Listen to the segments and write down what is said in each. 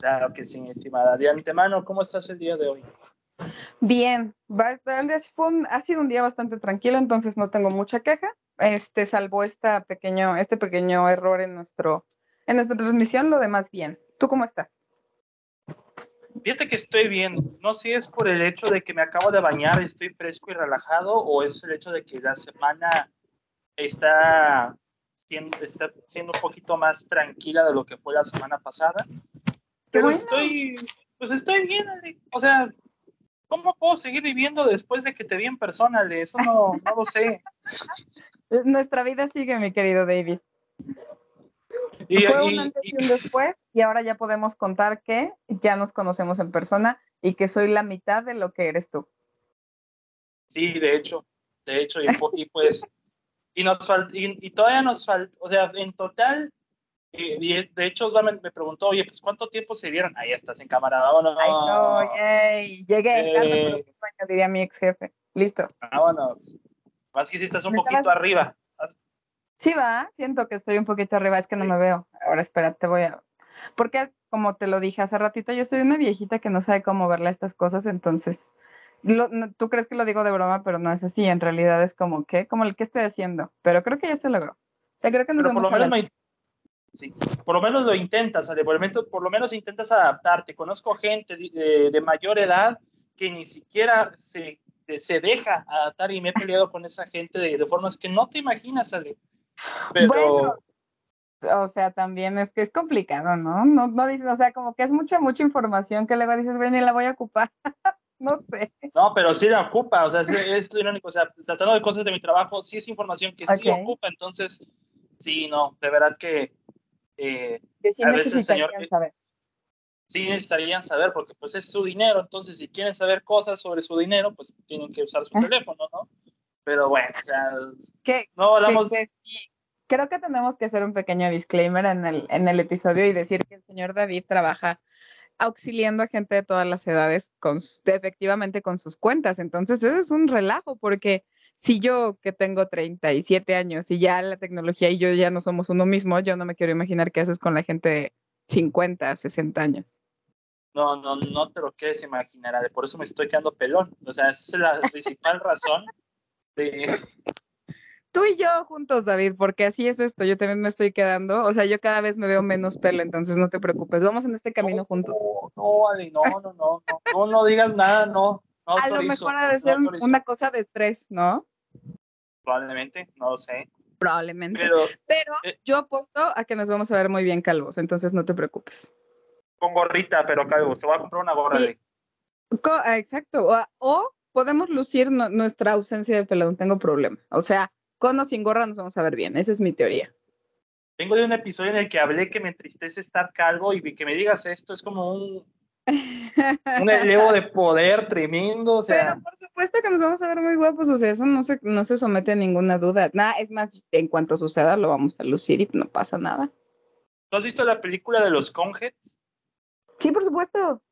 Claro que sí, estimada. De antemano, ¿cómo estás el día de hoy? Bien, fue ha sido un día bastante tranquilo, entonces no tengo mucha queja. Este salvó esta pequeño, este pequeño error en, nuestro, en nuestra transmisión, lo demás bien. ¿Tú cómo estás? Fíjate que estoy bien. No sé si es por el hecho de que me acabo de bañar, estoy fresco y relajado, o es el hecho de que la semana está siendo, está siendo un poquito más tranquila de lo que fue la semana pasada. Pero estoy, pues estoy bien, O sea, ¿cómo puedo seguir viviendo después de que te vi en persona? Eso no, no lo sé. Nuestra vida sigue, mi querido David. Y, Fue un antes y un después y ahora ya podemos contar que ya nos conocemos en persona y que soy la mitad de lo que eres tú. Sí, de hecho, de hecho, y, pues, y nos y, todavía nos falta, o sea, en total, y, de hecho Osvaldo me, preguntó, oye, pues ¿cuánto tiempo se dieron? Ahí estás en cámara, vámonos. Ay, no, yay. llegué, eh, diría mi ex jefe. Listo. Vámonos. Más que si estás un poquito arriba. Sí, va, siento que estoy un poquito arriba, es que no me veo. Ahora espérate, voy a. Porque, como te lo dije hace ratito, yo soy una viejita que no sabe cómo verle estas cosas, entonces. tú crees que lo digo de broma, pero no es así. En realidad es como que, como el que estoy haciendo. Pero creo que ya se logró. O sea, creo que nos por lo menos sí, por lo menos lo intentas, Por lo menos, por lo menos intentas adaptarte. Conozco gente de, de mayor edad que ni siquiera se, se deja adaptar y me he peleado con esa gente de, de formas que no te imaginas, Ale. Bueno, o sea, también es que es complicado, ¿no? No, no dices, o sea, como que es mucha, mucha información que luego dices, güey, ni la voy a ocupar. no sé. No, pero sí la ocupa, o sea, es, irónico, o sea, tratando de cosas de mi trabajo, sí es información que sí ocupa, entonces, sí, no, de verdad que... Eh, que sí a veces, señor, saber. Sí necesitarían saber, porque pues es su dinero, entonces si quieren saber cosas sobre su dinero, pues tienen que usar su teléfono, ¿no? Pero bueno, o sea, no hablamos... creo que tenemos que hacer un pequeño disclaimer en el, en el episodio y decir que el señor David trabaja auxiliando a gente de todas las edades con, efectivamente con sus cuentas. Entonces, ese es un relajo porque si yo que tengo 37 años y ya la tecnología y yo ya no somos uno mismo, yo no me quiero imaginar qué haces con la gente de 50, 60 años. No, no, no te lo quieres imaginar, por eso me estoy quedando pelón. O sea, esa es la principal razón Tú y yo juntos, David, porque así es esto. Yo también me estoy quedando. O sea, yo cada vez me veo menos pelo, entonces no te preocupes. Vamos en este camino juntos. No, Ali, no, no, no, no, no, digas nada, no. a lo mejor ha de ser una cosa de estrés, ¿no? Probablemente, no lo sé. Probablemente. Pero, eh, yo apuesto a que nos vamos a ver muy bien calvos, entonces no te preocupes. Con gorrita, pero calvos. Se va a comprar una gorra. de... Exacto. o podemos lucir nuestra ausencia de pelo, no tengo problema. O sea, con o sin gorra nos vamos a ver bien, esa es mi teoría. Tengo de un episodio en el que hablé que me entristece estar calvo y que me digas esto es como un, un elevo de poder tremendo. O sea. Pero por supuesto que nos vamos a ver muy guapos, o sea, eso no se, no se somete a ninguna duda. Nada, es más, en cuanto suceda lo vamos a lucir y no pasa nada. ¿Tú has visto la película de los Conheads? Sí, por supuesto.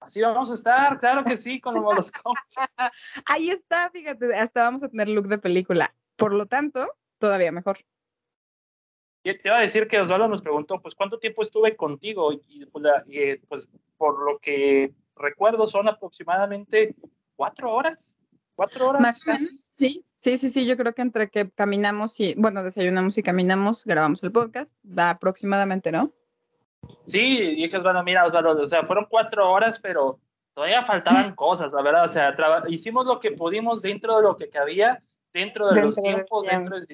Así vamos a estar, claro que sí, con los Ahí está, fíjate, hasta vamos a tener look de película. Por lo tanto, todavía mejor. Y te iba a decir que Osvaldo nos preguntó, pues, ¿cuánto tiempo estuve contigo? Y, pues, pues por lo que recuerdo, son aproximadamente cuatro horas. ¿Cuatro horas? Más o menos, sí. Sí, sí, sí, yo creo que entre que caminamos y, bueno, desayunamos y caminamos, grabamos el podcast, da aproximadamente, ¿no? Sí, dije, bueno, mira, Osvaldo, o sea, fueron cuatro horas, pero todavía faltaban cosas, la verdad, o sea, hicimos lo que pudimos dentro de lo que cabía, dentro de los tiempos, dentro, del,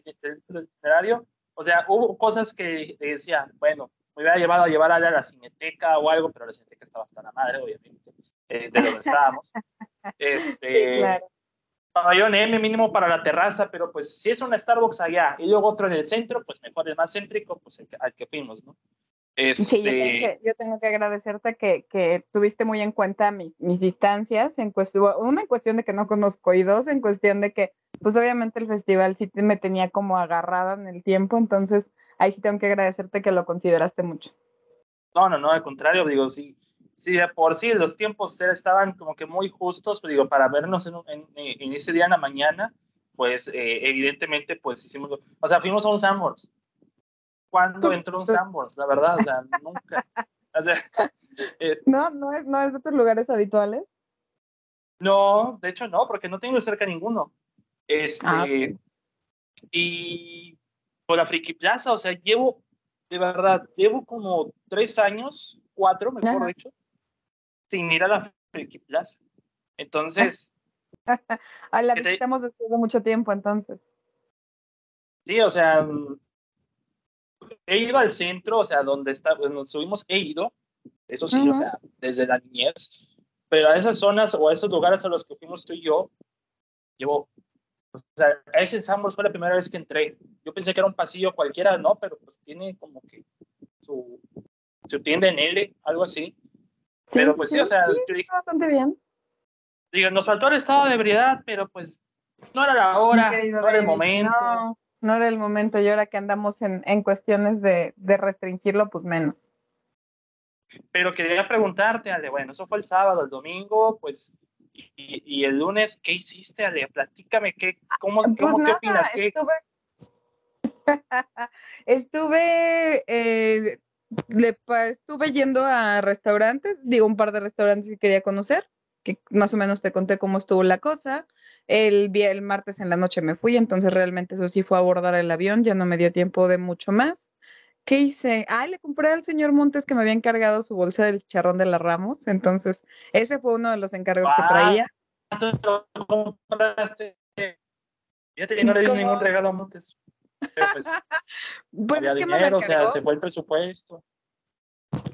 escenario, o sea, hubo cosas que decía, bueno, me hubiera llevado a llevar a la cineteca o algo, pero la cineteca estaba hasta la madre, obviamente, eh, de donde estábamos. Este, sí, claro. Pabellón M mínimo para la terraza, pero pues si es un Starbucks allá y luego otro en el centro, pues mejor el más céntrico, pues al que fuimos, ¿no? Sí, yo tengo, que, agradecerte que, tuviste muy en cuenta mis, mis distancias, en cuestión, una en cuestión de que no conozco y dos en cuestión de que, pues obviamente el festival sí me tenía como agarrada en el tiempo, entonces ahí sí tengo que agradecerte que lo consideraste mucho. No, no, no, al contrario, digo, sí, sí, de por sí los tiempos estaban como que muy justos, digo, para vernos en, en, ese día en la mañana, pues eh, evidentemente, pues hicimos, o sea, fuimos a un Sanborns, cuando entró un Sanborns, la verdad, o sea, nunca. O sea, Eh, no, no es, no es de tus lugares habituales. No, de hecho no, porque no tengo cerca ninguno. Este, Ah, y por la Friki Plaza, o sea, llevo, de verdad, llevo como tres años, cuatro, mejor Ajá. dicho, sin ir a la Friki Plaza. Entonces, Ah, la te- visitamos después de mucho tiempo, entonces. sí, o sea, he ido al centro, o sea, donde está, pues, nos subimos, he ido, eso sí, o Ujú. sea, desde la niñez, pero a esas zonas o a esos lugares a los que fuimos tú y yo, llevo, o sea, a ese Sambors fue la primera vez que entré. Yo pensé que era un pasillo cualquiera, no, pero pues tiene como que su, su tienda en L, algo así. Sí, pero pues sí, o sea, sí, yo dije, bastante bien. digo, nos faltó el estado de ebriedad, pero pues no era la hora, no era el momento. No, no era el momento. Y ahora que andamos en, en cuestiones de, de restringirlo, pues menos. Pero quería preguntarte, Ale, bueno, eso fue el sábado, el domingo, pues, y, y el lunes, ¿qué hiciste, Ale? Platícame, ¿qué, cómo, Pues cómo, ¿qué opinas? ¿Qué, estuve, estuve, eh, le estuve yendo a restaurantes, digo, un par de restaurantes que quería conocer, que más o menos te conté cómo estuvo la cosa. El, el martes en la noche me fui, entonces realmente eso sí fue abordar el avión, ya no me dio tiempo de mucho más. ¿Qué hice? Ah, le compré al señor Montes que me había encargado su bolsa del chicharrón de la Ramos, entonces ese fue uno de los encargos que Ah, traía. ¿Cuánto te lo compraste? Fíjate que no le di ningún regalo a Montes. Pero pues, Pues es que me o sea, se fue el presupuesto.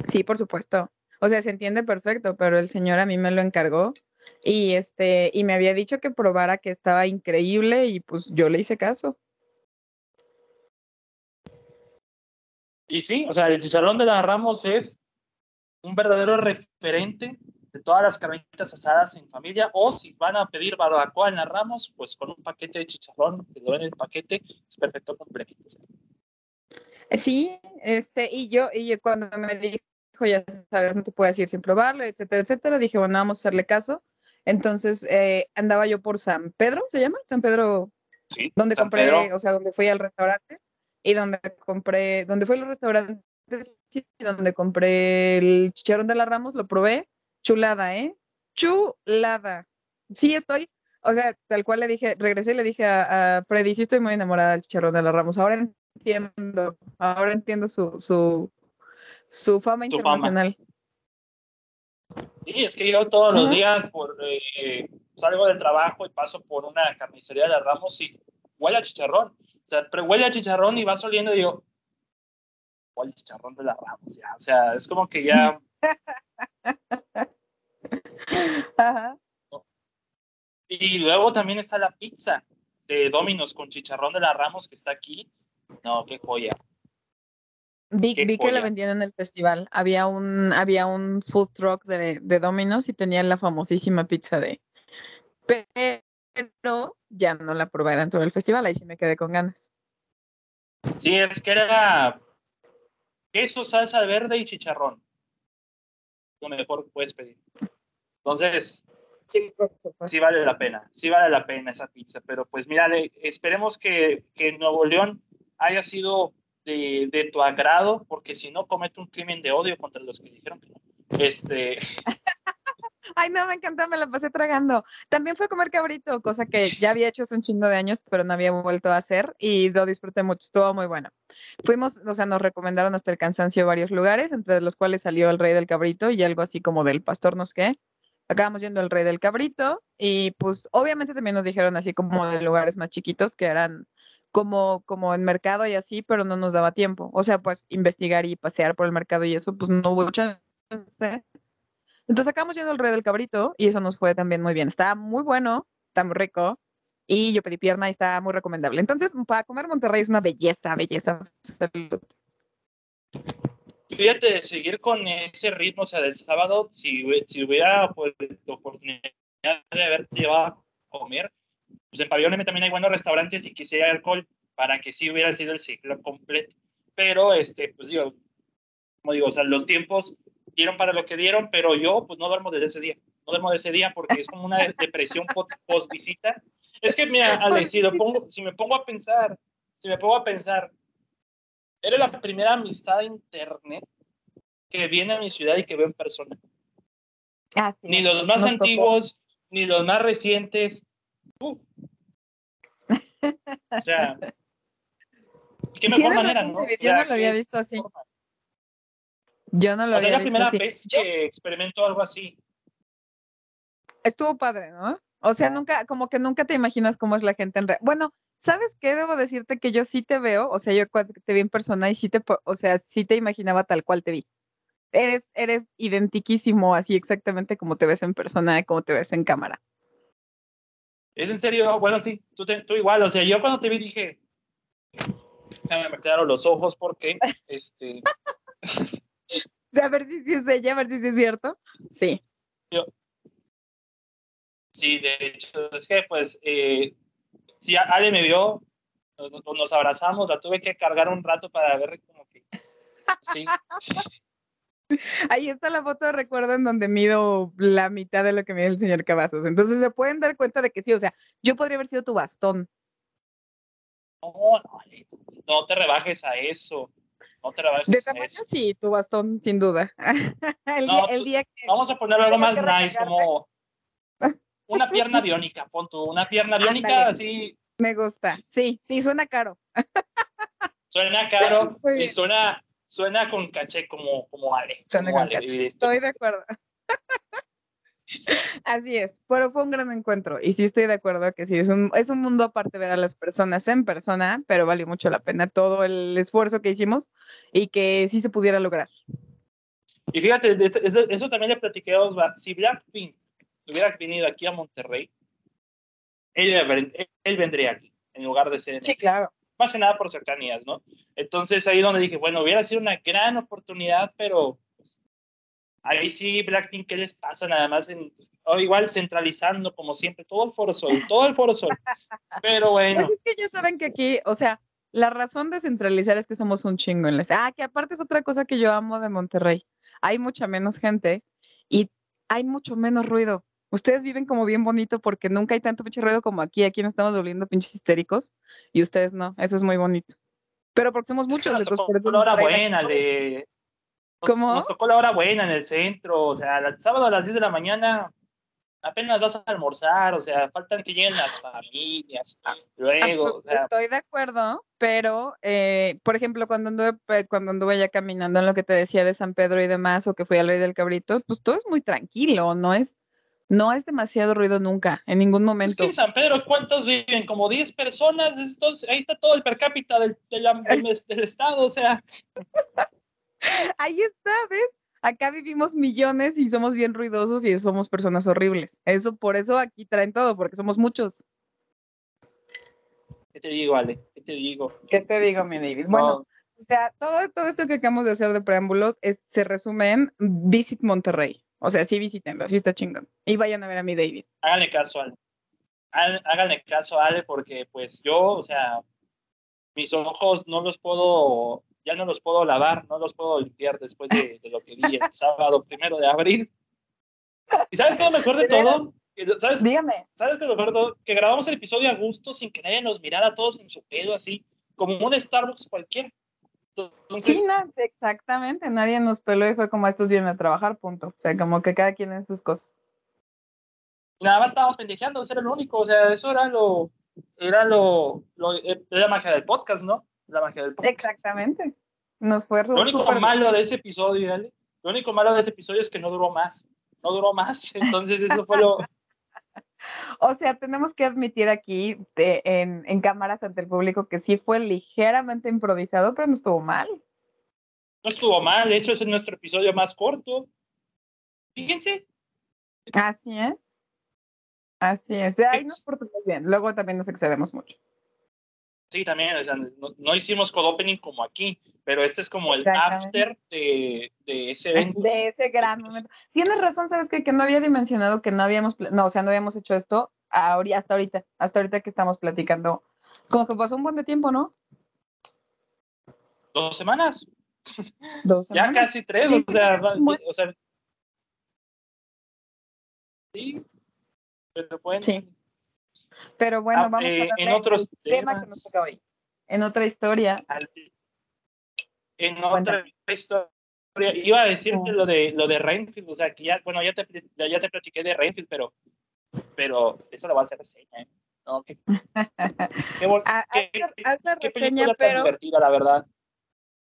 Sí, por supuesto. O sea, se entiende perfecto, pero el señor a mí me lo encargó y este y me había dicho que probara que estaba increíble y pues yo le hice caso. Y sí, o sea, el chicharrón de la Ramos es un verdadero referente de todas las carnitas asadas en familia. O si van a pedir barbacoa en la Ramos, pues con un paquete de chicharrón que lo ven en el paquete, es perfecto complemento. Sí, este y yo y yo cuando me dijo ya sabes no te puedes ir sin probarlo, etcétera, etcétera, dije bueno vamos a hacerle caso. Entonces eh, andaba yo por San Pedro, ¿se llama? San Pedro Sí, donde San compré, Pedro. o sea, donde fui al restaurante y donde compré, donde fui a los restaurantes y donde compré el chicharrón de la Ramos, lo probé, chulada, ¿eh? Chulada. Sí estoy, o sea, tal cual le dije, regresé y le dije a, a Freddy, sí estoy muy enamorada del chicharrón de la Ramos, ahora entiendo, ahora entiendo su, su, su fama Su fama. internacional. Sí, es que yo todos los días por, eh, salgo del trabajo y paso por una carnicería de la Ramos y huele a chicharrón. O sea, pero huele a chicharrón y vas oliendo y digo, huele a chicharrón de la Ramos. Ya. O sea, es como que ya Ajá. Y luego también está la pizza de Domino's con chicharrón de la Ramos que está aquí. No, qué joya. Vi, que la vendían en el festival. Había un, había un food truck de, de Domino's y tenían la famosísima pizza de. Pero ya no la probé dentro del festival, ahí sí me quedé con ganas. Sí, es que era queso, salsa verde y chicharrón. Lo mejor que puedes pedir. Entonces, Sí, vale la pena, sí vale la pena esa pizza. Pero pues mira, esperemos que, que Nuevo León haya sido de, de tu agrado, porque si no comete un crimen de odio contra los que dijeron que no. Este, Ay, no, me encantó, me la pasé tragando. También fue comer cabrito, cosa que ya había hecho hace un chingo de años, pero no había vuelto a hacer y lo disfruté mucho, estuvo muy bueno. Fuimos, o sea, nos recomendaron hasta el cansancio varios lugares, entre los cuales salió el Rey del Cabrito y algo así como del Pastor no sé. Acabamos yendo al Rey del Cabrito y pues obviamente también nos dijeron así como de lugares más chiquitos que eran como, como en mercado y así, pero no nos daba tiempo. O sea, pues investigar y pasear por el mercado y eso, pues no hubo chance. Entonces acabamos yendo al Rey del Cabrito y eso nos fue también muy bien. Estaba muy bueno, está muy rico y yo pedí pierna y está muy recomendable. Entonces, para comer Monterrey es una belleza, belleza. fíjate, seguir con ese ritmo, o sea, del sábado, si, si hubiera pues, oportunidad de haberte llevado a comer, pues en Pabellón M también hay buenos restaurantes y quisiera alcohol para que sí hubiera sido el ciclo completo. Pero, este, pues digo, como digo, o sea, los tiempos dieron para lo que dieron, pero yo pues no duermo desde ese día. No duermo de ese día porque es como una de- depresión post, post visita. Es que, mira, Ale, si, lo pongo, si me pongo a pensar, si me pongo a pensar, era la primera amistad de internet que viene a mi ciudad y que veo en persona. Ah, sí, Ni los más nos tocó. antiguos, ni los más recientes. Uh. O sea, qué mejor manera, ¿no? Yo no lo había visto así. forma. Yo no lo O sea, había es la visto primera así. vez que experimento algo así. estuvo padre, ¿no? O sea, nunca, como que nunca te imaginas cómo es la gente en re- Bueno, ¿sabes qué? Debo decirte que yo sí te veo, o sea, yo te vi en persona y sí te, o sea, sí te imaginaba tal cual te vi. Eres, eres identiquísimo, así exactamente como te ves en persona, como te ves en cámara. ¿Es en serio? Bueno, sí, tú, te- tú igual. O sea, yo cuando te vi dije, déjame me aclaro los ojos porque, este, a ver si es ella, a ver si sí es cierto. Sí. sí, de hecho, es que pues, eh, sí, Ale me vio, nos, nos abrazamos, la tuve que cargar un rato para ver como que, sí, Ahí está la foto de recuerdo en donde mido la mitad de lo que mide el señor Cavazos. Entonces se pueden dar cuenta de que sí, o sea, yo podría haber sido tu bastón. no, no, no te rebajes a eso, no te rebajes De a tamaño, eso. sí, tu bastón, sin duda. el, No, día, el tú- día que. Vamos a ponerlo algo más nice, como una pierna biónica, pon tú, una pierna biónica Ándale. así, Me gusta. Sí, sí, suena caro. suena caro y suena, suena con caché como, como Ale. Suena como con Ale, evidentemente. Estoy de acuerdo. Así es, pero fue un gran encuentro y sí estoy de acuerdo que sí, es un, es un mundo aparte ver a las personas en persona, pero valió mucho la pena todo el esfuerzo que hicimos y que sí se pudiera lograr. Y fíjate, eso, eso también le platiqué a Osva. Si Blackpink hubiera venido aquí a Monterrey, él, él- él vendría aquí, en lugar de ser en Sí, claro. Más que nada por cercanías, ¿no? Entonces ahí donde dije, bueno, hubiera sido una gran oportunidad, pero pues, ahí sí, Blackpink, ¿qué les pasa? Nada más, en, o igual centralizando como siempre, todo el Foro Sol, todo el Foro Sol. Pero bueno, Pues es que ya saben que aquí, o sea, la razón de centralizar es que somos un chingo en la ciudad. Ah, que aparte es otra cosa que yo amo de Monterrey. Hay mucha menos gente y hay mucho menos ruido. Ustedes viven como bien bonito porque nunca hay tanto pinche ruido como aquí. Aquí nos estamos volviendo pinches histéricos y ustedes no. Eso es muy bonito. Pero porque somos muchos, nos tocó la hora buena, le... Nos, ¿Cómo? nos tocó la hora buena en el centro, o sea, el sábado a las 10 de la mañana apenas vas a almorzar, o sea, faltan que lleguen las familias, luego, o sea, Estoy de acuerdo, pero eh, por ejemplo, cuando anduve, pe- cuando anduve ya caminando en lo que te decía de San Pedro y demás, o que fui al Rey del Cabrito, pues todo es muy tranquilo, no es, no es demasiado ruido nunca, en ningún es momento. que en San Pedro, ¿cuántos viven? Como 10 personas, entonces, ahí está todo el per cápita del, del, del- del estado, o sea, Ahí está, ¿ves? Acá vivimos millones y somos bien ruidosos y somos personas horribles. Eso, por eso aquí traen todo, porque somos muchos. ¿qué te digo, Ale? ¿Qué te digo? ¿Qué te digo, mi David? No, Bueno, o sea, todo, todo esto que acabamos de hacer de preámbulos es- se resume en Visit Monterrey. O sea, sí visítenlo, sí está chingón. Y vayan a ver a mi David. háganle caso a Ale. Há- Háganle caso a Ale porque pues yo, o sea, mis ojos no los puedo, ya no los puedo lavar, no los puedo limpiar después de, de lo que vi el sábado primero de abril. ¿Y sabes qué es lo mejor de todo? Que- ¿Sabes, Dígame. ¿Sabes qué lo mejor de todo? Que grabamos el episodio a gusto sin que nadie nos mirara todos en su pedo así, como un Starbucks cualquiera. Entonces, Sí, no, exactamente. Nadie nos peló y fue como estos vienen a trabajar, punto. O sea, como que cada quien en sus cosas. nada más estábamos pendejeando, eso era lo único, o sea, eso era lo, era lo, lo eh, la magia del podcast, ¿no? La magia del podcast. Exactamente. Nos fue Lo único bien. malo de ese episodio, ¿vale? Lo único malo de ese episodio es que no duró más. No duró más, entonces eso fue lo... O sea, tenemos que admitir aquí de- en, en cámaras ante el público que sí fue ligeramente improvisado, pero no estuvo mal. No estuvo mal, de hecho es nuestro episodio más corto. Fíjense, Así es. Así es. Ahí nos portamos bien. Luego también nos excedemos mucho. sí, también, o sea, no, no hicimos code opening como aquí, pero este es como el after de, de ese evento. De ese gran momento. Tienes razón, ¿sabes qué? Que no había dimensionado que no habíamos, no, o sea, no habíamos hecho esto hasta ahorita, hasta ahorita que estamos platicando. Como que pasó un buen de tiempo, ¿no? Dos semanas, Dos ya semanas. casi tres, Sí, o sea, muy- o sea, sí, pero bueno, Sí. Pero bueno, Ah, vamos eh, a en otros el tema que nos toca hoy. En otra historia, al- en otra historia Iba a decirte lo de lo de Rainfield, o sea, que ya, bueno, ya te, ya te platiqué de Rainfield, pero, pero eso lo va a hacer reseña, ¿eh? No, qué, qué, reseña, pero, divertida, la verdad.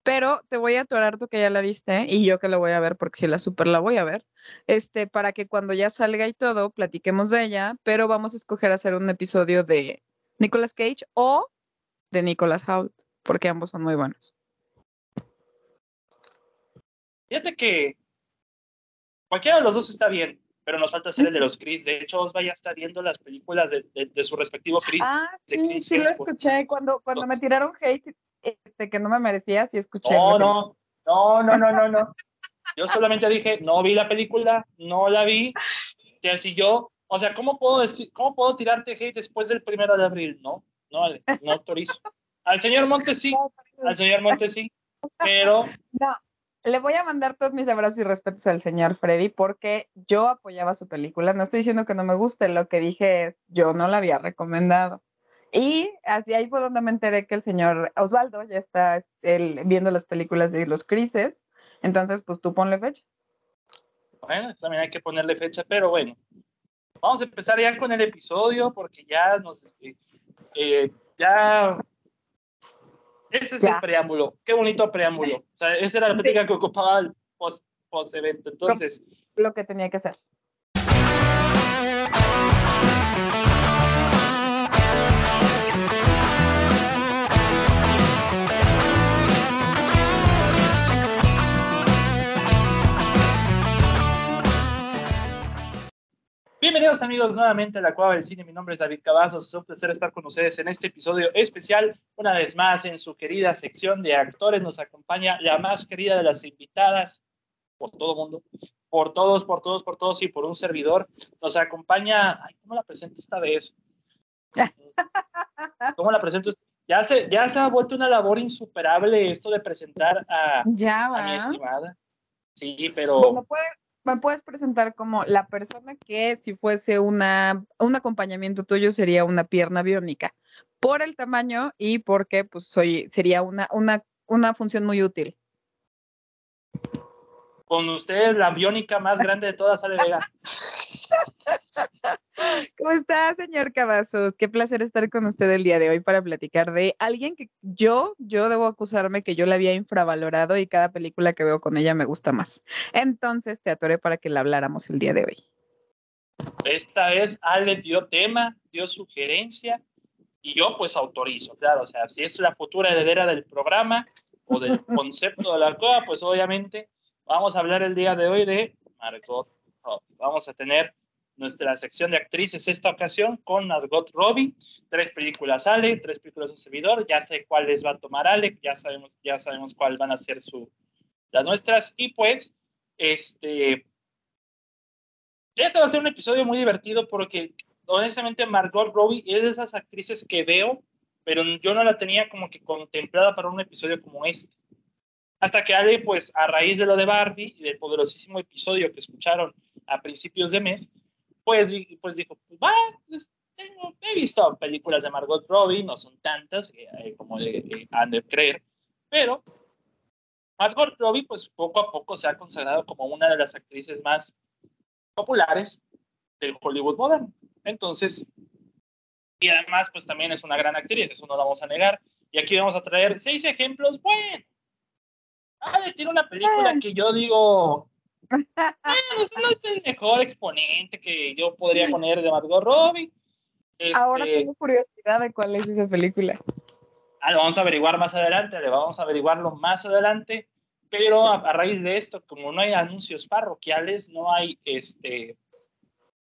Pero te voy a atorar tú que ya la viste y yo que la voy a ver porque si la super la voy a ver, este, para que cuando ya salga y todo, platiquemos de ella, pero vamos a escoger hacer un episodio de Nicolas Cage o de Nicolas Hoult, porque ambos son muy buenos. Fíjate que cualquiera de los dos está bien, pero nos falta hacer el de los Chris. De hecho, Osva ya está viendo las películas de, de, su respectivo Chris. Ah, sí, sí lo escuché. Cuando, cuando me tiraron hate, este, que no me merecía, sí escuché. No, no, no, no, no, no, no. Yo solamente dije, no vi la película, no la vi. O sea, si yo, o sea, ¿cómo puedo, decir, ¿cómo puedo tirarte hate después del primero de abril? No, no, no autorizo. Al señor Montes sí, al señor Montes sí, pero... No, le voy a mandar todos mis abrazos y respetos al señor Freddy porque yo apoyaba su película. No estoy diciendo que no me guste, lo que dije es, yo no la había recomendado. Y así ahí fue donde me enteré que el señor Osvaldo ya está viendo las películas de los Crises. Entonces, pues tú ponle fecha. Bueno, también hay que ponerle fecha, pero bueno. Vamos a empezar ya con el episodio porque ya nos... Eh, eh, ya... Ese es el preámbulo. Qué bonito preámbulo. O sea, esa era la plática que ocupaba el post-evento. Entonces... Lo que tenía que ser. Bienvenidos amigos nuevamente a la Cueva del Cine, mi nombre es David Cavazos, es un placer estar con ustedes en este episodio especial. Una vez más en su querida sección de actores nos acompaña la más querida de las invitadas por todo mundo, por todos, por todos, por todos y por un servidor. Nos acompaña, ay, ¿cómo la presento esta vez? ¿Cómo la presento? Ya se, ya se ha vuelto una labor insuperable esto de presentar a, ya a mi estimada. Sí, pero me puedes presentar como la persona que si fuese una, un acompañamiento tuyo sería una pierna biónica, por el tamaño y porque pues soy, sería una, una, una función muy útil. Con ustedes la biónica más grande de todas, Ale Vega. ¿Cómo está, señor Cavazos? Qué placer estar con usted el día de hoy para platicar de alguien que yo, yo debo acusarme que yo la había infravalorado y cada película que veo con ella me gusta más. Entonces te atoré para que la habláramos el día de hoy. Esta vez Ale dio tema, dio sugerencia y yo pues autorizo, claro, o sea, si es la futura heredera del programa o del concepto de la cosa, pues obviamente vamos a hablar el día de hoy de Margot Vamos a tener nuestra sección de actrices esta ocasión con Margot Robbie. Tres películas Ale, tres películas un servidor. Ya sé cuáles va a tomar Ale, ya sabemos, ya sabemos cuáles van a ser las nuestras. Y pues, este. Este va a ser un episodio muy divertido porque, honestamente, Margot Robbie es de esas actrices que veo, pero yo no la tenía como que contemplada para un episodio como este. Hasta que Ale, pues, a raíz de lo de Barbie y del poderosísimo episodio que escucharon a principios de mes, pues, pues dijo, pues va, pues, tengo, he visto películas de Margot Robbie, no son tantas eh, como de, de creer, pero Margot Robbie, pues poco a poco se ha consagrado como una de las actrices más populares del Hollywood moderno. Entonces, y además, pues también es una gran actriz, eso no lo vamos a negar. Y aquí vamos a traer seis ejemplos, bueno. Ah, tiene una película que yo digo, no es el mejor exponente que yo podría poner de Margot Robbie. Ahora este, tengo curiosidad de cuál es esa película. Ah, lo vamos a averiguar más adelante, le vamos a averiguarlo más adelante, pero a, raíz de esto, como no hay anuncios parroquiales, no hay este,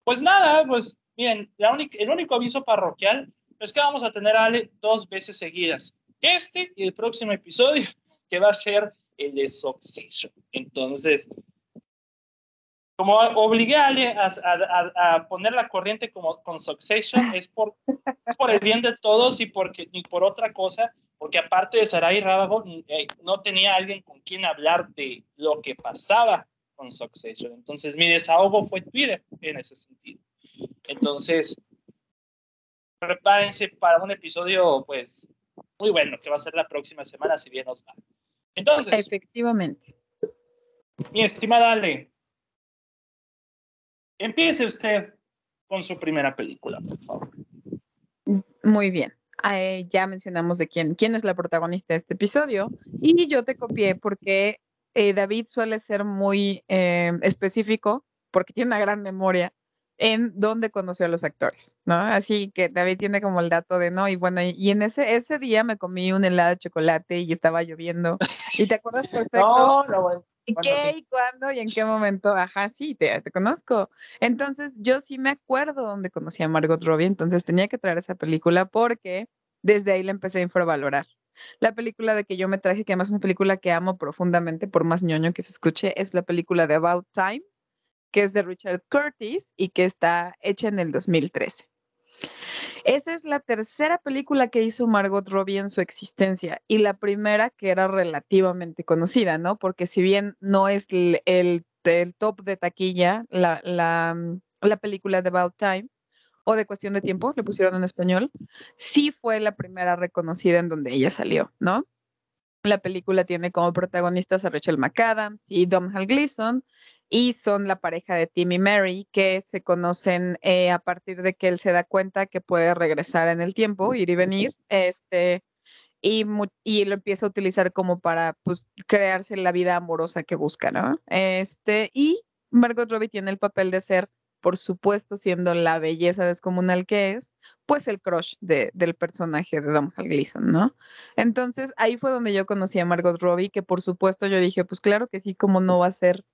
pues nada, pues miren, la única, el único aviso parroquial es que vamos a tener a Ale dos veces seguidas. Este y el próximo episodio, que va a ser el de Succession. Entonces, como obligué a Ale a, poner la corriente como con Succession, es por, por el bien de todos y porque, ni por otra cosa, porque aparte de Sarai Rábago, eh, no tenía alguien con quien hablar de lo que pasaba con Succession. Entonces, mi desahogo fue Twitter en ese sentido. Entonces, prepárense para un episodio, pues, muy bueno, que va a ser la próxima semana, si bien nos va. Entonces. Efectivamente. Mi estimada Ale, empiece usted con su primera película, por favor. Muy bien. Eh, ya mencionamos de quién, quién es la protagonista de este episodio y yo te copié porque eh, David suele ser muy eh, específico porque tiene una gran memoria en dónde conoció a los actores, ¿no? Así que David tiene como el dato de no, y bueno, y, en ese, ese día me comí un helado de chocolate y estaba lloviendo. ¿Y te acuerdas perfecto? No, no, bueno. ¿Y qué y cuándo y en qué momento? Ajá, sí, te, te, conozco. Entonces, yo sí me acuerdo dónde conocí a Margot Robbie, entonces tenía que traer esa película porque desde ahí la empecé a infravalorar. La película de que yo me traje, que además es una película que amo profundamente, por más ñoño que se escuche, es la película de About Time, que es de Richard Curtis y que está hecha en el 2013. Esa es la tercera película que hizo Margot Robbie en su existencia y la primera que era relativamente conocida, ¿no? Porque si bien no es el, top de taquilla, la, la, la película de About Time, o de cuestión de tiempo, le pusieron en español, sí fue la primera reconocida en donde ella salió, ¿no? La película tiene como protagonistas a Rachel McAdams y Domhnall Gleeson y son la pareja de Tim y Mary que se conocen eh, a partir de que él se da cuenta que puede regresar en el tiempo, ir y venir, este, y, y lo empieza a utilizar como para pues, crearse la vida amorosa que busca, ¿no? Este, y Margot Robbie tiene el papel de ser por supuesto, siendo la belleza descomunal que es, pues el crush del personaje de Dom Gleason, ¿no? Entonces ahí fue donde yo conocí a Margot Robbie, que por supuesto yo dije, pues claro que sí, ¿cómo no va a ser?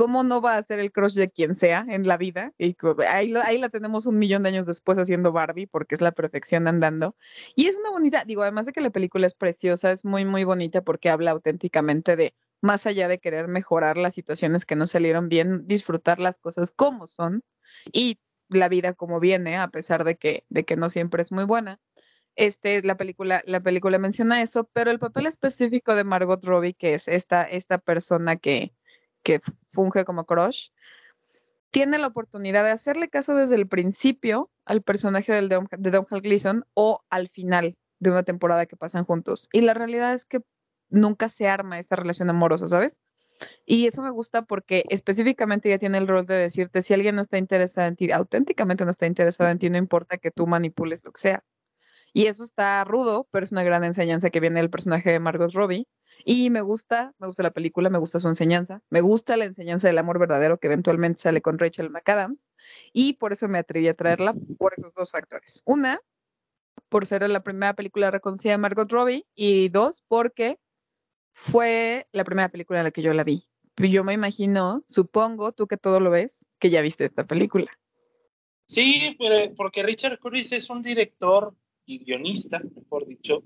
¿Cómo no va a ser el crush de quien sea en la vida? Y ahí, ahí la tenemos un millón de años después haciendo Barbie, porque es la perfección andando. Y es una bonita, digo, además de que la película es preciosa, es muy, muy bonita porque habla auténticamente de más allá de querer mejorar las situaciones que no salieron bien, disfrutar las cosas como son y la vida como viene, a pesar de que, de que no siempre es muy buena. Este, la película, la película menciona eso, pero el papel específico de Margot Robbie, que es esta, esta persona que, que funge como crush, tiene la oportunidad de hacerle caso desde el principio al personaje de Don Hal Gleason o al final de una temporada que pasan juntos. Y la realidad es que nunca se arma esa relación amorosa, ¿sabes? Y eso me gusta porque específicamente ya tiene el rol de decirte si alguien no está interesado en ti, auténticamente no está interesado en ti, no importa que tú manipules lo que sea. Y eso está rudo, pero es una gran enseñanza que viene del personaje de Margot Robbie. Y me gusta, me gusta la película, me gusta su enseñanza, me gusta la enseñanza del amor verdadero que eventualmente sale con Rachel McAdams. Y por eso me atreví a traerla por esos dos factores. Una, por ser la primera película reconocida de Margot Robbie. Y dos, porque fue la primera película en la que yo la vi. Yo me imagino, supongo, tú que todo lo ves, que ya viste esta película. Sí, porque Richard Curtis es un director y guionista, mejor dicho,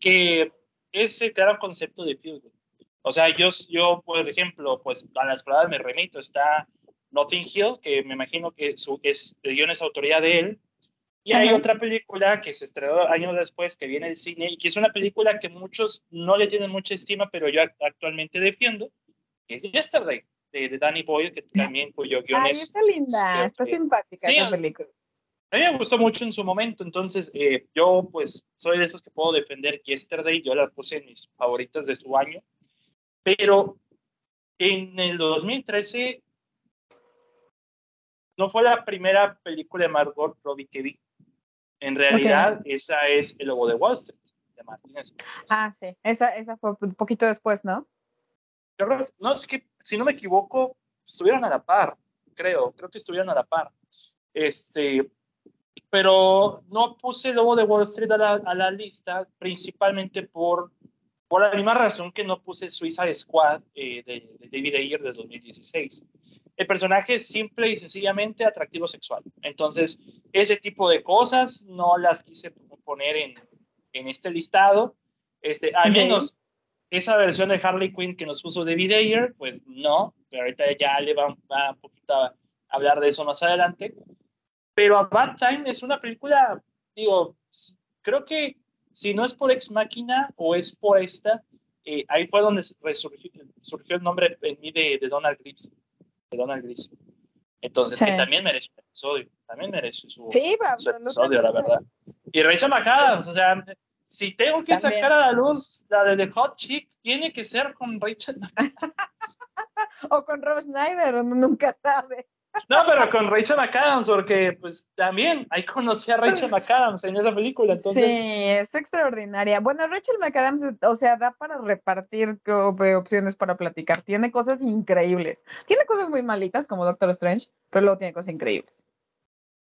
que es el gran concepto de Field. O sea, yo, yo, por ejemplo, pues a las palabras me remito, está Nothing Hill, que me imagino que su, es, el guion es autoría de él, y hay otra película que se estrenó años después, que viene del cine, y que es una película que muchos no le tienen mucha estima, pero yo actualmente defiendo, que es Yesterday, de, Danny Boyle, que también cuyo guion Ay, está linda, está simpática esa película. A mí me gustó mucho en su momento, entonces eh, yo pues soy de esos que puedo defender Yesterday, yo la puse en mis favoritas de su año, pero en el 2013 no fue la primera película de Margot Robbie que vi. En realidad, esa es el logo de Wall Street, de Martínez. Ah, sí, esa, esa fue un poquito después, ¿no? Yo creo, no, es que, si no me equivoco, estuvieron a la par, creo, creo que estuvieron a la par. Este, pero no puse el logo de Wall Street a la, a la lista, principalmente por por la misma razón que no puse Suicide Squad eh, de, David Ayer de 2016. El personaje es simple y sencillamente atractivo sexual. Entonces, ese tipo de cosas no las quise poner en, en este listado. Este, al menos esa versión de Harley Quinn que nos puso David Ayer, pues no, pero ahorita ya le va, va un poquito a hablar de eso más adelante. Pero A Bad Time es una película, digo, creo que si no es por Ex Máquina o es por esta, eh, ahí fue donde surgió, surgió, el nombre en mí de, Donald Grips. De Donald Grips. Entonces, que también merece un episodio, también merece su, sí, episodio, la verdad. Y Rachel McAdams, o sea, si tengo que sacar a la luz la de The Hot Chick, tiene que ser con Rachel McAdams. o con Rob Schneider, uno nunca sabe. No, pero con Rachel McAdams, porque pues también ahí conocí a Rachel McAdams en esa película. Entonces... Sí, es extraordinaria. Bueno, Rachel McAdams, o sea, da para repartir opciones para platicar. Tiene cosas increíbles. Tiene cosas muy malitas como Doctor Strange, pero luego tiene cosas increíbles.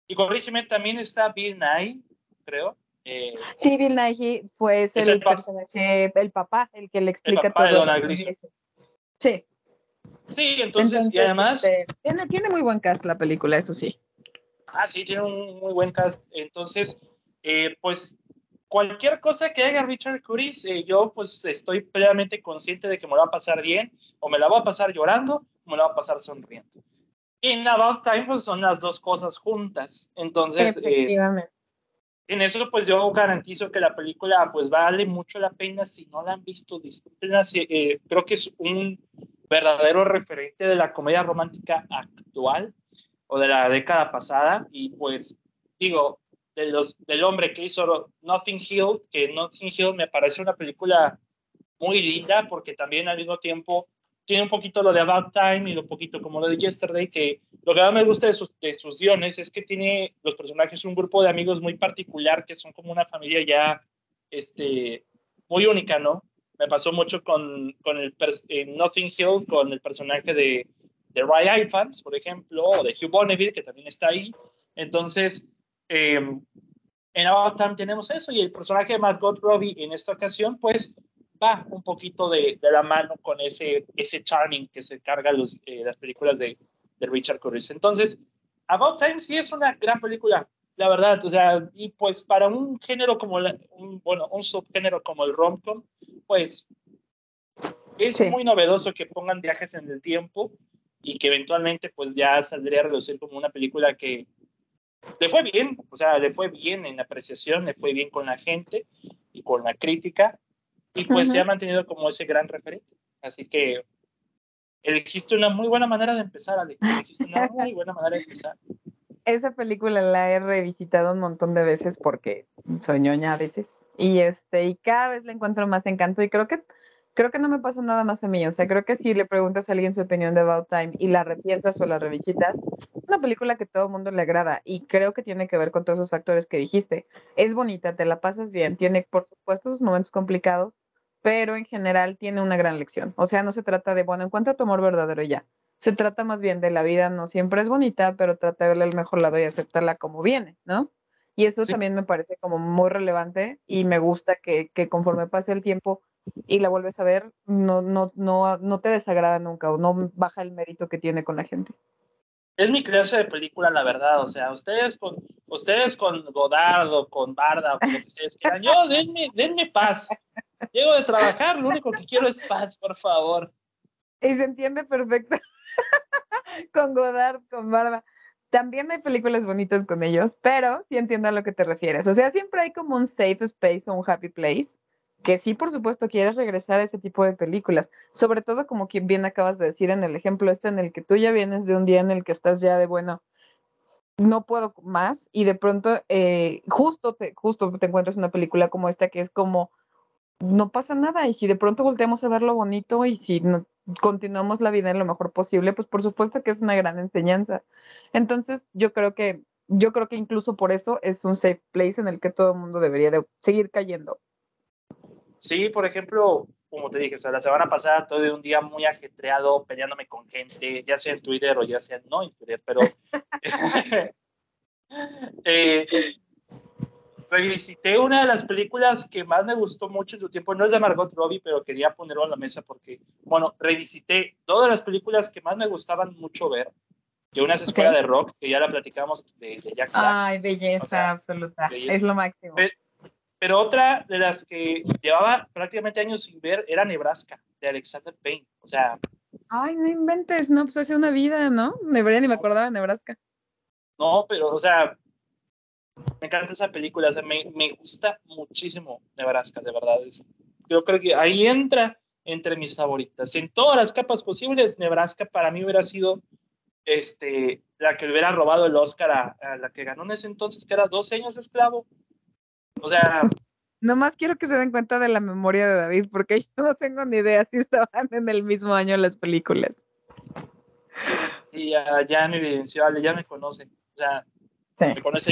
Y corrígeme, también está Bill Nye, creo. Eh, sí, Bill Nye fue el, el personaje, el papá, el que le explica el papá todo. De Sí. Sí, entonces, y además... Este, tiene, tiene muy buen cast la película, eso sí. Ah, sí, tiene un muy buen cast. Entonces, eh, pues cualquier cosa que haga Richard Curtis, eh, yo pues estoy plenamente consciente de que me la va a pasar bien, o me la va a pasar llorando, o me la va a pasar sonriendo. Y en About Time pues son las dos cosas juntas. Entonces, eh, en eso pues yo garantizo que la película pues vale mucho la pena. Si no la han visto, disfrútenla. creo que es un verdadero referente de la comedia romántica actual o de la década pasada. Y pues digo, de los, del hombre que hizo Nothing Hill, que Nothing Hill me parece una película muy linda porque también al mismo tiempo tiene un poquito lo de About Time y un poquito como lo de Yesterday, que lo que más me gusta de sus, de sus guiones es que tiene los personajes un grupo de amigos muy particular que son como una familia ya este, muy única, ¿no? Me pasó mucho con, con el Nothing Hill, con el personaje de, de Ray Ifans, por ejemplo, o de Hugh Bonneville, que también está ahí. Entonces, em, en About Time tenemos eso, y el personaje de Margot Robbie en esta ocasión, pues va un poquito de, de la mano con ese, ese charming que se carga los, eh, las películas de, de Richard Curtis. Entonces, About Time sí es una gran película, la verdad, o sea, y pues para un género como, un, bueno, un subgénero como el romcom, pues es muy novedoso que pongan viajes en el tiempo y que eventualmente pues ya saldría a reducir como una película que le fue bien, o sea, le fue bien en apreciación, le fue bien con la gente y con la crítica y pues se ha mantenido como ese gran referente. Así que elegiste una muy buena manera de empezar, Ale. Elegiste una muy buena manera de empezar esa película la he revisitado un montón de veces porque soy ñoña a veces. Y este, y cada vez le encuentro más encanto. Y creo que creo que no me pasa nada más a mí. O sea, creo que si le preguntas a alguien su opinión de About Time y la repiensas o la revisitas, es una película que todo el mundo le agrada. Y creo que tiene que ver con todos esos factores que dijiste. Es bonita, te la pasas bien, tiene, por supuesto, sus momentos complicados, pero en general tiene una gran lección. O sea, no se trata de, bueno, encuentra tu amor verdadero ya se trata más bien de la vida, no siempre es bonita, pero trata de verle el mejor lado y aceptarla como viene, ¿no? Y eso también me parece como muy relevante y me gusta que, que, conforme pase el tiempo y la vuelves a ver, no, no, no, no te desagrada nunca o no baja el mérito que tiene con la gente. Es mi clase de película, la verdad. O sea, ustedes con, ustedes con Godard con Barda o con lo que ustedes quieran, yo denme, denme paz. Llego de trabajar, lo único que quiero es paz, por favor. Y se entiende perfecto. con Godard, con Barba. También hay películas bonitas con ellos, pero sí entiendo a lo que te refieres. O sea, siempre hay como un safe space o un happy place que sí, por supuesto, quieres regresar a ese tipo de películas. Sobre todo, como bien acabas de decir en el ejemplo este en el que tú ya vienes de un día en el que estás ya de, bueno, no puedo más y de pronto eh, justo, te, justo te encuentras una película como esta que es como no pasa nada. Y si de pronto volteamos a ver lo bonito y si no, continuamos la vida en lo mejor posible, pues por supuesto que es una gran enseñanza. Entonces, yo creo que, yo creo que incluso por eso es un safe place en el que todo el mundo debería de seguir cayendo. Sí, por ejemplo, como te dije, o sea, la semana pasada tuve un día muy ajetreado peleándome con gente, ya sea en Twitter o ya sea no en Twitter, pero eh, revisité una de las películas que más me gustó mucho en su tiempo. No es de Margot Robbie, pero quería ponerlo en la mesa porque, bueno, revisité todas las películas que más me gustaban mucho ver. Y una es Escuela de Rock, que ya la platicamos de, Jack Black. Ay, belleza absoluta. Es lo máximo. Pero, otra de las que llevaba prácticamente años sin ver era Nebraska, de Alexander Payne. O sea. Ay, no inventes, no, pues hace una vida, ¿no? Ni me acordaba de Nebraska. No, pero, o sea, me encanta esa película, o sea, me, me, gusta muchísimo Nebraska, de verdad. yo creo que ahí entra entre mis favoritas. En todas las capas posibles, Nebraska para mí hubiera sido este, la que hubiera robado el Oscar a, la que ganó en ese entonces, que era 12 años esclavo. O sea... Nomás quiero que se den cuenta de la memoria de David, porque yo no tengo ni idea si estaban en el mismo año las películas. Y ya, ya me evidenció, ya me conoce. O sea,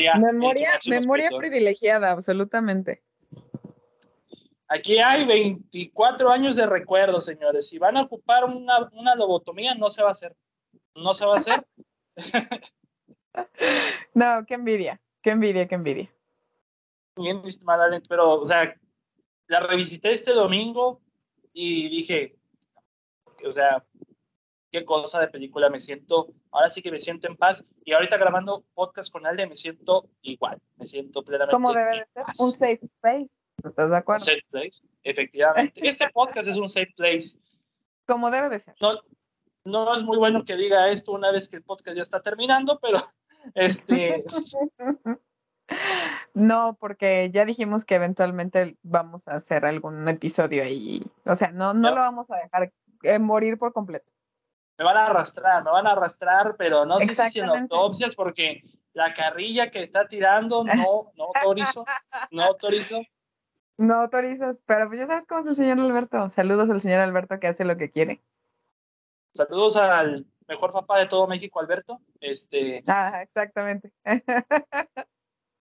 ya. Memoria privilegiada, absolutamente. Aquí hay 24 años de recuerdo, señores. Si van a ocupar una, una lobotomía, no se va a hacer. No se va a hacer. no, qué envidia, qué envidia, qué envidia. Bien, pero, o sea, la revisité este domingo y dije, o sea, qué cosa de película me siento, ahora sí que me siento en paz y ahorita grabando podcast con alguien me siento igual, me siento plenamente Como debe de ser, un safe space, ¿estás de acuerdo? Un safe place, efectivamente. este podcast es un safe place. Como debe de ser. No, no es muy bueno que diga esto una vez que el podcast ya está terminando, pero este... No, porque ya dijimos que eventualmente vamos a hacer algún episodio ahí. O sea, no, no, lo vamos a dejar eh, morir por completo. Me van a arrastrar, me van a arrastrar, pero no sé si en autopsias, porque la carrilla que está tirando no, no autorizo, no autorizo. No autorizas, pero pues ya sabes cómo es el señor Alberto. Saludos al señor Alberto que hace lo que quiere. Saludos al mejor papá de todo México, Alberto. Este. Ah, exactamente.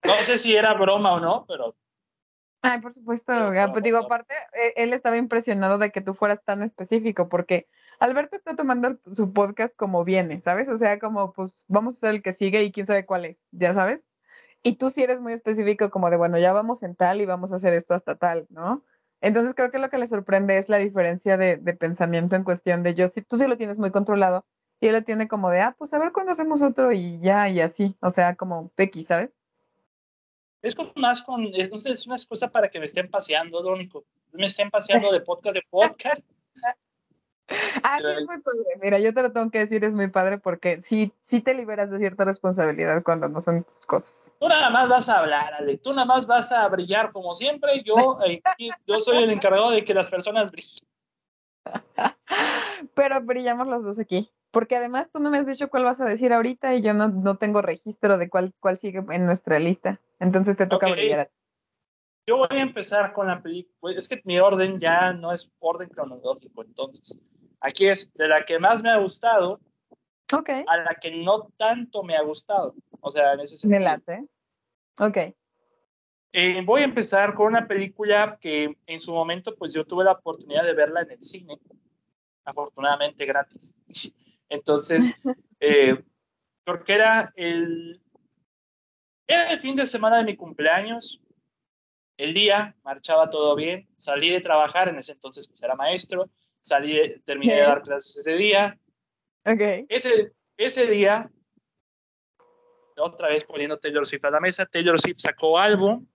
No sé si era broma o no, pero. Ay, por supuesto, pues digo, aparte, e, él estaba impresionado de que tú fueras tan específico, porque Alberto está tomando su podcast como viene, ¿sabes? O sea, como, pues, vamos a ser el que sigue y quién sabe cuál es, ¿ya sabes? Y tú sí eres muy específico, como de, bueno, ya vamos en tal y vamos a hacer esto hasta tal, ¿no? Entonces creo que lo que le sorprende es la diferencia de, de pensamiento en cuestión de yo, si tú sí lo tienes muy controlado, y él lo tiene como de, ah, pues a ver cuándo hacemos otro y ya, y así, o sea, como X, ¿sabes? Es como más con, es, es una excusa para que me estén paseando, lo único. Me estén paseando de podcast de podcast. Es muy padre. Mira, yo te lo tengo que decir, es muy padre porque sí, sí te liberas de cierta responsabilidad cuando no son tus cosas. Tú nada más vas a hablar, Ale. Tú nada más vas a brillar como siempre. Yo, yo soy el encargado de que las personas brillen. Pero brillamos los dos aquí. Porque además tú no me has dicho cuál vas a decir ahorita y yo no, no tengo registro de cuál, cuál sigue en nuestra lista. Entonces te toca brillar. Yo voy a empezar con la película. Es que mi orden ya no es orden cronológico. Entonces, aquí es de la que más me ha gustado okay. a la que no tanto me ha gustado. O sea, en ese sentido. Me late. Ok. Eh, voy a empezar con una película que en su momento, pues yo tuve la oportunidad de verla en el cine, afortunadamente gratis. Entonces, eh, porque era el, era el fin de semana de mi cumpleaños, el día, marchaba todo bien, salí de trabajar, en ese entonces pues era maestro, salí, terminé de dar clases ese día. Okay. Ese, ese día, otra vez poniendo Taylor Swift a la mesa, Taylor Swift sacó álbum.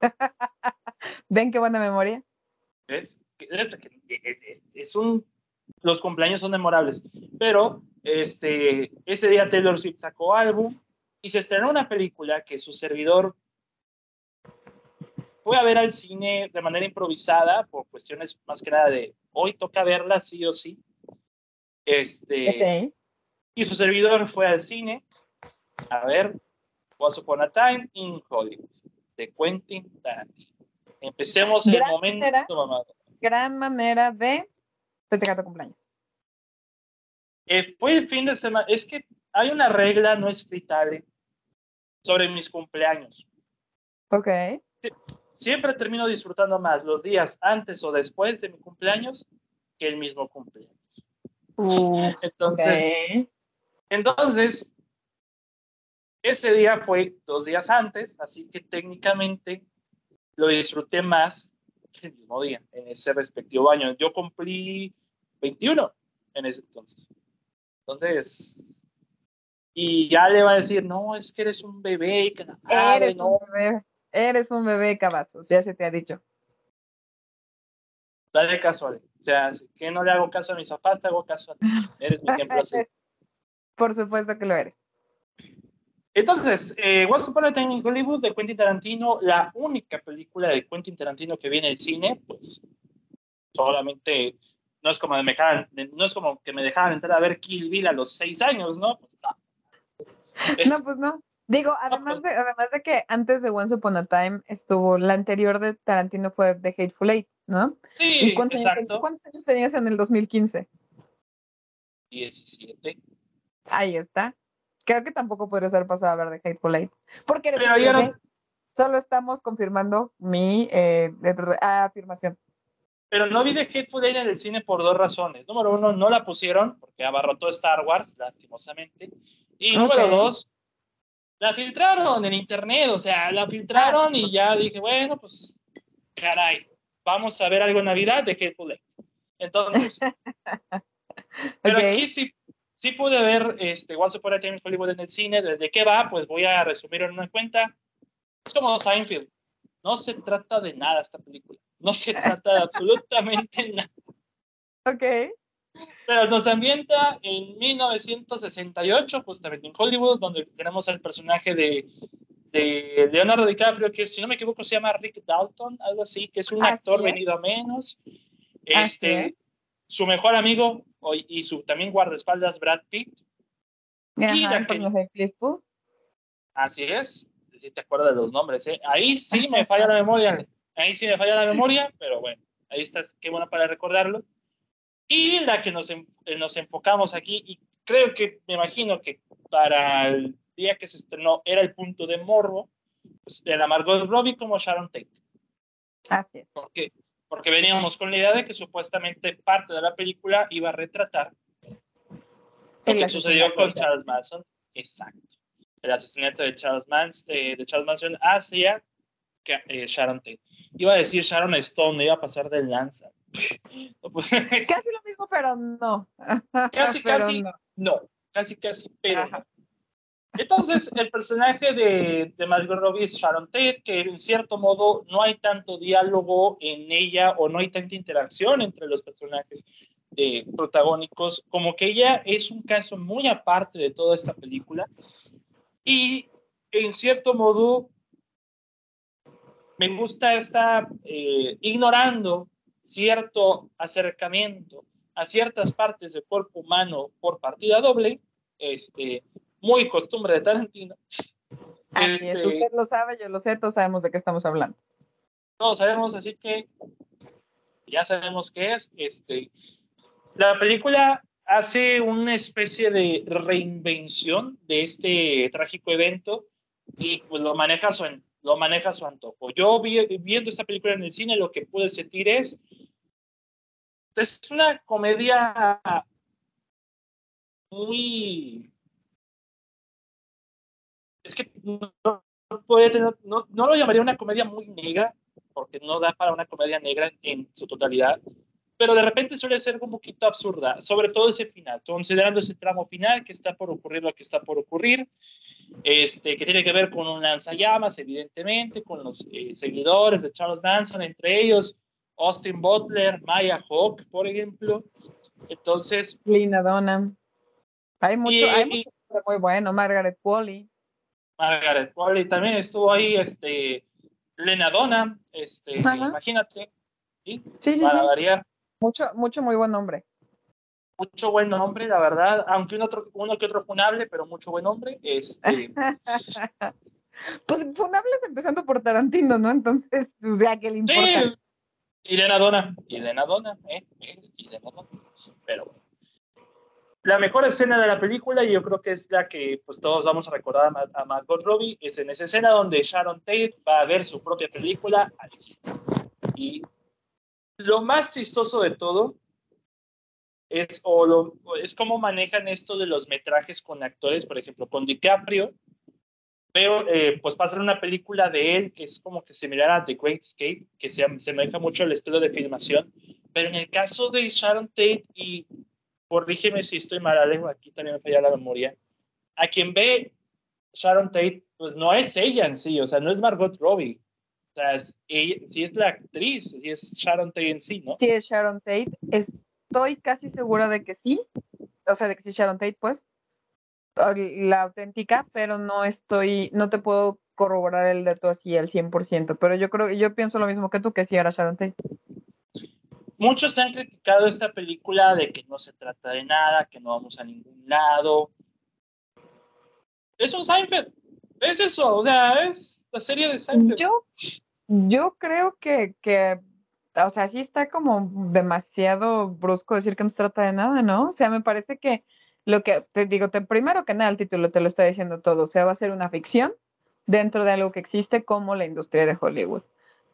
¿Ven qué buena memoria? Es, es, es un los cumpleaños son memorables. Pero este, ese día Taylor Swift sacó álbum y se estrenó una película que su servidor fue a ver al cine de manera improvisada por cuestiones más que nada de hoy toca verla sí o sí. Este, Y su servidor fue al cine a ver Once Upon a Time in Hollywood de Quentin Tarantino. Empecemos en el momento, Gran manera de festejar tu cumpleaños? Eh, fue el fin de semana. Es que hay una regla no escrita sobre mis cumpleaños. Ok. Siempre termino disfrutando más los días antes o después de mi cumpleaños que el mismo cumpleaños. Uh, entonces, entonces, ese día fue dos días antes, así que técnicamente lo disfruté más que el mismo día, en ese respectivo año. Yo cumplí 21 en ese entonces. Entonces, y ya le va a decir, no, es que eres un bebé, que eres, un bebé eres un bebé, cabazos, ya se te ha dicho. Dale caso a él. O sea, que no le hago caso a mis papás, te hago caso a ti. Eres mi ejemplo así. Por supuesto que lo eres. Entonces, eh, What's Upon a Time in Hollywood de Quentin Tarantino, la única película de Quentin Tarantino que viene al cine, pues solamente no es como me no es como que me dejaban entrar a ver Kill Bill a los seis años, ¿no? Pues no. No, pues no. Digo, además, pues de, además de que antes de Once Upon a Time estuvo, la anterior de Tarantino fue The Hateful Eight, ¿no? Sí, cuántos, exacto. Años, ¿Cuántos años tenías en el 2015? 17. Ahí está. Creo que tampoco podría ser pasado a ver de Hateful Eight. Porque Pero no- solo estamos confirmando mi eh, afirmación. Pero no vi de Hateful Eight en el cine por dos razones. Número uno, no la pusieron porque abarrotó Star Wars, lastimosamente. Y número dos, la filtraron en internet, o sea, la filtraron y ya dije, bueno, pues, caray, vamos a ver algo en Navidad de Hateful Eight. Entonces, pero Ok. aquí sí, sí pude ver este, Once Upon a Time in Hollywood en el cine. ¿Desde qué va? Pues voy a resumir en una cuenta. Es como Seinfeld. No se trata de nada esta película. No se trata de absolutamente nada. Ok. Pero nos ambienta en 1968, justamente en Hollywood, donde tenemos al personaje de, de Leonardo DiCaprio, que si no me equivoco se llama Rick Dalton, algo así, que es un Así actor es. venido a menos. Así Este, es. su mejor amigo y su también guardaespaldas Brad Pitt. Ajá, la el que-. Así es. Si te acuerdas de los nombres, ¿eh? Ahí sí me falla la memoria. Ahí sí me falla la memoria, pero bueno, ahí estás, qué bueno para recordarlo. Y la que nos, eh, nos enfocamos aquí, y creo que, me imagino que para el día que se estrenó era el punto de morbo, pues era Margot Robbie como Sharon Tate. Así es. ¿Por qué? Porque veníamos con la idea de que supuestamente parte de la película iba a retratar lo que sucedió con Charles Manson. Exacto. El asesinato de Charles, Mans, eh, de Charles Manson hacia eh, Sharon Tate. Iba a decir Sharon Stone, iba a pasar de lanza. Pues, Casi lo mismo, pero no. Casi, Pero casi. no. no, casi, casi, pero Ajá. Entonces, el personaje de, de Margot Robbie es Sharon Tate, que en cierto modo no hay tanto diálogo en ella o no hay tanta interacción entre los personajes eh, protagónicos, como que ella es un caso muy aparte de toda esta película. Y en cierto modo, me gusta estar eh, ignorando cierto acercamiento a ciertas partes del cuerpo humano por partida doble, este, muy costumbre de Tarantino. Así es. Este, Usted lo sabe, yo lo sé, todos sabemos de qué estamos hablando. todos sabemos, así que ya sabemos qué es. Este, la película hace una especie de reinvención de este trágico evento y pues lo maneja a su, lo maneja a su antojo. Yo vi- viendo esta película en el cine lo que pude sentir es es una comedia muy es que no, no, no lo llamaría una comedia muy negra porque no da para una comedia negra en su totalidad pero de repente suele ser un poquito absurda, sobre todo ese final, considerando ese tramo final que está por ocurrir lo que está por ocurrir, este, que tiene que ver con un lanzallamas, evidentemente, con los eh, seguidores de Charles Manson, entre ellos Austin Butler, Maya Hawke, por ejemplo. Entonces, Lina Dunham. Hay mucho, Y- hay mucho muy bueno. Margaret Qualley. Margaret Qualley también estuvo ahí, este, Lena Donna, este, Ajá. imagínate, ¿sí? Sí, sí, para variar. Mucho, mucho muy buen nombre. mucho buen nombre, la verdad, aunque uno, otro, uno que otro funable, pero mucho buen nombre. Este, Pues funables empezando por Tarantino, ¿no? Entonces, o sea, ¿qué le importa? sí, Irena Dona, Irena Dona, ¿eh? ¿eh? Irena Dona. Pero bueno. La mejor escena de la película, y yo creo que es la que pues, todos vamos a recordar a, Ma- a Margot Robbie, es en esa escena donde Sharon Tate va a ver su propia película al cine. Y lo más chistoso de todo es, o es cómo manejan esto de los metrajes con actores, por ejemplo, con DiCaprio. Veo, eh, pues pasar una película de él que es como que similar a The Great Escape, que se asemeja mucho al estilo de filmación, pero en el caso de Sharon Tate, y corrígeme si estoy mal, Alejo, aquí también me falla la memoria, a quien ve Sharon Tate, pues no es ella en sí, o sea, no es Margot Robbie, o sea, es ella, sí es la actriz, sí es Sharon Tate en sí, ¿no? Sí, es Sharon Tate. Estoy casi segura de que sí. O sea, de que sí, Sharon Tate, pues. La auténtica, pero no estoy, no te puedo corroborar el dato así al 100%. Pero yo creo, yo pienso lo mismo que tú, que sí era Sharon Tate. Muchos han criticado esta película de que no se trata de nada, que no vamos a ningún lado. Es un Seinfeld, es eso, o sea, es la serie de Seinfeld. Yo, yo creo que, que o sea, sí está como demasiado brusco decir que no se trata de nada, ¿no? O sea, me parece que lo que te digo, te, primero que nada, el título te lo está diciendo todo. O sea, va a ser una ficción dentro de algo que existe como la industria de Hollywood.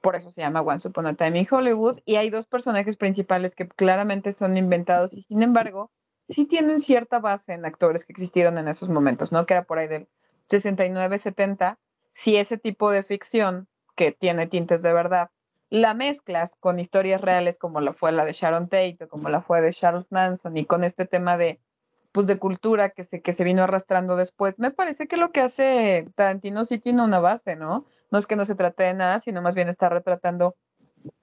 Por eso se llama Once Upon a Time in Hollywood. Y hay dos personajes principales que claramente son inventados y sin embargo sí tienen cierta base en actores que existieron en esos momentos, ¿no? Que era por ahí del 69, 70. Si ese tipo de ficción que tiene tintes de verdad la mezclas con historias reales como la fue la de Sharon Tate como la fue de Charles Manson y con este tema de pues de cultura que se, que se vino arrastrando después. Me parece que lo que hace Tarantino sí tiene una base, ¿no? No es que no se trate de nada, sino más bien está retratando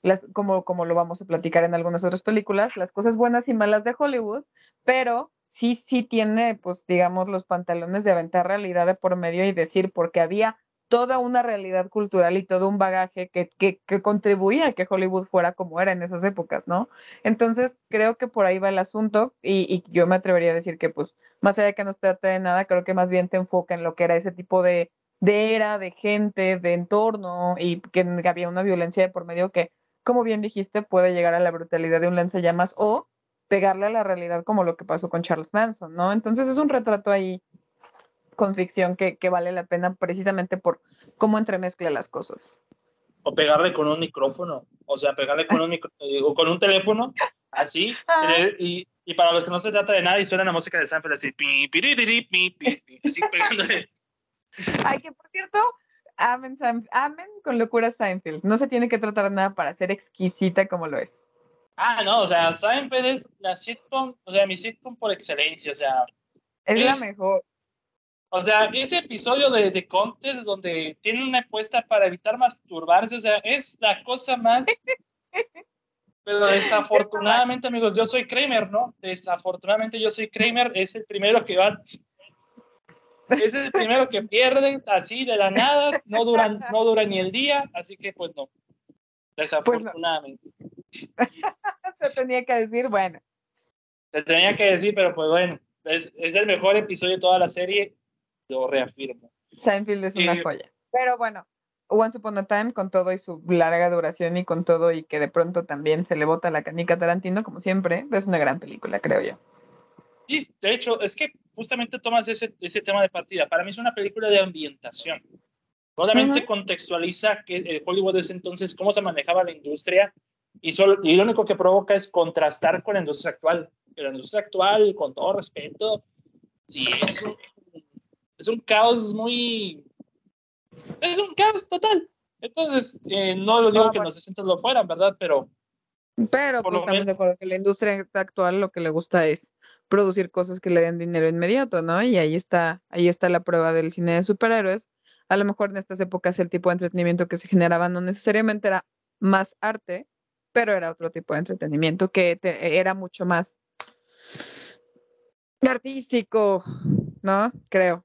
las, como, como lo vamos a platicar en algunas otras películas, las cosas buenas y malas de Hollywood, pero sí, sí tiene, pues, digamos, los pantalones de aventar realidad de por medio y decir, porque había toda una realidad cultural y todo un bagaje que, que, contribuía a que Hollywood fuera como era en esas épocas, ¿no? Entonces, creo que por ahí va el asunto y, yo me atrevería a decir que, pues, más allá de que no se trate de nada, creo que más bien te enfoca en lo que era ese tipo de, de era, de gente, de entorno y que había una violencia de por medio que, como bien dijiste, puede llegar a la brutalidad de un lanzallamas o pegarle a la realidad como lo que pasó con Charles Manson, ¿no? Entonces es un retrato ahí con ficción que, que, vale la pena precisamente por cómo entremezcla las cosas. O pegarle con un micrófono, o sea, pegarle con un, eh, o con un teléfono, así, y, y, para los que no se trata de nada y suena la música de Sanford así, pi, así pegándole. Ay, que por cierto, amen, amen con locura Seinfeld. No se tiene que tratar nada para ser exquisita como lo es. Ah, no, o sea, Seinfeld es la sitcom, o sea, mi sitcom por excelencia, o sea. Es, es la mejor. O sea, ese episodio de, de Contest donde tiene una apuesta para evitar masturbarse, o sea, es la cosa más... Pero desafortunadamente, amigos, yo soy Kramer, ¿no? Desafortunadamente yo soy Kramer, es el primero que va... Es el primero que pierde así de la nada, no dura, no dura ni el día, así que pues no. Desafortunadamente. Pues no. Se tenía que decir, bueno. Se tenía que decir, pero pues bueno, es, es el mejor episodio de toda la serie lo reafirmo. Seinfeld es una joya. Pero bueno, Once Upon a Time, con todo y su larga duración y con todo y que de pronto también se le bota la canica Tarantino, como siempre, es una gran película, creo yo. Sí, de hecho, es que justamente tomas ese, ese tema de partida. Para mí es una película de ambientación. Solamente uh -huh. contextualiza que eh, Hollywood es entonces cómo se manejaba la industria y, solo, y lo único que provoca es contrastar con la industria actual. La industria actual, con todo respeto, sí es es un caos muy... Es un caos total. Entonces, eh, no lo digo no, que bueno. los 60 lo fueran, ¿verdad? Pero... Pero pues, estamos menos... de acuerdo que la industria actual lo que le gusta es producir cosas que le den dinero inmediato, ¿no? Y ahí está, ahí está la prueba del cine de superhéroes. A lo mejor en estas épocas el tipo de entretenimiento que se generaba no necesariamente era más arte, pero era otro tipo de entretenimiento que te, era mucho más artístico, ¿no? Creo.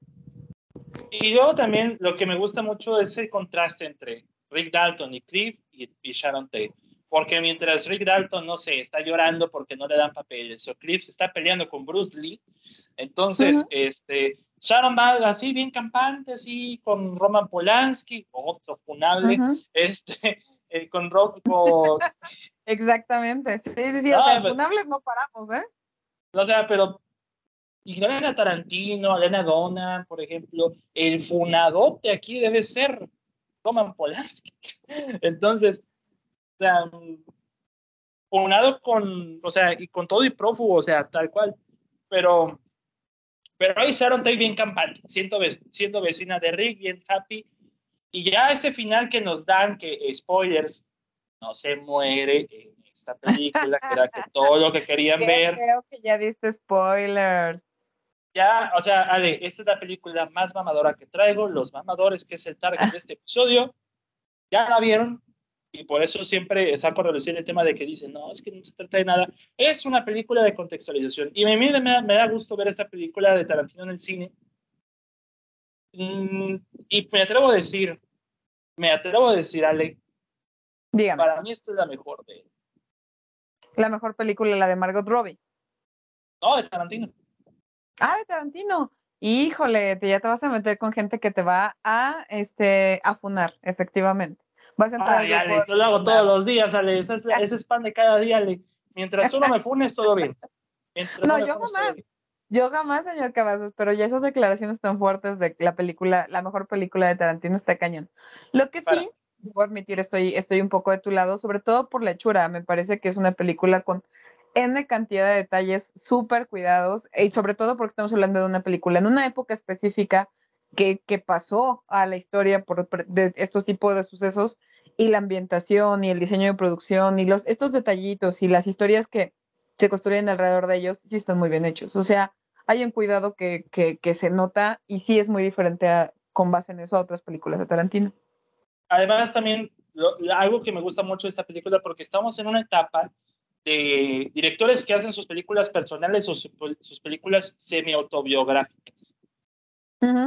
Y luego también lo que me gusta mucho es el contraste entre Rick Dalton y Cliff y, y, Sharon Tate. Porque mientras Rick Dalton, no sé, está llorando porque no le dan papeles, o Cliff se está peleando con Bruce Lee, entonces, uh -huh. este, Sharon va así, bien campante, así, con Roman Polanski, otro funable, uh -huh. este, eh, con Rock, con... Exactamente, sí, sí, sí, no, o sea, pero, funables no paramos, ¿eh? O sea, pero ignoran a Tarantino, a Lena Donna, por ejemplo, el funadote aquí debe ser Roman Polanski. Entonces, o sea, funado con, o sea, y con todo y prófugo, o sea, tal cual. Pero, pero ahí Sharon Tate bien campante, siendo, siendo vecina de Rick, bien happy. Y ya ese final que nos dan, que spoilers, no se muere en esta película, que era que todo lo que querían ver. Creo que ya diste spoilers ya, o sea, Ale, esta es la película más mamadora que traigo, Los Mamadores, que es el target de este episodio, ya la vieron, y por eso siempre saco a relucir el tema de que dicen, no, es que no se trata de nada. Es una película de contextualización, y me, me, me da gusto ver esta película de Tarantino en el cine, mm, y me atrevo a decir, me atrevo a decir, Ale, Dígame. para mí esta es la mejor de él. La mejor película, la de Margot Robbie. No, de Tarantino. Ah, de Tarantino. Híjole, te, ya te vas a meter con gente que te va a, este, a funar, efectivamente. Vas a entrar Ay, Ale, yo lo hago todos los días, Ale. Ese es, ese es pan de cada día, Ale. Mientras tú no me funes, todo bien. Mientras No, yo funes, jamás. Yo jamás, señor Cavazos, pero ya esas declaraciones tan fuertes de la película, la mejor película de Tarantino está cañón. Lo que Para. sí, debo admitir, estoy, estoy un poco de tu lado, sobre todo por la hechura. Me parece que es una película con N cantidad de detalles súper cuidados, y sobre todo porque estamos hablando de una película en una época específica que, que pasó a la historia por de estos tipos de sucesos y la ambientación y el diseño de producción y los, estos detallitos y las historias que se construyen alrededor de ellos sí están muy bien hechos. O sea, hay un cuidado que, que, se nota y sí es muy diferente a- con base en eso a otras películas de Tarantino. Además, también algo que me gusta mucho de esta película, porque estamos en una etapa de directores que hacen sus películas personales o su- sus películas semi-autobiográficas.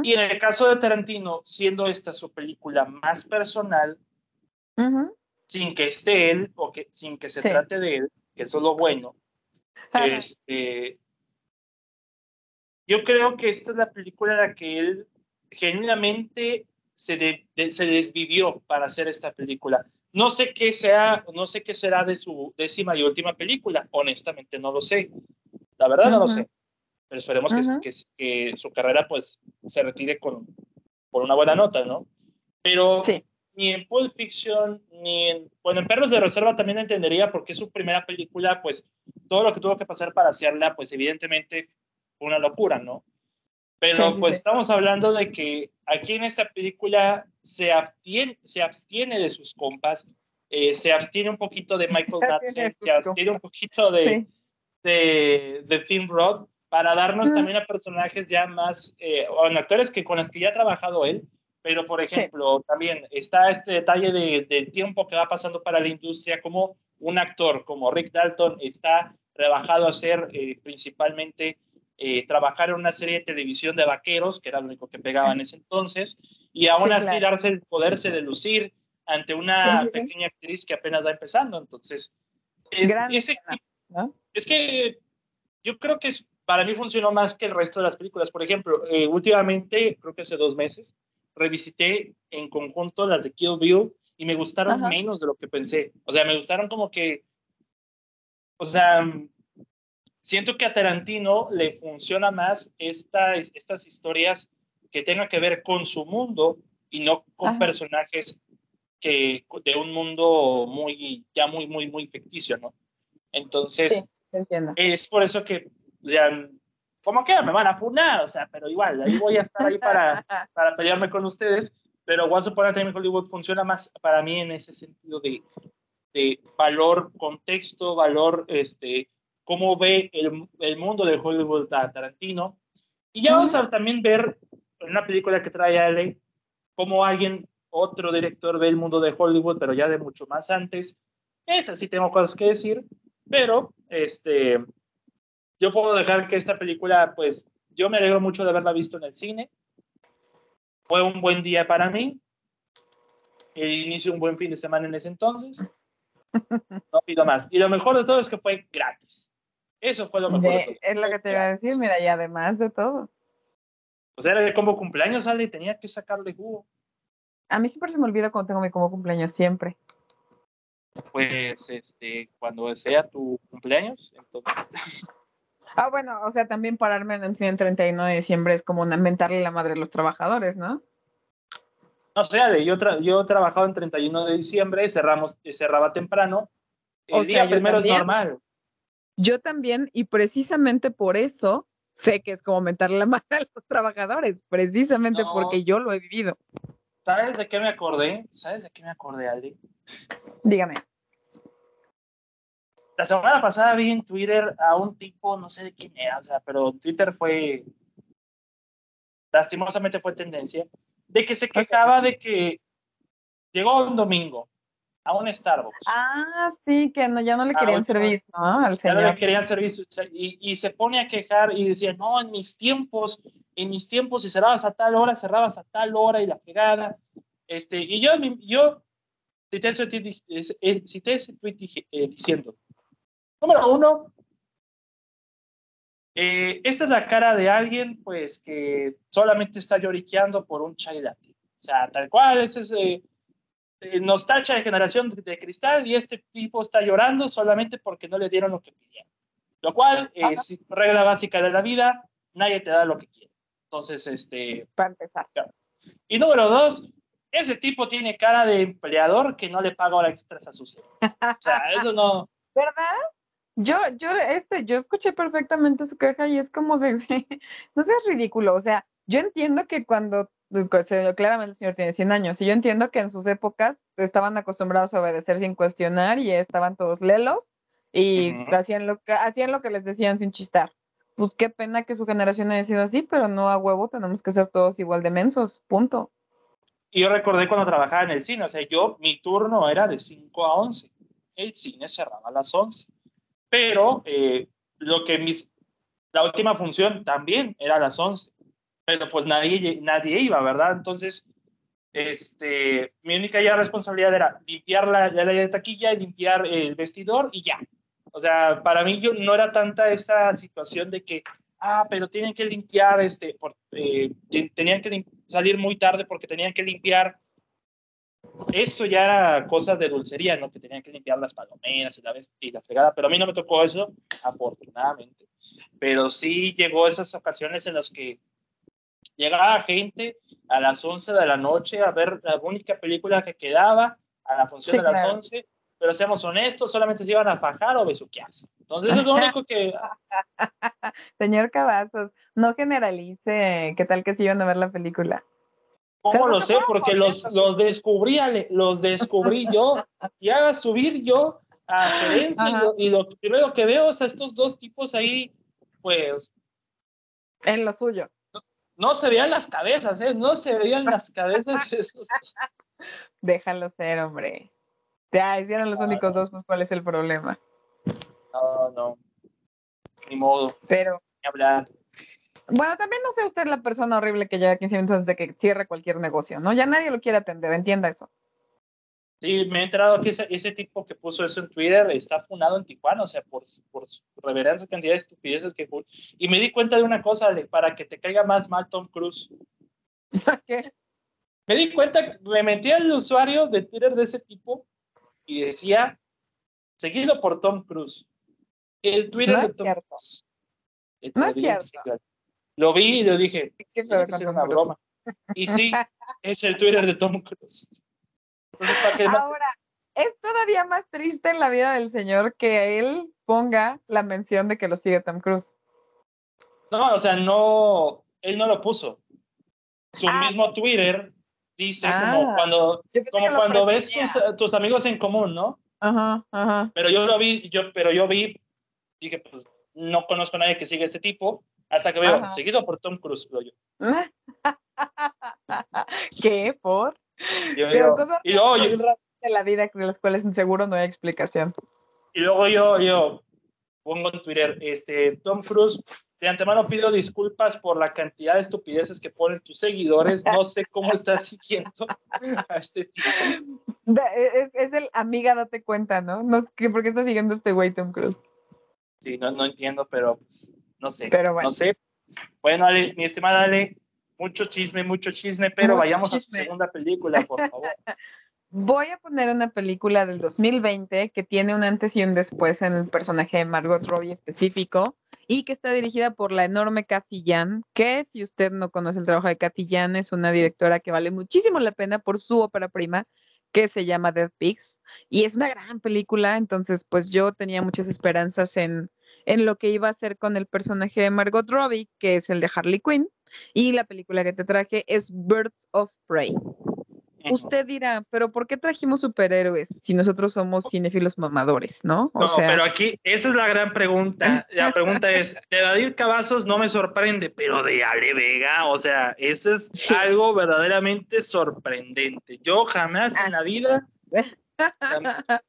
Y en el caso de Tarantino, siendo esta su película más personal, sin que esté él o que sin que se Sí. trate de él, que eso es lo bueno, este, yo creo que esta es la película en la que él genuinamente se, de- de- se desvivió para hacer esta película. No sé qué sea, no sé qué será de su décima y última película, honestamente no lo sé. La verdad no lo sé. Pero esperemos que, que, que su carrera pues se retire con, con una buena nota, ¿no? Pero Sí. ni en Pulp Fiction, ni en, bueno, en Perros de Reserva también entendería porque su primera película, pues todo lo que tuvo que pasar para hacerla, pues evidentemente fue una locura, ¿no? Pero Sí, pues sí. estamos hablando de que aquí en esta película se abstiene, se abstiene de sus compas, eh, se abstiene un poquito de Michael Madsen, se abstiene un poquito de, Sí. de, de Tim Roth para darnos Ujú. también a personajes ya más, eh, o en actores que con los que ya ha trabajado él, pero por ejemplo, también está este detalle de, del tiempo que va pasando para la industria, como un actor como Rick Dalton está rebajado a ser eh, principalmente eh, trabajar en una serie de televisión de vaqueros, que era lo único que pegaba en ese entonces, y aún Sí, así claro. darse el poderse de lucir ante una Sí, sí, pequeña actriz que apenas va empezando. Entonces, Gran ese ¿no? es que yo creo que es, para mí funcionó más que el resto de las películas. Por ejemplo, eh, últimamente, creo que hace dos meses, revisité en conjunto las de Kill Bill y me gustaron Ajá. menos de lo que pensé. O sea, me gustaron como que, o sea, siento que a Tarantino le funciona más esta, estas historias que tengan que ver con su mundo y no con Ajá. personajes que de un mundo muy, ya muy, muy, muy ficticio, ¿no? Entonces, Sí, te entiendo. es por eso que, ya, como que me van a funar, o sea, pero igual, ahí voy a estar ahí para, para pelearme con ustedes, pero Once Upon a Time in Hollywood funciona más para mí en ese sentido de, de valor, contexto, valor, este, cómo ve el, el mundo de Hollywood a Tarantino. Y ya vamos a también ver en una película que trae Ale, cómo alguien, otro director ve el mundo de Hollywood, pero ya de mucho más antes. Esa sí tengo cosas que decir, pero este, yo puedo dejar que esta película, pues, yo me alegro mucho de haberla visto en el cine. Fue un buen día para mí. Inicio un buen fin de semana en ese entonces. No pido más. Y lo mejor de todo es que fue gratis. Eso fue lo mejor de todo. De- es lo que te iba a decir, mira, y además de todo. O sea, era como cumpleaños, sale y tenía que sacarle jugo. A mí siempre se me olvida cuando tengo mi como cumpleaños, siempre. Pues, este, cuando sea tu cumpleaños, entonces. Ah, bueno, o sea, también pararme en el cine el 31 de diciembre es como mentarle la madre a los trabajadores, ¿no? No sé, Ale, yo, tra- yo he trabajado en 31 de diciembre, cerramos, cerraba temprano. El O día sea, primero es normal. Yo también, y precisamente por eso sé que es como mentarle la madre a los trabajadores, precisamente No. porque yo lo he vivido. ¿Sabes de qué me acordé? ¿Sabes de qué me acordé, Ale? Dígame. La semana pasada vi en Twitter a un tipo, no sé de quién era, o sea, pero Twitter fue, lastimosamente fue tendencia, de que se quejaba de que llegó un domingo a un Starbucks. Ah, sí, que no, ya no le querían servir, ¿no? Al ya no señor. le querían sea, y, y se pone a quejar y decía, no, en mis tiempos, en mis tiempos, si cerrabas a tal hora, cerrabas a tal hora y la pegada. Este, y yo, yo cité ese tweet, cité ese tweet eh, diciendo, número uno, eh, esa es la cara de alguien pues que solamente está lloriqueando por un chai latte. O sea, tal cual, ese es, eh, nos tacha de generación de, cristal y este tipo está llorando solamente porque no le dieron lo que pidieron. Lo cual es regla básica de la vida, nadie te da lo que quiere. Entonces, este... Para empezar. Y número dos, ese tipo tiene cara de empleador que no le paga hora extras a su O sea, eso no... ¿Verdad? Yo, yo, este, yo escuché perfectamente su queja y es como de, no seas ridículo, o sea, yo entiendo que cuando, claramente el señor tiene 100 años, y yo entiendo que en sus épocas estaban acostumbrados a obedecer sin cuestionar y estaban todos lelos y hacían, lo que, hacían lo que les decían sin chistar. Pues qué pena que su generación haya sido así, pero no a huevo, tenemos que ser todos igual de mensos, punto. Y yo recordé cuando trabajaba en el cine, o sea, yo, mi turno era de 5 a 11, el cine cerraba a las 11, pero eh, lo que mis, la última función también era a las 11 pero pues nadie, nadie iba, ¿verdad? Entonces, este, mi única ya responsabilidad era limpiar la, la, taquilla y limpiar el vestidor y ya. O sea, para mí yo, no era tanta esa situación de que, ah, pero tienen que limpiar, este, por, eh, tenían que salir muy tarde porque tenían que limpiar. Esto ya era cosas de dulcería, ¿no? Que tenían que limpiar las palomeras y la, y la fregada, pero a mí no me tocó eso, afortunadamente. Pero sí llegó esas ocasiones en las que Llegaba gente a las 11 de la noche a ver la única película que quedaba a la función de las 11, pero seamos honestos, solamente se iban a fajar o besuquearse. Entonces es lo único que... Señor Cavazos, no generalice, ¿qué tal que se iban a ver la película? ¿Cómo lo sé? Porque los, los descubrí, los descubrí yo, y haga subir yo a gerencia, y lo, primero que veo es a estos dos tipos ahí, pues... En lo suyo no se veían las cabezas, ¿eh? No se veían las cabezas. Esos. Déjalo ser, hombre. Ya, hicieron los únicos dos, pues ¿cuál es el problema? No, no. Ni modo. Pero. Ni hablar. Bueno, también no sea usted la persona horrible que lleva 15 minutos antes de que cierre cualquier negocio, ¿no? Ya nadie lo quiere atender, entienda eso. Sí, me he enterado que ese, tipo que puso eso en Twitter está fundado en Tijuana, o sea, por, por reverencia cantidad de estupideces que... Y me di cuenta de una cosa, para que te caiga más mal Tom Cruise. ¿Qué? Me di cuenta, me metí al usuario de Twitter de ese tipo y decía, seguido por Tom Cruise. El Twitter de Tom Cruise. no es cierto. Lo vi y le dije, ¿Qué una broma. Y sí, es el Twitter de Tom Cruise. Ahora, es todavía más triste en la vida del señor que él ponga la mención de que lo sigue Tom Cruise. No, o sea, no, él no lo puso. Su ah. mismo Twitter dice como ah. cuando, como cuando ves tus, amigos en común, ¿no? Ajá, ajá. Pero yo lo vi, yo, pero yo vi, dije, pues no conozco a nadie que siga este tipo, hasta que veo, seguido por Tom Cruise, yo. ¿Qué? ¿Por? Yo, cosas y yo, de la vida de las cuales seguro no hay explicación. Y luego yo, yo pongo en Twitter, este, Tom Cruise, de antemano pido disculpas por la cantidad de estupideces que ponen tus seguidores. No sé cómo estás siguiendo a este tipo. E, es, el amiga, date cuenta, ¿no? no ¿Por qué estás siguiendo a este güey, Tom Cruise? Sí, no, no entiendo, pero pues, no sé. Pero bueno. No sé. Bueno, Ale, mi estimada Ale, mucho chisme, mucho chisme, pero vayamos a su segunda película, por favor. Voy a poner una película del 2020 que tiene un antes y un después en el personaje de Margot Robbie específico y que está dirigida por la enorme Cathy Yan, que si usted no conoce el trabajo de Cathy Yan, es una directora que vale muchísimo la pena por su ópera prima que se llama Dead Pigs y es una gran película, entonces pues yo tenía muchas esperanzas en, en lo que iba a hacer con el personaje de Margot Robbie, que es el de Harley Quinn y la película que te traje es Birds of Prey. Usted dirá, pero ¿por qué trajimos superhéroes si nosotros somos cinéfilos mamadores, no? no, pero aquí, esa es la gran pregunta. La pregunta es, de David Cavazos no me sorprende, pero de Ale Vega, o sea, eso es algo verdaderamente sorprendente. Yo jamás en la vida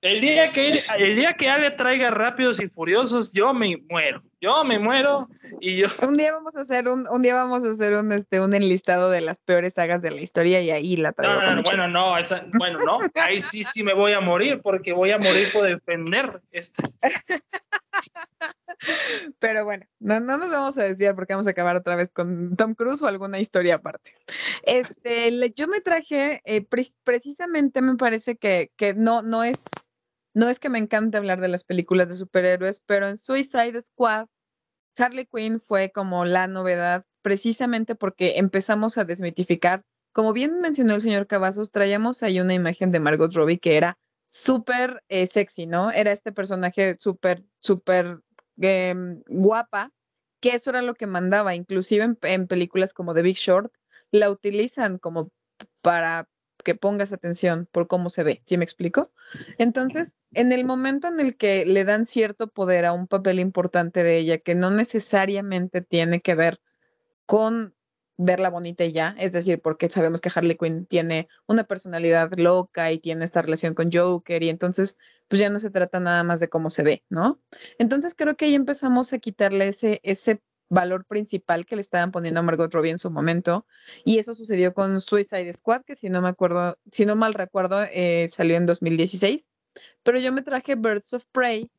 El día que el día que Ale traiga Rápidos y Furiosos, yo me muero. Yo me muero y yo. Un día vamos a hacer un, un día vamos a hacer un este un enlistado de las peores sagas de la historia y ahí la traigo. No, no, bueno, no, esa, bueno, no, ahí sí sí me voy a morir porque voy a morir por defender estas. Pero bueno, no, no nos vamos a desviar porque vamos a acabar otra vez con Tom Cruise o alguna historia aparte. Este, yo me traje, eh, precisamente me parece que, que no, no, es, no es que me encante hablar de las películas de superhéroes, pero en Suicide Squad, Harley Quinn fue como la novedad precisamente porque empezamos a desmitificar, como bien mencionó el señor Cavazos, traíamos ahí una imagen de Margot Robbie que era súper eh, sexy, ¿no? Era este personaje súper, súper em, guapa, que eso era lo que mandaba, inclusive en, películas como The Big Short, la utilizan como para que pongas atención por cómo se ve, ¿sí me explico? Entonces, en el momento en el que le dan cierto poder a un papel importante de ella, que no necesariamente tiene que ver con verla bonita y ya, es decir, porque sabemos que Harley Quinn tiene una personalidad loca y tiene esta relación con Joker y entonces pues ya no se trata nada más de cómo se ve, ¿no? Entonces creo que ahí empezamos a quitarle ese, ese valor principal que le estaban poniendo a Margot Robbie en su momento y eso sucedió con Suicide Squad, que si no me acuerdo, si no mal recuerdo, eh, salió en 2016, pero yo me traje Birds of Prey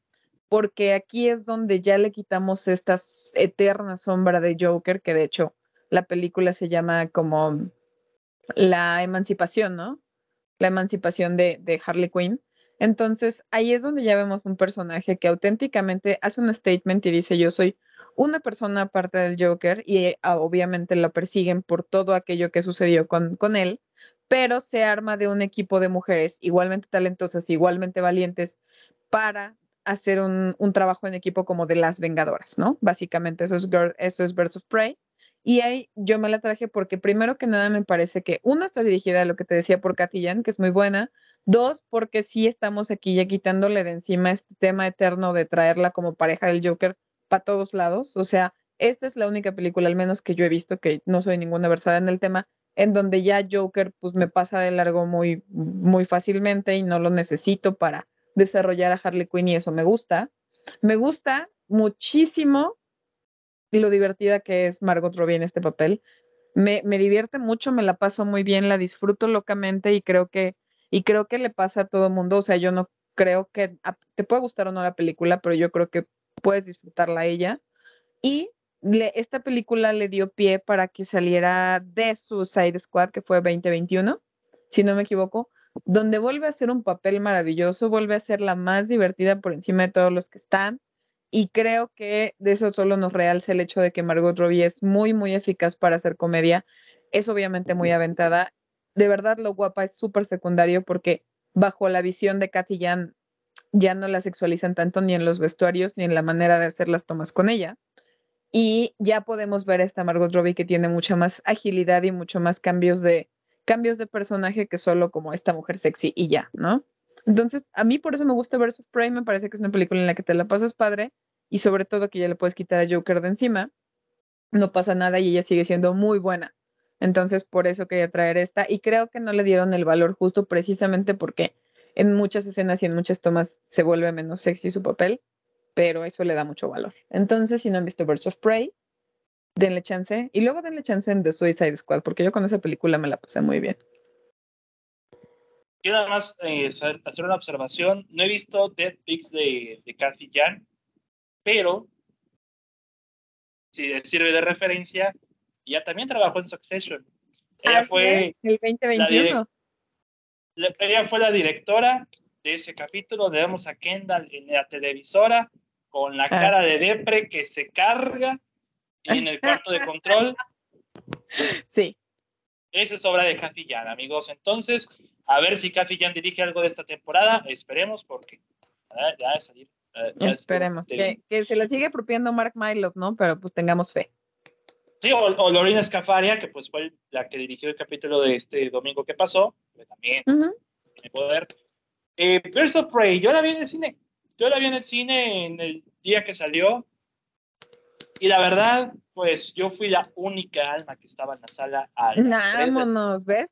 porque aquí es donde ya le quitamos esta eterna sombra de Joker, que de hecho la película se llama como la emancipación, ¿no? La emancipación de, Harley Quinn. Entonces, ahí es donde ya vemos un personaje que auténticamente hace un statement y dice, yo soy una persona aparte del Joker y ah, obviamente la persiguen por todo aquello que sucedió con, con él, pero se arma de un equipo de mujeres igualmente talentosas, igualmente valientes para hacer un, trabajo en equipo como de las vengadoras, ¿no? Básicamente eso es, eso es Birds of Prey. Y ahí yo me la traje porque primero que nada me parece que una está dirigida a lo que te decía por Katy que es muy buena. Dos, porque sí estamos aquí ya quitándole de encima este tema eterno de traerla como pareja del Joker para todos lados. O sea, esta es la única película, al menos que yo he visto, que no soy ninguna versada en el tema, en donde ya Joker pues me pasa de largo muy, muy fácilmente y no lo necesito para desarrollar a Harley Quinn y eso me gusta. Me gusta muchísimo lo divertida que es Margot Robbie en este papel. Me, me, divierte mucho, me la paso muy bien, la disfruto locamente y creo que, y creo que le pasa a todo el mundo. O sea, yo no creo que te puede gustar o no la película, pero yo creo que puedes disfrutarla ella. Y esta película le dio pie para que saliera de Suicide Squad, que fue 2021, si no me equivoco, donde vuelve a ser un papel maravilloso, vuelve a ser la más divertida por encima de todos los que están y creo que de eso solo nos realza el hecho de que Margot Robbie es muy, muy eficaz para hacer comedia. Es obviamente muy aventada. De verdad, lo guapa es súper secundario porque bajo la visión de Kathy Jan ya no la sexualizan tanto ni en los vestuarios ni en la manera de hacer las tomas con ella. Y ya podemos ver a esta Margot Robbie que tiene mucha más agilidad y mucho más cambios de, cambios de personaje que solo como esta mujer sexy y ya, ¿no? Entonces, a mí por eso me gusta Versus Prey, me parece que es una película en la que te la pasas padre y sobre todo que ya le puedes quitar a Joker de encima, no pasa nada y ella sigue siendo muy buena. Entonces, por eso quería traer esta y creo que no le dieron el valor justo precisamente porque en muchas escenas y en muchas tomas se vuelve menos sexy su papel, pero eso le da mucho valor. Entonces, si no han visto Birds of Prey, denle chance y luego denle chance en The Suicide Squad porque yo con esa película me la pasé muy bien. Quiero nada más eh, hacer una observación. No he visto Dead Pigs de, de Kathy Jan, pero si sirve de referencia, ella también trabajó en Succession. Ella fue. El 2021. Ella fue la directora de ese capítulo donde vemos a Kendall en la televisora con la ah. cara de depre que se carga y en el cuarto de control. Sí. Esa es obra de Jan, amigos. Entonces, a ver si Jan dirige algo de esta temporada. Esperemos, porque ya, de salir. Esperemos. Que, que, se le sigue apropiando Mark Mylod, ¿no? Pero pues tengamos fe. Sí, o, Lorena Escafaria, que pues fue la que dirigió el capítulo de este domingo que pasó, que también tiene poder. Eh, Birds of Prey, yo la vi en el cine. Yo la vi en el cine en el día que salió. Y la verdad, pues yo fui la única alma que estaba en la sala. Vámonos, ¿ves?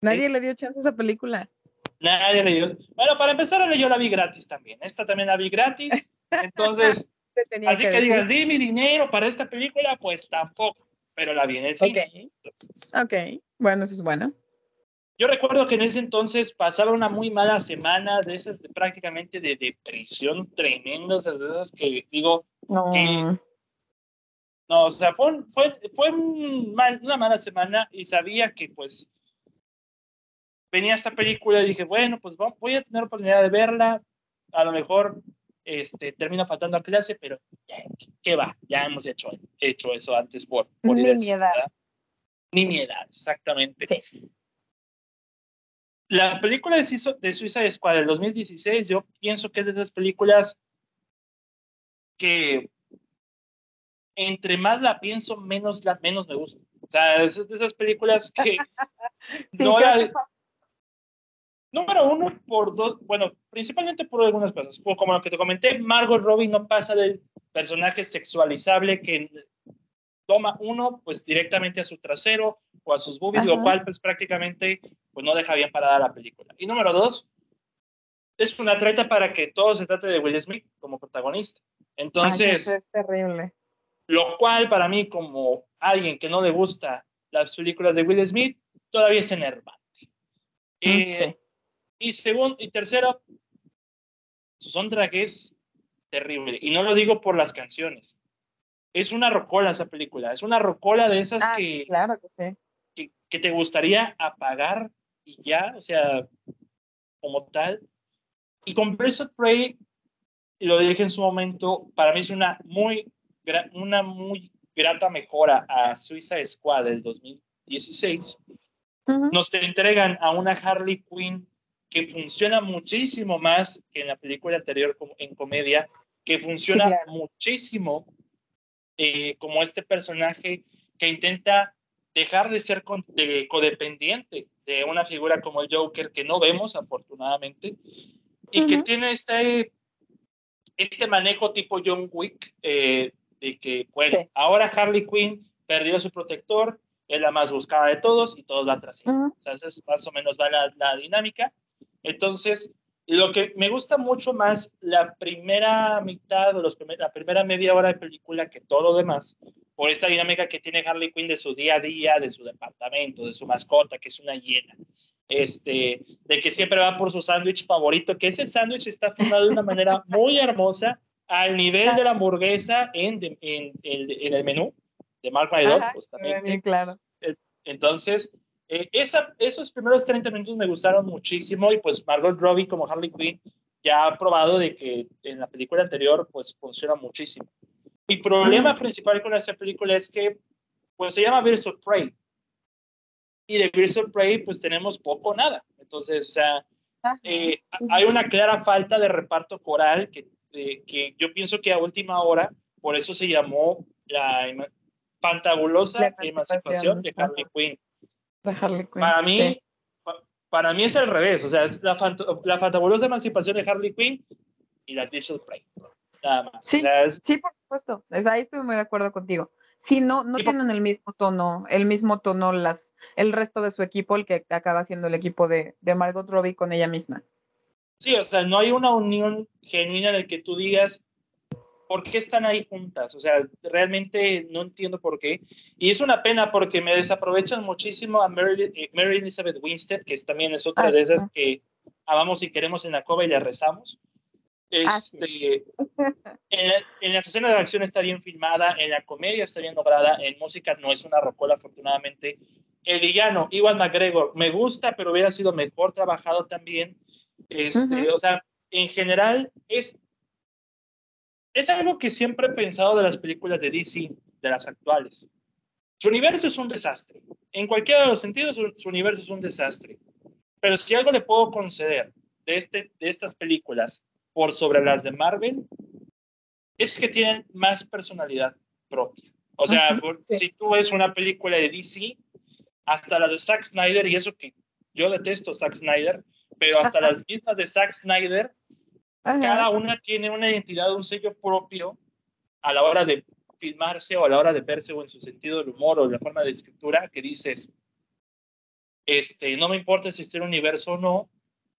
Nadie le dio chance a esa película. Nadie le dio. Bueno, para empezar, yo la vi gratis también. Esta también la vi gratis. Entonces, así que, digas, di mi dinero para esta película, pues tampoco. Pero la vi en el cine. Ok. Ok. Bueno, eso es bueno. Yo recuerdo que en ese entonces pasaba una muy mala semana de esas de, prácticamente de depresión tremenda, o sea, de esas que digo No. que no, o sea, fue, fue, fue un mal- una mala semana y sabía que pues venía esta película y dije, bueno, pues voy a tener oportunidad de verla, a lo mejor este, termino faltando a clase, pero ya, ¿qué va? Ya hemos hecho, hecho eso antes por, por Ni mi edad. Ni mi edad, exactamente. Sí. La película de, Suiza- de Suicide Squad del 2016, yo pienso que es de esas películas que entre más la pienso, menos, la, menos me gusta. O sea, es de esas películas que Sí, no la- Número uno, por dos, bueno, principalmente por algunas cosas. Como lo que te comenté, Margot Robbie no pasa del personaje sexualizable que toma uno, pues directamente a su trasero o a sus boobies, lo Ajá. cual, pues prácticamente, pues no deja bien parada la película. Y número dos, es una treta para que todo se trate de Will Smith como protagonista. Ay, Entonces, eso es terrible. lo cual para mí, como alguien que no le gusta las películas de Will Smith, todavía es enervante. Eh, Mm, sí. y segundo, y tercero, su soundtrack es terrible. Y no lo digo por las canciones. Es una rocola esa película. Es una rocola de esas Ah, que, claro que sí. que, que te gustaría apagar y ya, o sea, como tal. Y con Birds of Prey, lo dije en su momento, para mí es una muy, una muy grata mejora a Suiza Squad del 2016 Ujú. nos te entregan a una Harley Quinn que funciona muchísimo más que en la película anterior en comedia, que funciona Sí, claro. muchísimo eh, como este personaje que intenta dejar de ser con- de- codependiente de una figura como el Joker que no vemos afortunadamente y que Ujú. tiene este, este manejo tipo John Wick eh, de que, bueno, Sí. ahora Harley Quinn perdió a su protector, es la más buscada de todos y todos van tras ella. Ujú. O sea, esa es más o menos va la, la dinámica. Entonces, lo que me gusta mucho más la primera mitad o los primer- la primera media hora de película que todo lo demás, por esta dinámica que tiene Harley Quinn de su día a día, de su departamento, de su mascota, que es una hiena, este, de que siempre va por su sándwich favorito, que ese sándwich está formado de una manera muy hermosa al nivel de la hamburguesa en, en, el- en el menú de Mark Ajá, justamente. sí, claro. Entonces, eh, esa, esos primeros 30 minutos me gustaron muchísimo y pues Margot Robbie como Harley Quinn ya ha probado de que en la película anterior pues funciona muchísimo. Mi problema principal con esa película es que pues se llama Birds of Prey y de Birds of Prey pues tenemos poco o nada. Entonces, o sea, Ajá. eh, Sí, hay una clara falta de reparto coral que, eh, que yo pienso que a última hora, por eso se llamó la ema- fantabulosa La emancipación, de Harley Quinn. De Harley Quinn. Para mí, sí. pa- para mí es al revés, o sea, es la, la fantabulosa emancipación de Harley Quinn y la of Prey. Nada más. Sí. Sí, por supuesto. Es- ahí estoy muy de acuerdo contigo. Sí, no, no tienen el mismo tono, el mismo tono las, el resto de su equipo, el que acaba siendo el equipo de, de Margot Robbie con ella misma. Sí, o sea, no hay una unión genuina de que tú digas, ¿por qué están ahí juntas? O sea, realmente no entiendo por qué. Y es una pena porque me desaprovechan muchísimo a Mary, eh, Mary Elizabeth Winstead, que también es otra Ah, de esas que amamos y queremos en la cova y le rezamos. Ah. Este, en, la- en las escenas de acción está bien filmada, en la comedia está bien lograda, en música no es una rocola, afortunadamente. El villano, Iwan McGregor, me gusta, pero hubiera sido mejor trabajado también. Este, Ujú. O sea, en general es, es algo que siempre he pensado de las películas de DC, de las actuales. Su universo es un desastre. En cualquiera de los sentidos, su, su universo es un desastre. Pero si algo le puedo conceder de, este, de estas películas por sobre las de Marvel, es que tienen más personalidad propia. O sea, Ujú, por- sí. si tú ves una película de DC, hasta las de Zack Snyder, y eso que yo detesto Zack Snyder, pero hasta las mismas de Zack Snyder, Cada una tiene una identidad, un sello propio a la hora de filmarse o a la hora de verse o en su sentido del humor o la forma de escritura que dices, este, no me importa si es el universo o no,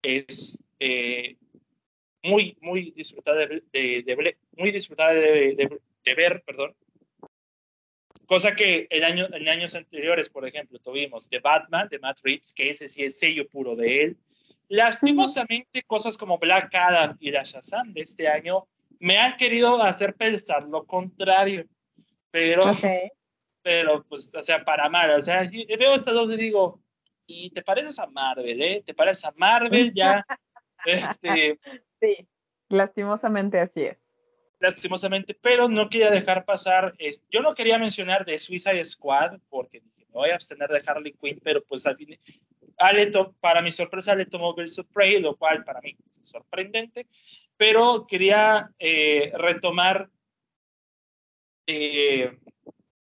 es eh, muy, muy disfrutable de, de- de- muy disfrutable de, de- de ver, perdón, cosa que en, año, en años anteriores, por ejemplo, tuvimos The Batman de Matt Reeves, que ese sí es sello puro de él. Lastimosamente, cosas como Black Adam y la Shazam de este año me han querido hacer pensar lo contrario, pero, pero pues, o sea, para mal, o sea, veo estas dos y digo, y te pareces a Marvel, ¿eh? Te pareces a Marvel ya. este, sí, lastimosamente así es. Lastimosamente, pero no quería dejar pasar, es, yo no quería mencionar de Suicide Squad porque dije, me voy a abstener de Harley Quinn, pero pues al fin, Ale para mi sorpresa le tomó of Prey, lo cual para mí es sorprendente, pero quería eh, retomar, eh,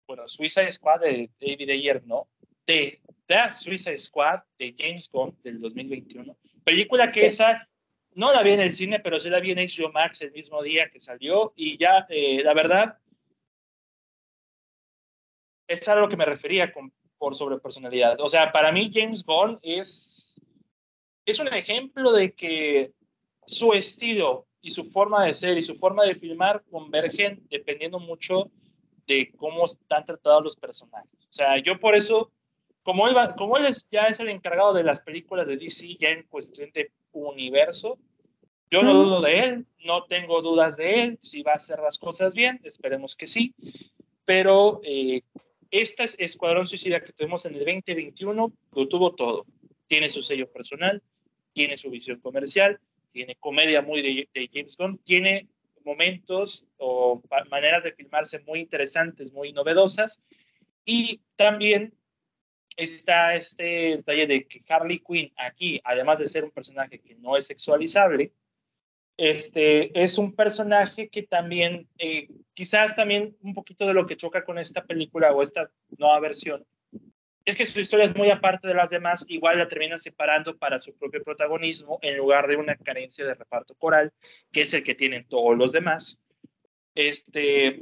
bueno, Suicide Squad de David Ayer, ¿no? De The Suicide Squad de James Bond del 2021. Película que esa no la vi en el cine, pero sí la vi en HBO Max el mismo día que salió y ya, eh, la verdad, es a lo que me refería con, por sobre personalidad. O sea, para mí James Bond es, es un ejemplo de que su estilo y su forma de ser y su forma de filmar convergen dependiendo mucho de cómo están tratados los personajes. O sea, yo por eso como él, como él ya es el encargado de las películas de DC, ya en cuestión de universo, yo no dudo de él, no tengo dudas de él, si va a hacer las cosas bien, esperemos que sí, pero eh, este Escuadrón Suicida que tuvimos en el 2021 lo tuvo todo. Tiene su sello personal, tiene su visión comercial, tiene comedia muy de, James Bond, tiene momentos o maneras de filmarse muy interesantes, muy novedosas, y también está este detalle de que Harley Quinn aquí, además de ser un personaje que no es sexualizable, este, es un personaje que también, eh, quizás también un poquito de lo que choca con esta película o esta nueva versión, es que su historia es muy aparte de las demás, igual la termina separando para su propio protagonismo en lugar de una carencia de reparto coral, que es el que tienen todos los demás. Este,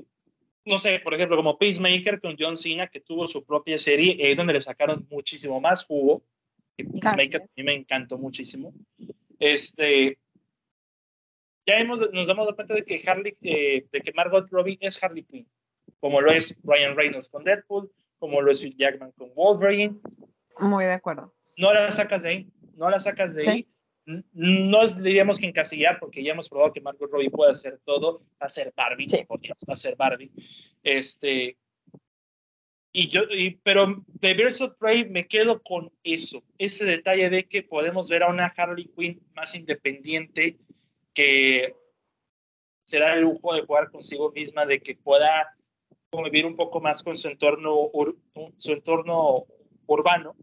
no sé, por ejemplo, como Peacemaker con John Cena, que tuvo su propia serie, eh, donde le sacaron muchísimo más jugo. Peacemaker a mí me encantó muchísimo. Este, ya hemos, nos damos cuenta de que Harley, eh, de que Margot Robbie es Harley Quinn, como lo es Ryan Reynolds con Deadpool, como lo es Hugh Jackman con Wolverine. Muy de acuerdo. No la sacas de ahí, no la sacas de ahí no diríamos que encasillar, porque ya hemos probado que Margot Robbie puede hacer todo, hacer Barbie, sí. hacer Barbie. Este, y yo, y, pero de Birds of Prey me quedo con eso, ese detalle de que podemos ver a una Harley Quinn más independiente que se da el lujo de jugar consigo misma, de que pueda convivir un poco más con su entorno, urbano.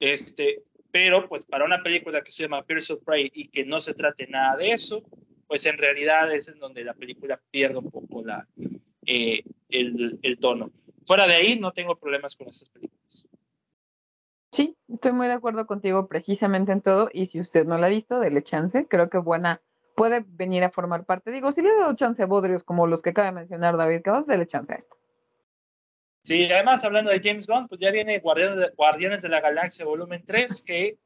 Este, pero pues para una película que se llama Pierce of Prey y que no se trate nada de eso, pues en realidad es en donde la película pierde un poco la, eh, el, tono. Fuera de ahí no tengo problemas con estas películas. Sí, estoy muy de acuerdo contigo precisamente en todo y si usted no la ha visto, dele chance, creo que buena puede venir a formar parte. Digo, si le he dado chance a Bodrios como los que acaba de mencionar David Cabos, dele chance a esto. Sí, además hablando de James Bond, pues ya viene Guardianes de, Guardianes de la Galaxia volumen 3, que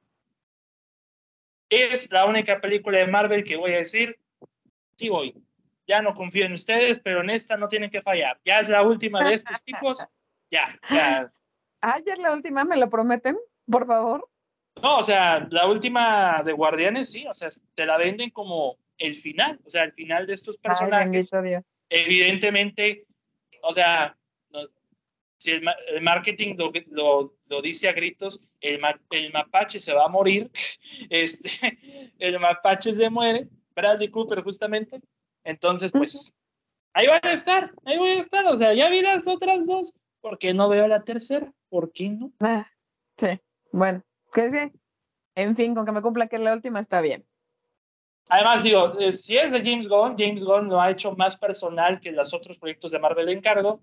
es la única película de Marvel que voy a decir, sí voy. Ya no confío en ustedes, pero en esta no tienen que fallar. Ya es la última de estos tipos, ya. Sea, ah, ya es la última, ¿me lo prometen? Por favor. No, o sea, la última de Guardianes, sí, o sea, te la venden como el final, o sea, el final de estos personajes. Ay, Dios. Evidentemente, o sea, si el, marketing lo, lo, dice a gritos, el, el, mapache se va a morir, este, el mapache se muere, Bradley Cooper justamente, entonces pues ahí van a estar, ahí voy a estar, o sea, ya vi las otras dos, ¿por qué no veo la tercera? ¿Por qué no? Ah, sí, bueno, ¿qué dice? En fin, con que me cumpla que la última está bien. Además, digo, eh, si es de James Gunn, James Gunn lo ha hecho más personal que los otros proyectos de Marvel en cargo.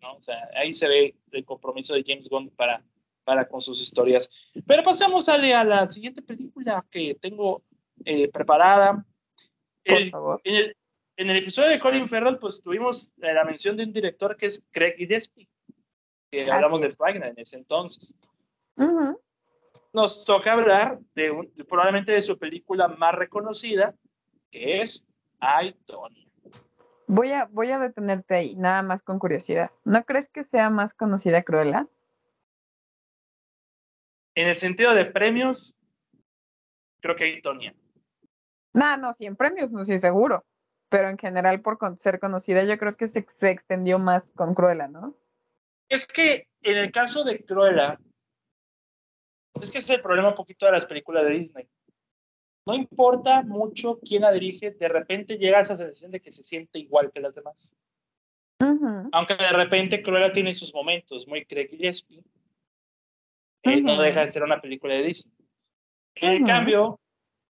¿no? O sea, ahí se ve el compromiso de James Bond para, para con sus historias. Pero pasamos a la siguiente película que tengo eh, preparada. en, el, en, el, episodio de Colin Farrell, pues tuvimos la mención de un director que es Craig Gillespie, que hablamos de Fragna en ese entonces. Nos toca hablar de, un, probablemente de su película más reconocida, que es I, Voy a, voy a detenerte ahí, nada más con curiosidad. ¿No crees que sea más conocida Cruella? En el sentido de premios, creo que hay Tonia. No, no, sí, en premios, no estoy seguro. Pero en general, por ser conocida, yo creo que se, se extendió más con Cruella, ¿no? Es que en el caso de Cruella, es que ese es el problema un poquito de las películas de Disney. No importa mucho quién la dirige, de repente llega esa sensación de que se siente igual que las demás. Aunque de repente Cruella tiene sus momentos muy Craig Gillespie, eh, no deja de ser una película de Disney. En cambio,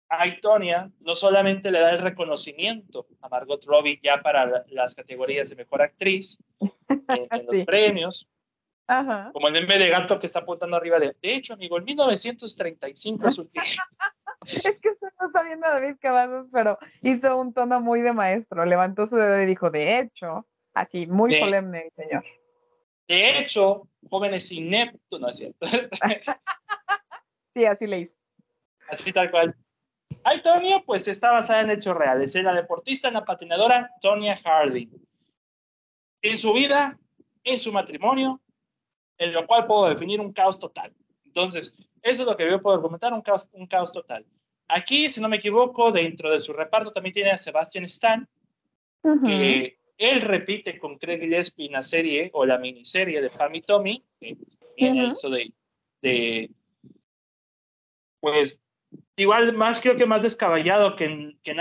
Aitonia no solamente le da el reconocimiento a Margot Robbie ya para las categorías de mejor actriz en, los premios, como el meme de gato que está apuntando arriba de. De hecho, amigo, en 1935 es un. es que usted no está viendo a David Cavazos, pero hizo un tono muy de maestro. Levantó su dedo y dijo, de hecho, así, muy solemne el señor. De hecho, jóvenes ineptos, no es cierto. sí, así le hizo. Así tal cual. Ay, Tonya, pues está basada en hechos reales. Es la deportista, la patinadora Tonya Harding. En su vida, en su matrimonio, en lo cual puedo definir un caos total. Entonces, eso es lo que yo puedo comentar, un caos, un caos total. Aquí, si no me equivoco, dentro de su reparto también tiene a Sebastian Stan, que él repite con Craig Gillespie la serie o la miniserie de Pam y Tommy, que tiene eso de, de, pues, igual más creo que más descabellado que en, que en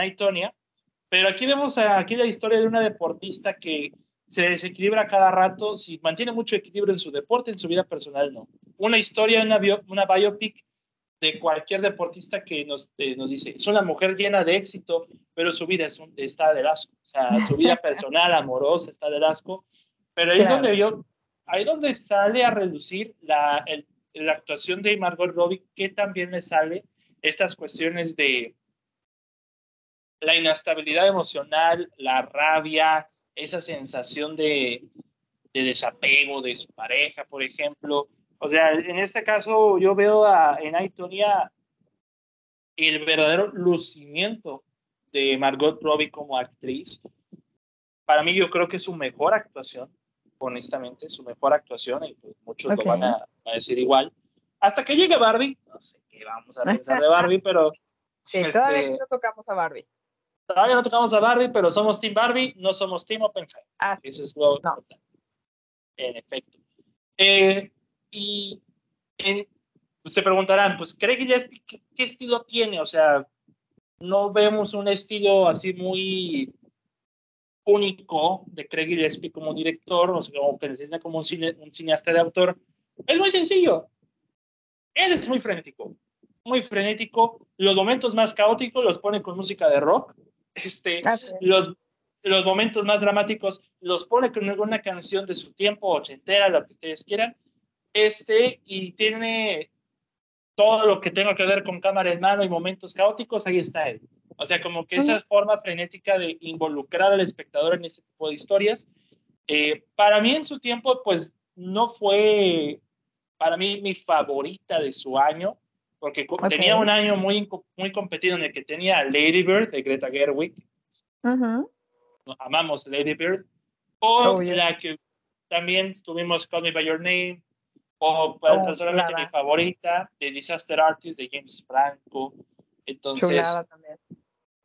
pero aquí vemos aquí la historia de una deportista que se desequilibra cada rato, si mantiene mucho equilibrio en su deporte, en su vida personal, no. Una historia, una, una biopic de cualquier deportista que nos, eh, nos dice, es una mujer llena de éxito, pero su vida es está del asco, o sea, su vida personal, amorosa, está del asco, pero ahí es donde yo, ahí donde sale a reducir la, la actuación de Margot Robbie, que también le sale estas cuestiones de la inestabilidad emocional, la rabia, esa sensación de, desapego de su pareja, por ejemplo. O sea, en este caso yo veo a, en Aitonia el verdadero lucimiento de Margot Robbie como actriz. Para mí yo creo que es su mejor actuación, honestamente, su mejor actuación, y pues muchos lo van a, decir igual. Hasta que llegue Barbie, no sé qué vamos a pensar de Barbie, pero... todavía este, no tocamos a Barbie. Todavía no tocamos a Barbie, pero somos Team Barbie, no somos Team Oppenheimer. Ah, Eso es lo importante. En efecto. Eh, y se preguntarán, pues, ¿cree Gillespie qué, qué estilo tiene? O sea, no vemos un estilo así muy único de Craig Gillespie como director, o sea, como que necesita como un, cine, un, cineasta de autor. Es muy sencillo. Él es muy frenético, muy frenético. Los momentos más caóticos los pone con música de rock este, los, los momentos más dramáticos los pone con alguna canción de su tiempo, ochentera, lo que ustedes quieran, este, y tiene todo lo que tenga que ver con cámara en mano y momentos caóticos, ahí está él. O sea, como que esa forma frenética de involucrar al espectador en ese tipo de historias, eh, para mí en su tiempo, pues no fue, para mí, mi favorita de su año, porque tenía un año muy, muy competido en el que tenía Lady Bird de Greta Gerwig. Amamos Lady Bird. O la que también tuvimos Call Me By Your Name. O oh, personalmente mi favorita, de Disaster Artist de James Franco. Entonces, chulada también.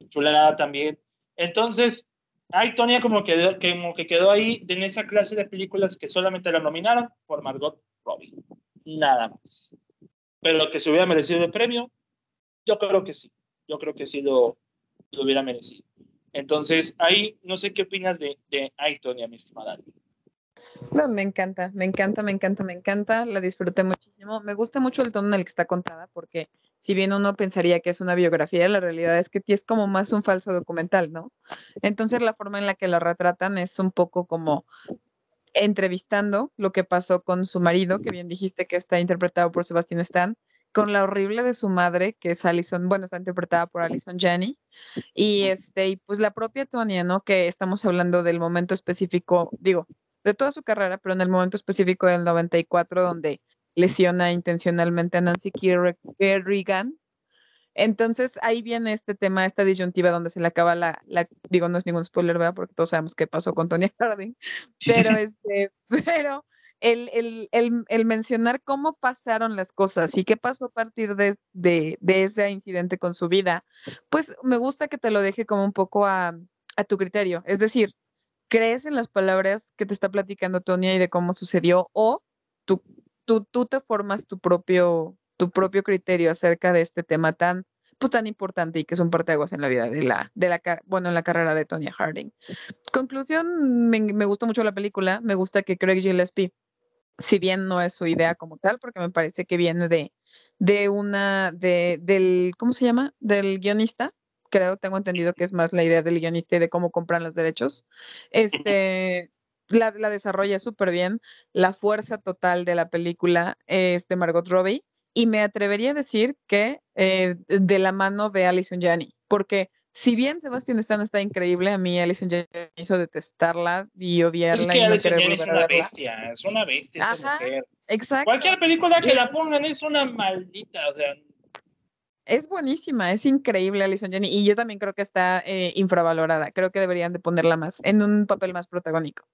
Chulada también. Entonces, hay Tonya como que, como que quedó ahí en esa clase de películas que solamente la nominaron por Margot Robbie. Nada más pero que se hubiera merecido el premio, yo creo que sí, yo creo que sí lo, lo hubiera merecido. Entonces, ahí no sé qué opinas de, de Aitonia, mi estimada. No, me encanta, me encanta, me encanta, me encanta, la disfruté muchísimo. Me gusta mucho el tono en el que está contada, porque si bien uno pensaría que es una biografía, la realidad es que es como más un falso documental, ¿no? Entonces la forma en la que la retratan es un poco como entrevistando lo que pasó con su marido, que bien dijiste que está interpretado por Sebastián Stan, con la horrible de su madre, que es Alison, bueno, está interpretada por Alison Jenny, y este, y pues la propia Tonya, ¿no? Que estamos hablando del momento específico, digo, de toda su carrera, pero en el momento específico del 94, donde lesiona intencionalmente a Nancy Kerrigan, Entonces ahí viene este tema, esta disyuntiva donde se le acaba la, la digo, no es ningún spoiler, ¿verdad? Porque todos sabemos qué pasó con Tony Harding, pero este, pero el, el, el, el, mencionar cómo pasaron las cosas y qué pasó a partir de, de, de, ese incidente con su vida, pues me gusta que te lo deje como un poco a, a tu criterio. Es decir, crees en las palabras que te está platicando Tonya y de cómo sucedió o tú, tú, tú te formas tu propio, tu propio criterio acerca de este tema tan pues tan importante y que es un parteaguas en la vida de la, de la, bueno, en la carrera de Tonya Harding. Conclusión, me, me gustó mucho la película, me gusta que Craig Gillespie, si bien no es su idea como tal, porque me parece que viene de, de una, de, del, ¿cómo se llama? Del guionista, creo, tengo entendido que es más la idea del guionista y de cómo compran los derechos. Este, la, la desarrolla súper bien. La fuerza total de la película es de Margot Robbie y me atrevería a decir que eh, de la mano de Alison Janney, porque si bien Sebastián Stan está increíble, a mí Alison Janney hizo detestarla y odiarla. Es que Alison Janney es una bestia, es una bestia esa mujer. Exacto. Cualquier película que la pongan es una maldita, o sea. Es buenísima, es increíble Alison Janney y yo también creo que está eh, infravalorada. Creo que deberían de ponerla más en un papel más protagónico.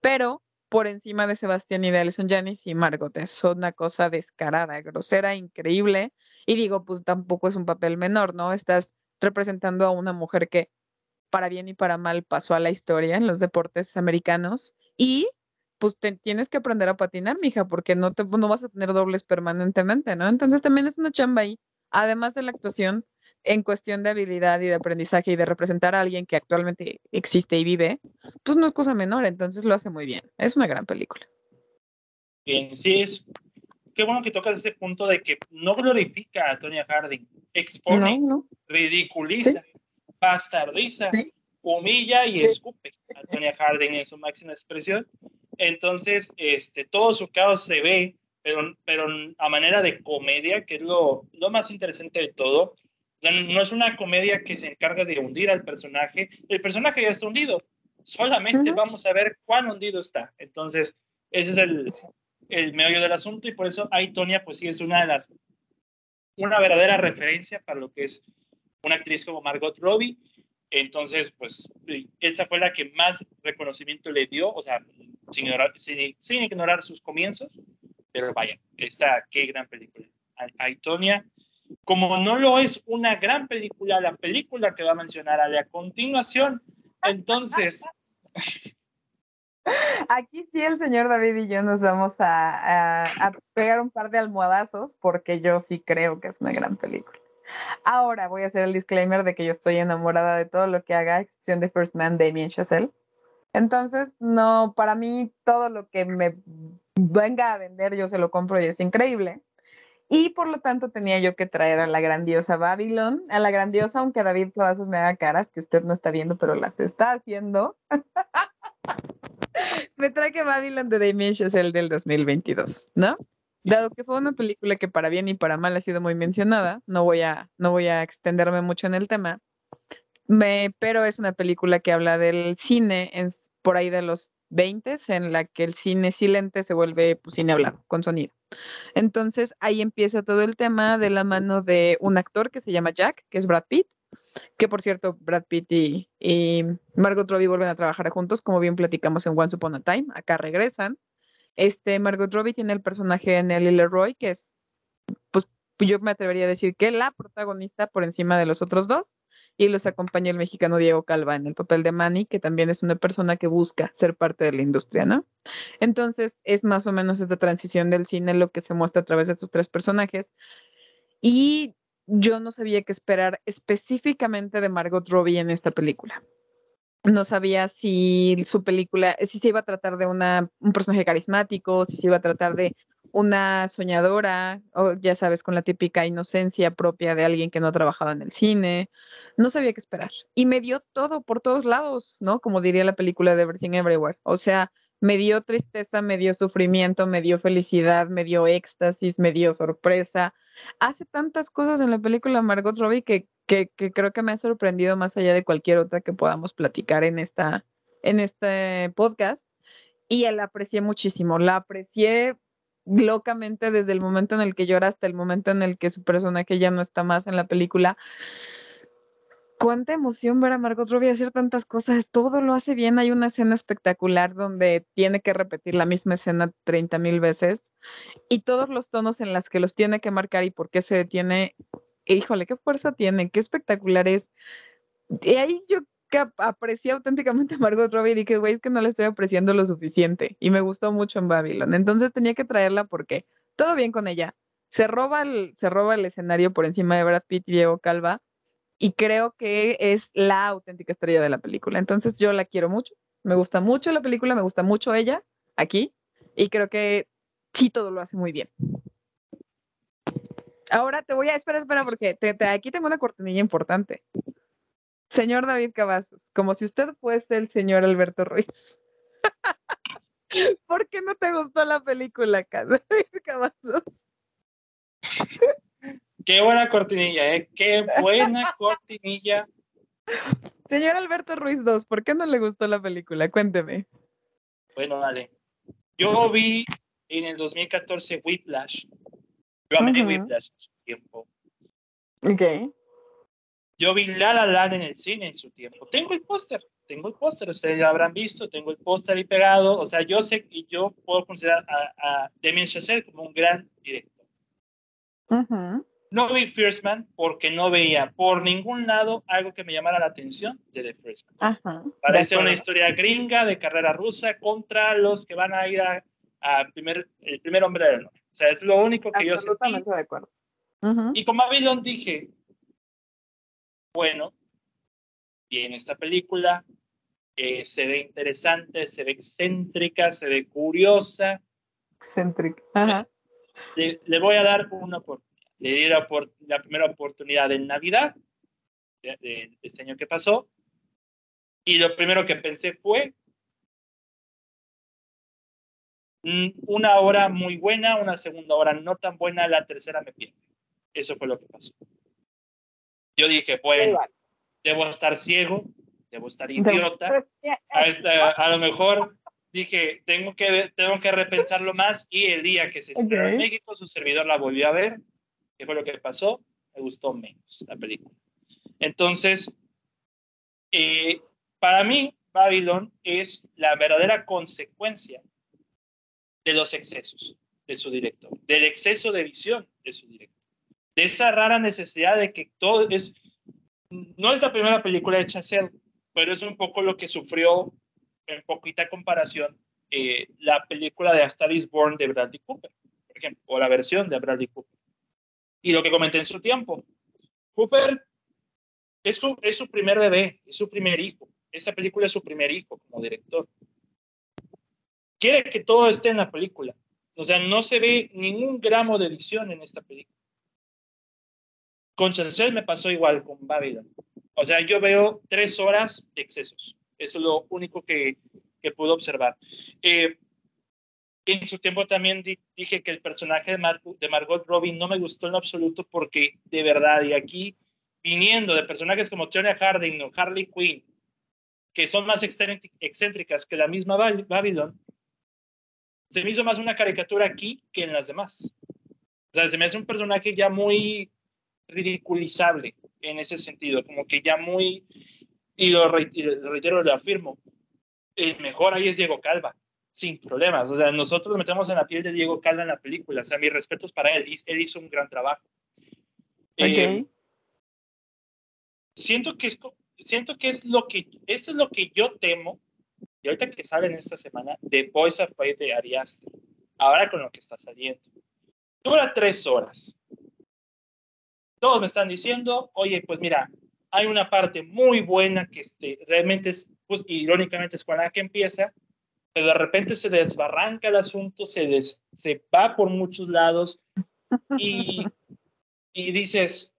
Pero por encima de Sebastián y de Alison Janis y Margot. Es una cosa descarada, grosera, increíble. Y digo, pues tampoco es un papel menor, ¿no? Estás representando a una mujer que para bien y para mal pasó a la historia en los deportes americanos y pues tienes que aprender a patinar, mija, porque no te no vas a tener dobles permanentemente, ¿no? Entonces también es una chamba ahí, además de la actuación, en cuestión de habilidad y de aprendizaje y de representar a alguien que actualmente existe y vive, pues no es cosa menor, entonces lo hace muy bien. Es una gran película. Bien, sí, es. Qué bueno que tocas ese punto de que no glorifica a Tonya Harding, expone, ridiculiza, bastardiza, humilla y escupe a Tonya Harding en su máxima expresión. Entonces, este, todo su caos se ve, pero, pero a manera de comedia, que es lo, lo más interesante de todo, no es una comedia que se encarga de hundir al personaje. El personaje ya está hundido. Solamente vamos a ver cuán hundido está. Entonces, ese es el, el meollo del asunto y por eso Aitonia, pues sí, es una de las, una verdadera referencia para lo que es una actriz como Margot Robbie. Entonces, pues, esa fue la que más reconocimiento le dio, o sea, sin ignorar, sin, sin ignorar sus comienzos. Pero vaya, esta, qué gran película. Aitonia, como no lo es una gran película, la película que va a mencionar Ale a continuación. Entonces. Aquí sí el señor David y yo nos vamos a, pegar un par de almohadazos porque yo sí creo que es una gran película. Ahora voy a hacer el disclaimer de que yo estoy enamorada de todo lo que haga, excepción de First Man, Damien Chazelle. Entonces, no, para mí todo lo que me venga a vender yo se lo compro y es increíble. Y por lo tanto tenía yo que traer a la grandiosa Babylon, a la grandiosa, aunque David Clavazos me haga caras que usted no está viendo, pero las está haciendo. me trae que Babylon de Damien Chazelle del 2022, ¿no? Dado que fue una película que para bien y para mal ha sido muy mencionada, no voy a, no voy a extenderme mucho en el tema, me, pero es una película que habla del cine por ahí de los 20 en la que el cine silente se vuelve pues, cine hablado, con sonido. Entonces ahí empieza todo el tema de la mano de un actor que se llama Jack, que es Brad Pitt, que por cierto, Brad Pitt y, Margot Robbie vuelven a trabajar juntos, como bien platicamos en Once Upon a Time, acá regresan. Este, Margot Robbie tiene el personaje de Nelly Leroy, que es, pues yo me atrevería a decir que la protagonista por encima de los otros dos y los acompaña el mexicano Diego Calva en el papel de Manny, que también es una persona que busca ser parte de la industria, ¿no? Entonces es más o menos esta transición del cine lo que se muestra a través de estos tres personajes. Y yo no sabía qué esperar específicamente de Margot Robbie en esta película. No sabía si su película, si se iba a tratar de una, un personaje carismático, si se iba a tratar de una soñadora, o ya sabes, con la típica inocencia propia de alguien que no ha trabajado en el cine. No sabía qué esperar. Y me dio todo por todos lados, ¿no? Como diría la película de Everything Everywhere. O sea, me dio tristeza, me dio sufrimiento, me dio felicidad, me dio éxtasis, me dio sorpresa. Hace tantas cosas en la película Margot Robbie que, que, que creo que me ha sorprendido más allá de cualquier otra que podamos platicar en, esta, en este podcast. Y la aprecié muchísimo, la aprecié locamente desde el momento en el que llora hasta el momento en el que su personaje ya no está más en la película. Cuánta emoción ver a Margot Robbie hacer tantas cosas, todo lo hace bien. Hay una escena espectacular donde tiene que repetir la misma escena 30 mil veces y todos los tonos en las que los tiene que marcar y por qué se detiene. Híjole, qué fuerza tiene, qué espectacular es. Y ahí yo que aprecié auténticamente a Margot Robbie y dije, güey, es que no la estoy apreciando lo suficiente. Y me gustó mucho en Babylon. Entonces tenía que traerla porque todo bien con ella. Se roba el, se roba el escenario por encima de Brad Pitt y Diego Calva. Y creo que es la auténtica estrella de la película. Entonces yo la quiero mucho. Me gusta mucho la película, me gusta mucho ella aquí. Y creo que sí todo lo hace muy bien. Ahora te voy a, espera, espera, porque aquí tengo una cortinilla importante. Señor David Cavazos, como si usted fuese el señor Alberto Ruiz. ¿Por qué no te gustó la película, David Cavazos? Qué buena cortinilla, ¿eh? Qué buena cortinilla. Señor Alberto Ruiz 2, ¿por qué no le gustó la película? Cuénteme. Bueno, dale. Yo vi en el 2014 Whiplash. Yo amé Whiplash en su tiempo. Ok. Yo vi La La Land en el cine en su tiempo. Tengo el póster, tengo el póster, ustedes ya habrán visto, tengo el póster ahí pegado. O sea, yo sé y yo puedo considerar a, a Damien Chazelle como un gran director. No vi First Man porque no veía por ningún lado algo que me llamara la atención de The First Man. Parece una historia gringa de carrera rusa contra los que van a ir a, primer, el primer hombre del norte. O sea, es lo único que yo Absolutamente de acuerdo. Y con Babylon dije, bueno. Y en esta película eh, se ve interesante, se ve excéntrica, se ve curiosa. Excéntrica. Le, voy a dar una oportunidad. Le di la, la primera oportunidad en Navidad, de, este año que pasó. Y lo primero que pensé fue mm, una hora muy buena, una segunda hora no tan buena, la tercera me pierde. Eso fue lo que pasó. Yo dije, bueno, debo estar ciego, debo estar idiota. A, lo mejor dije, tengo que, tengo que repensarlo más y el día que se estrenó en México, su servidor la volvió a ver, ¿qué fue lo que pasó? Me gustó menos la película. Entonces, eh, para mí, Babylon es la verdadera consecuencia de los excesos de su director, del exceso de visión de su director de esa rara necesidad de que todo es, no es la primera película hecha ser, pero es un poco lo que sufrió en poquita comparación eh, la película de A Star is Born de Bradley Cooper, por ejemplo, o la versión de Bradley Cooper. Y lo que comenté en su tiempo, Cooper es su, es su primer bebé, es su primer hijo. Esa película es su primer hijo como director. Quiere que todo esté en la película. O sea, no se ve ningún gramo de edición en esta película. Con Chancel me pasó igual con Babylon. O sea, yo veo tres horas de excesos. Eso es lo único que, que pude observar. Eh, en su tiempo también dije que el personaje de, de Margot Robbie no me gustó en absoluto porque, de verdad, y aquí viniendo de personajes como Tonya Harding o Harley Quinn, que son más excéntricas que la misma Babylon, se me hizo más una caricatura aquí que en las demás. O sea, se me hace un personaje ya muy ridiculizable en ese sentido, como que ya muy, y lo, reitero, lo afirmo, el mejor ahí es Diego Calva, sin problemas. O sea, nosotros metemos en la piel de Diego Calva en la película. O sea, mis respetos para él. Él hizo un gran trabajo. Eh, siento que es, siento que es lo que, eso es lo que yo temo, y ahorita que sale en esta semana, de Boys of Fight de Ari ahora con lo que está saliendo. Dura tres horas todos me están diciendo, oye, pues mira, hay una parte muy buena que este, realmente es, pues irónicamente es con la que empieza, pero de repente se desbarranca el asunto, se, se va por muchos lados y, y dices,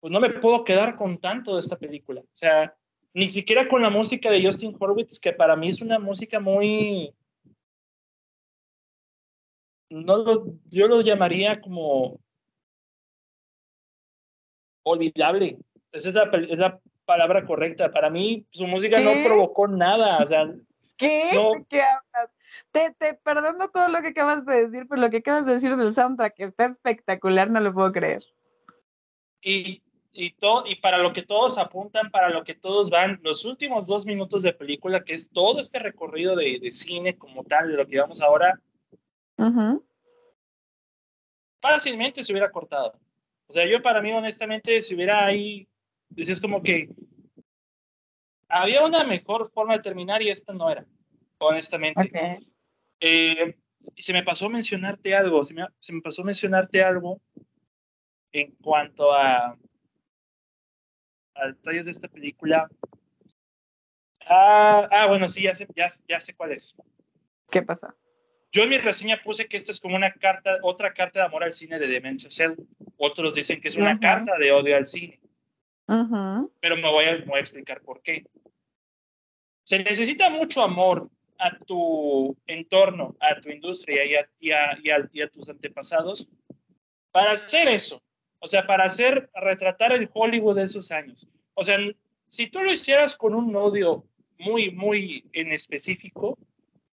pues no me puedo quedar con tanto de esta película. O sea, ni siquiera con la música de Justin Horwitz, que para mí es una música muy... No yo lo llamaría como olvidable. Esa es la, palabra correcta. Para mí, su música no provocó nada. O sea, ¿Qué? qué hablas? Te, te perdono todo lo que acabas de decir, pero lo que acabas de decir del soundtrack está espectacular, no lo puedo creer. Y, y, todo, y para lo que todos apuntan, para lo que todos van, los últimos dos minutos de película, que es todo este recorrido de, de cine como tal, de lo que vamos ahora, fácilmente se hubiera cortado. O sea, yo para mí, honestamente, si hubiera ahí, pues es como que había una mejor forma de terminar y esta no era, honestamente. Eh, se me pasó mencionarte algo, se me, se me pasó mencionarte algo en cuanto a, a detalles de esta película. Ah, ah, bueno, sí, ya sé, ya, ya sé cuál es. ¿Qué pasa? Yo en mi reseña puse que esta es como una carta, otra carta de amor al cine de Dementia Cell. Otros dicen que es una carta de odio al cine. Pero me voy, a, voy, a, explicar por qué. Se necesita mucho amor a tu entorno, a tu industria y a, y a, y a tus antepasados para hacer eso. O sea, para hacer, retratar el Hollywood de esos años. O sea, si tú lo hicieras con un odio muy, muy en específico,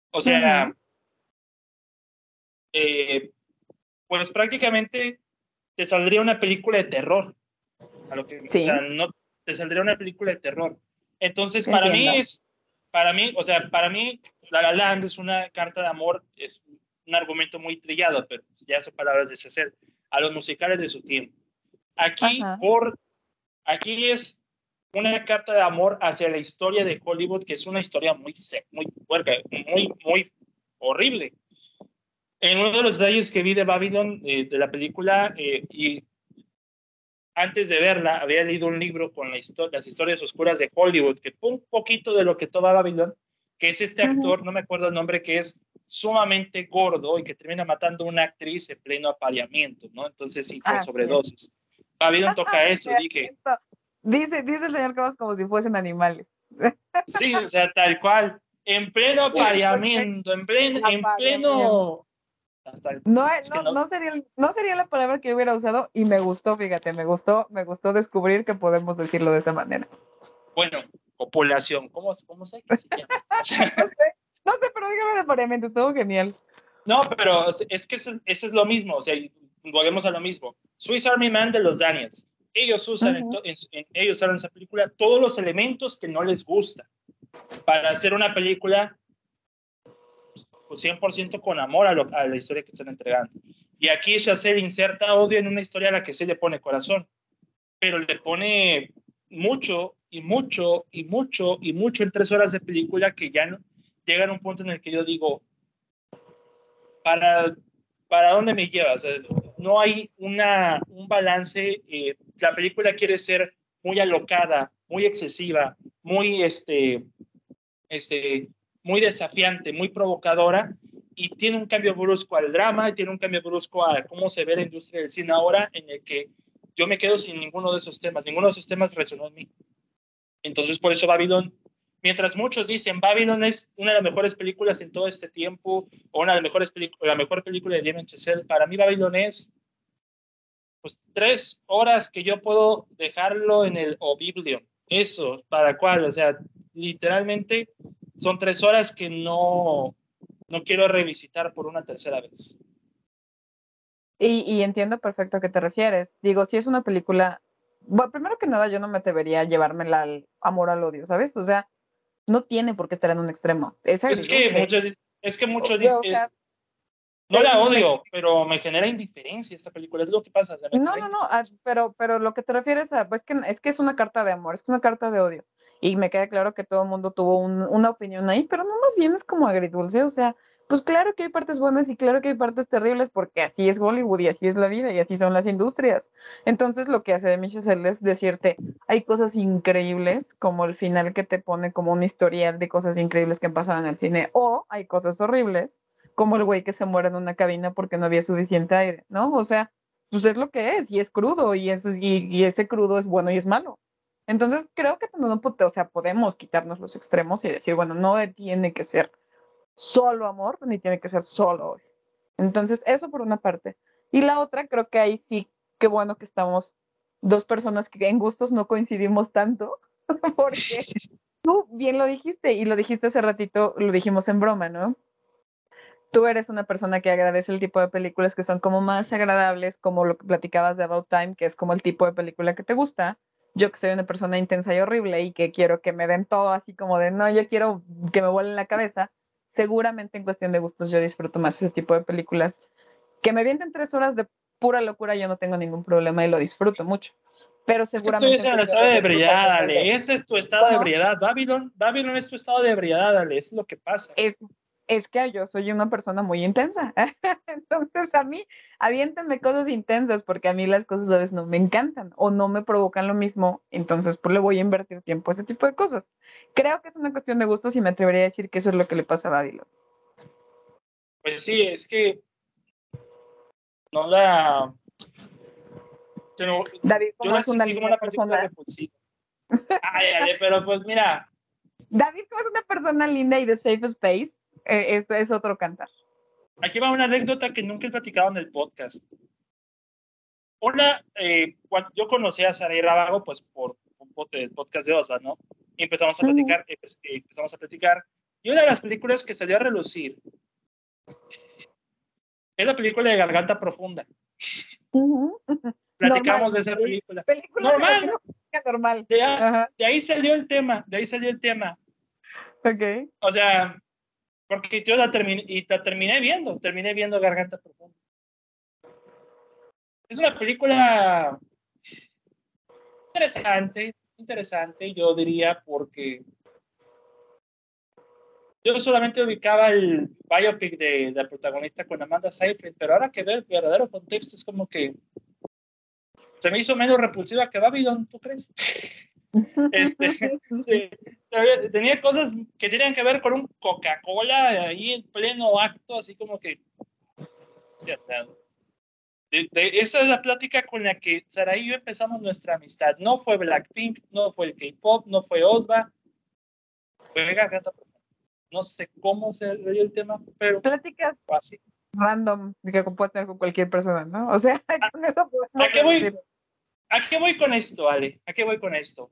o sea, eh, pues prácticamente te saldría una película de terror. A lo que, O sea, no te saldría una película de terror. Entonces, para mí es, para mí, o sea, para mí, La La Land es una carta de amor, es un argumento muy trillado, pero ya son palabras de César, a los musicales de su tiempo. Aquí, por, aquí es una carta de amor hacia la historia de Hollywood, que es una historia muy, muy fuerte, muy, muy horrible. En uno de los detalles que vi de Babylon, eh, de la película, eh, y antes de verla, había leído un libro con la las historias oscuras de Hollywood, que fue un poquito de lo que toma Babylon, que es este actor, no me acuerdo el nombre, que es sumamente gordo y que termina matando a una actriz en pleno apareamiento, ¿no? Entonces sí fue sobredosis. Babylon toca eso, dije. Dice, dice el señor Cabas como si fuesen animales. Sí, o sea, tal cual. En pleno apareamiento, en pleno, en pleno no, no, no, sería, no sería la palabra que yo hubiera usado y me gustó, fíjate, me gustó, me gustó descubrir que podemos decirlo de esa manera. Bueno, populación, ¿cómo, cómo sé que se llama? no, sé, pero dígame de apareamiento, estuvo genial. No, pero es que eso, es lo mismo, o sea, volvemos a lo mismo. Swiss Army Man de los Daniels. Ellos usan, en, ellos usaron esa película todos los elementos que no les gusta para hacer una película 100% pues, con amor a, la historia que están entregando. Y aquí Chassel inserta odio en una historia a la que se le pone corazón, pero le pone mucho y mucho y mucho y mucho en tres horas de película que ya no, llegan a un punto en el que yo digo, ¿para, dónde me llevas? no hay un balance. Eh, la película quiere ser muy alocada, muy excesiva, muy este, este, muy desafiante, muy provocadora y tiene un cambio brusco al drama y tiene un cambio brusco a cómo se ve la industria del cine ahora en el que yo me quedo sin ninguno de esos temas, ninguno de esos temas resonó en mí. Entonces por eso Babylon, mientras muchos dicen Babylon es una de las mejores películas en todo este tiempo o una de las mejores películas, la mejor película de Damien Chazelle, para mí Babylon es pues tres horas que yo puedo dejarlo en el Oblivion. Eso, para cuál, o sea, literalmente son tres horas que no, no quiero revisitar por una tercera vez. Y, entiendo perfecto a qué te refieres. Digo, si es una película, bueno, primero que nada yo no me atrevería a llevármela al amor al odio, ¿sabes? O sea, no tiene por qué estar en un extremo. Es, es que mucho, es que mucho no la odio, pero me genera indiferencia esta película, es lo que pasa. no, no, no, ah, pero, pero lo que te refieres a, pues que, es que es una carta de amor, es una carta de odio. Y me queda claro que todo el mundo tuvo una opinión ahí, pero no más bien es como agridulce, o sea, pues claro que hay partes buenas y claro que hay partes terribles porque así es Hollywood y así es la vida y así son las industrias. Entonces lo que hace de Michelle es decirte, hay cosas increíbles como el final que te pone como un historial de cosas increíbles que han pasado en el cine o hay cosas horribles como el güey que se muere en una cabina porque no había suficiente aire, ¿no? O sea, pues es lo que es y es crudo y, es, y, ese crudo es bueno y es malo. Entonces creo que no, o sea, podemos quitarnos los extremos y decir, bueno, no tiene que ser solo amor ni tiene que ser solo odio. Entonces, eso por una parte. Y la otra, creo que ahí sí, qué bueno que estamos dos personas que en gustos no coincidimos tanto, porque tú bien lo dijiste y lo dijiste hace ratito, lo dijimos en broma, ¿no? Tú eres una persona que agradece el tipo de películas que son como más agradables, como lo que platicabas de About Time, que es como el tipo de película que te gusta. Yo que soy una persona intensa y horrible y que quiero que me den todo así como de, no, yo quiero que me vuelen la cabeza. Seguramente en cuestión de gustos yo disfruto más ese tipo de películas. Que me vienten tres horas de pura locura, yo no tengo ningún problema y lo disfruto mucho pero seguramente... Estoy en el estado de ebriedad, dale. Ese es tu estado de ebriedad. Babylon, Babylon es tu estado de ebriedad, dale. Es lo que pasa. Es, es que yo soy una persona muy intensa. Entonces, a mí, aviéntenme cosas intensas porque a mí las cosas a veces no me encantan o no me provocan lo mismo. Entonces, pues le voy a invertir tiempo a ese tipo de cosas. Creo que es una cuestión de gustos y me atrevería a decir que eso es lo que le pasa a Babylon. Pues sí, es que no la David, ¿cómo es una persona? Ay, pero pues mira. David, como es una persona linda y de safe space, eh, eso es otro cantar. Aquí va una anécdota que nunca he platicado en el podcast. Una, eh, yo conocí a Saray Rabago pues por un podcast de Osva, ¿no? Y empezamos a platicar, eh, pues, empezamos a platicar. Y una de las películas que salió a relucir es la película de Garganta Profunda. Platicamos de esa película. normal. normal. De, ahí salió el tema, de ahí salió el tema. Ok. O sea, porque yo la terminé, y la terminé viendo, terminé viendo Garganta Profunda. Es una película interesante, interesante, yo diría, porque yo solamente ubicaba el biopic de la protagonista con Amanda Seyfried, pero ahora que veo el verdadero contexto es como que se me hizo menos repulsiva que Babylon, ¿tú crees? Este, tenía cosas que tenían que ver con un Coca-Cola ahí en pleno acto, así como que... esa es la plática con la que Sara y yo empezamos nuestra amistad. No fue Blackpink, no fue el K-pop, no fue Osva, fue No sé cómo se dio el tema, pero. Pláticas así. random que puede tener con cualquier persona, ¿no? O sea, con eso ¿A qué voy? ¿A qué voy con esto, Ale? ¿A qué voy con esto?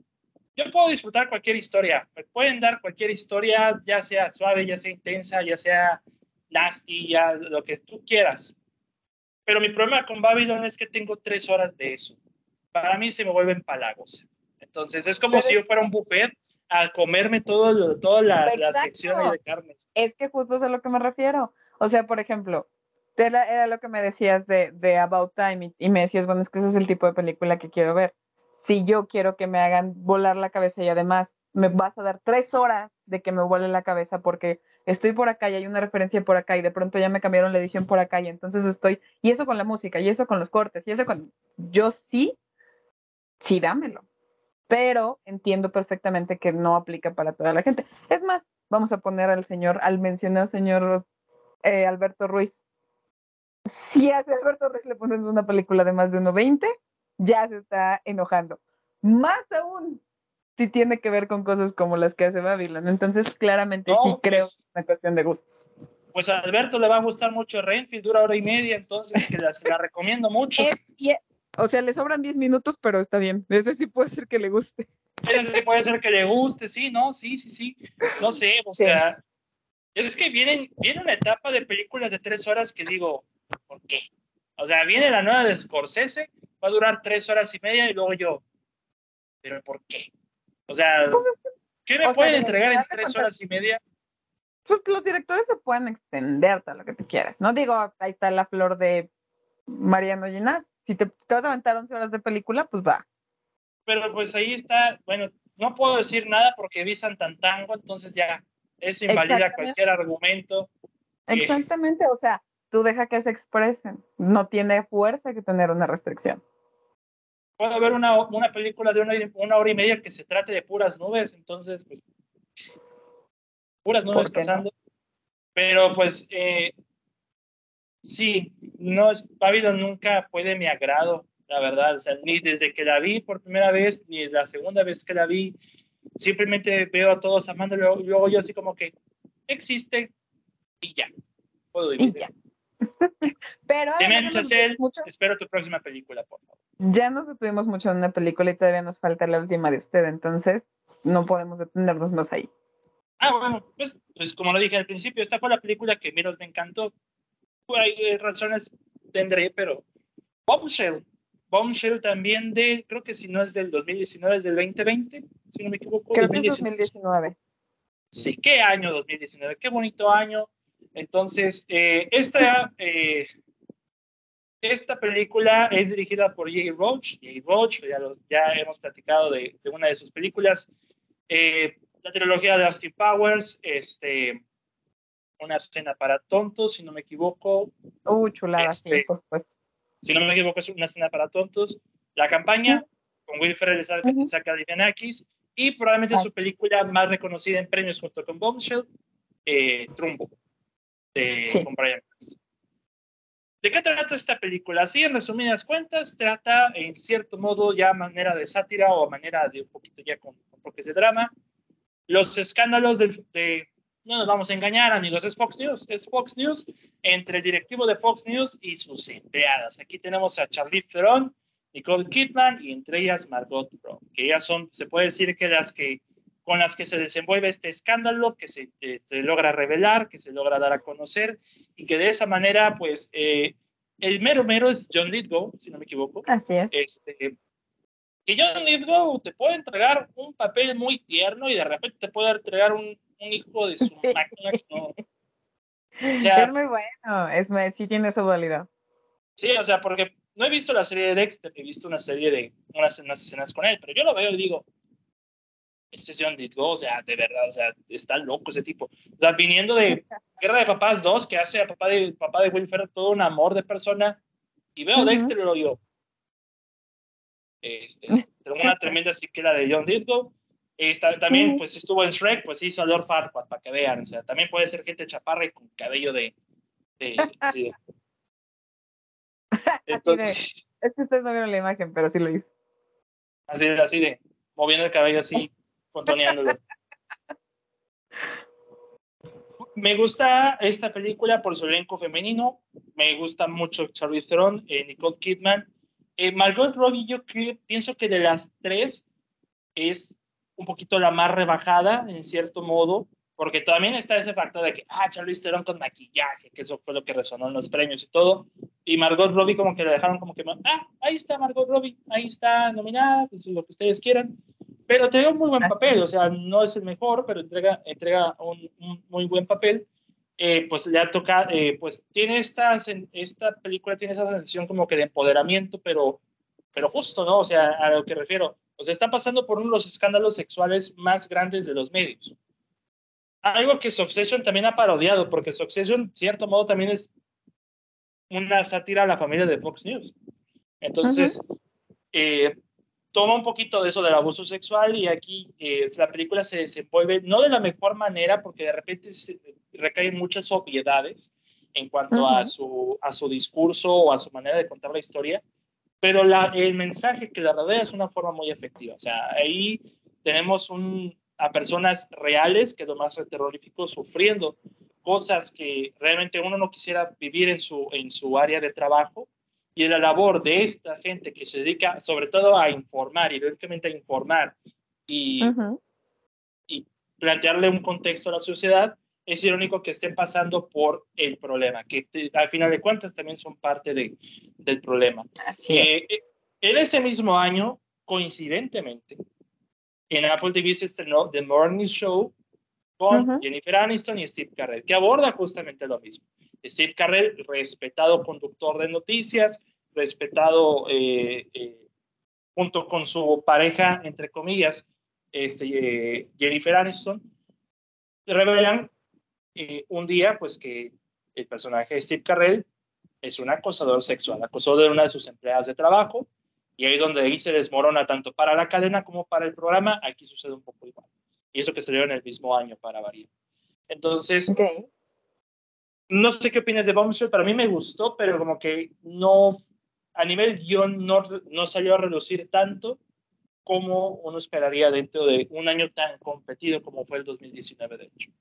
Yo puedo disfrutar cualquier historia. Me pueden dar cualquier historia, ya sea suave, ya sea intensa, ya sea nasty, ya lo que tú quieras. Pero mi problema con Babylon es que tengo tres horas de eso. Para mí se me vuelven palagos. Entonces es como si yo fuera un buffet a comerme todo toda la, la sección de carnes. Es que justo es a lo que me refiero. O sea, por ejemplo, era, lo que me decías de, de About Time y, me decías, bueno, es que ese es el tipo de película que quiero ver. Si yo quiero que me hagan volar la cabeza y además me vas a dar tres horas de que me vuele la cabeza porque estoy por acá y hay una referencia por acá y de pronto ya me cambiaron la edición por acá y entonces estoy, y eso con la música, y eso con los cortes, y eso con, yo sí, sí dámelo, pero entiendo perfectamente que no aplica para toda la gente. Es más, vamos a poner al señor, al mencionado señor eh, Alberto Ruiz, si a Alberto Ruiz le pones una película de más de 1.20, ya se está enojando. Más aún si tiene que ver con cosas como las que hace Babylon. Entonces, claramente sí creo pues que es una cuestión de gustos. Pues a Alberto le va a gustar mucho Rainfield, dura hora y media, entonces que la, la recomiendo mucho. o sea, le sobran 10 minutos, pero está bien. Ese sí puede ser que le guste. Ese sí puede ser que le guste, sí, ¿no? Sí, sí, sí. No sé, o sea, es que vienen, viene una etapa de películas de tres horas que digo, ¿Por qué? O sea, viene la nueva de Scorsese, va a durar tres horas y media y luego yo, ¿pero por qué? O sea, pues ¿qué me pueden entregar en tres horas y media? Pues los directores se pueden extender a lo que te quieras. No digo, ahí está la flor de Mariano Ginás. Si te, vas a aventar 11 horas de película, pues va. Pero pues ahí está, bueno, no puedo decir nada porque vi Santantango, entonces ya eso invalida cualquier argumento. Exactamente, o sea, tú deja que se expresen. No tiene fuerza que tener una restricción. Puede haber una, una película de una, una, hora y media que se trate de puras nubes, entonces, pues, puras nubes pasando. Pero, pues, eh, sí, no es, Babylon nunca fue de mi agrado, la verdad. O sea, ni desde que la vi por primera vez, ni la segunda vez que la vi, simplemente veo a todos amándolo, luego yo así como que existe y ya. Puedo y ya. Pero espero tu próxima película, por favor. Ya nos detuvimos mucho en una película y todavía nos falta la última de usted, entonces no podemos detenernos más ahí. Ah, bueno, pues, pues como lo dije al principio, esta fue la película que menos me encantó. Ahí eh, razones tendré, pero Bombshell. Bombshell también de, creo que si no es del 2019, es del 2020, si no me equivoco. Creo que es 2019. Sí, qué año 2019, qué bonito año. Entonces, eh, esta, eh, esta película es dirigida por Jay Roach. Jay Roach, ya, ya hemos platicado de, de, una de sus películas. Eh, la trilogía de Austin Powers, este, una escena para tontos, si no me equivoco. Uh, chulada, sí, este, por supuesto. Si no me equivoco, es una escena para tontos. La campaña, con Will Ferrell y Zach Galifianakis, y probablemente su película más reconocida en premios junto con Bombshell, eh, Trumbo, de, sí. con Brian ¿De qué trata esta película? Así, en resumidas cuentas, trata en cierto modo ya manera de sátira o manera de un poquito ya con, con toques de drama, los escándalos de, no nos vamos a engañar, amigos, es Fox News, es Fox News entre el directivo de Fox News y sus empleadas. Aquí tenemos a Charlie Theron, Nicole Kidman y entre ellas Margot Robbie, que ellas son, se puede decir que las que con las que se desenvuelve este escándalo, que se, eh, se logra revelar, que se logra dar a conocer y que de esa manera, pues, eh, el mero mero es John Lithgow, si no me equivoco. Así es. Este, que John Lithgow te puede entregar un papel muy tierno y de repente te puede entregar un, un hijo de su sí. máquina que no. O sea, es muy bueno, es, sí tiene su dualidad. Sí, o sea, porque no he visto la serie de Dexter, he visto una serie de unas, unas escenas con él, pero yo lo veo y digo, ese John Lithgow, o sea, de verdad, o sea, está loco ese tipo. O sea, viniendo de Guerra de Papás 2, que hace a papá de, papá de Will Ferrell todo un amor de persona, y veo uh -huh. Dexter y lo digo, este, tengo una tremenda siquiera de John Lithgow. Está, también, pues, estuvo en Shrek, pues hizo a Lord Farquaad, para que vean. O sea, también puede ser gente chaparra y con cabello de... de, de. Entonces, es que ustedes no vieron la imagen, pero sí lo hizo. Así, así de, moviendo el cabello así, contoneándolo. Me gusta esta película por su elenco femenino. Me gusta mucho Charlie Theron, eh, Nicole Kidman. Eh, Margot Robbie, yo pienso que de las tres es un poquito la más rebajada, en cierto modo, porque también está ese factor de que, ah, Charlize Theron con maquillaje, que eso fue lo que resonó en los premios y todo, y Margot Robbie como que le dejaron como que, ah, ahí está Margot Robbie, ahí está nominada, eso es lo que ustedes quieran, pero entrega un muy buen papel, o sea, no es el mejor, pero entrega, entrega un, un muy buen papel, eh, pues le ha tocado, eh, pues tiene esta, esta película tiene esa sensación como que de empoderamiento, pero, pero justo, ¿no? O sea, a lo que refiero, o sea, está pasando por uno de los escándalos sexuales más grandes de los medios. Algo que Succession también ha parodiado, porque Succession, en cierto modo, también es una sátira a la familia de Fox News. Entonces, uh -huh. eh, toma un poquito de eso del abuso sexual y aquí eh, la película se desenvuelve no de la mejor manera porque de repente se recaen muchas obviedades en cuanto uh -huh. a, su, a su discurso o a su manera de contar la historia, pero la, el mensaje que la rodea es una forma muy efectiva. O sea, ahí tenemos un, a personas reales, que es lo más terrorífico, sufriendo cosas que realmente uno no quisiera vivir en su, en su área de trabajo y la labor de esta gente que se dedica sobre todo a informar, irónicamente a informar y, uh -huh. y plantearle un contexto a la sociedad, es irónico que estén pasando por el problema, que te, al final de cuentas también son parte de, del problema. Así eh, es. En ese mismo año, coincidentemente, en Apple TV se estrenó The Morning Show con uh -huh. Jennifer Aniston y Steve Carell, que aborda justamente lo mismo. Steve Carell, respetado conductor de noticias, respetado eh, eh, junto con su pareja, entre comillas, este, eh, Jennifer Aniston, revelan un día pues que el personaje de Steve Carell es un acosador sexual, acosó de una de sus empleadas de trabajo, y ahí donde ahí se desmorona tanto para la cadena como para el programa, aquí sucede un poco igual. Y eso que salió en el mismo año para variar. Entonces, okay no sé qué opinas de Bombshell, para mí me gustó, pero como que no, a nivel guion no, no salió a relucir tanto como uno esperaría dentro de un año tan competido como fue el 2019, de hecho.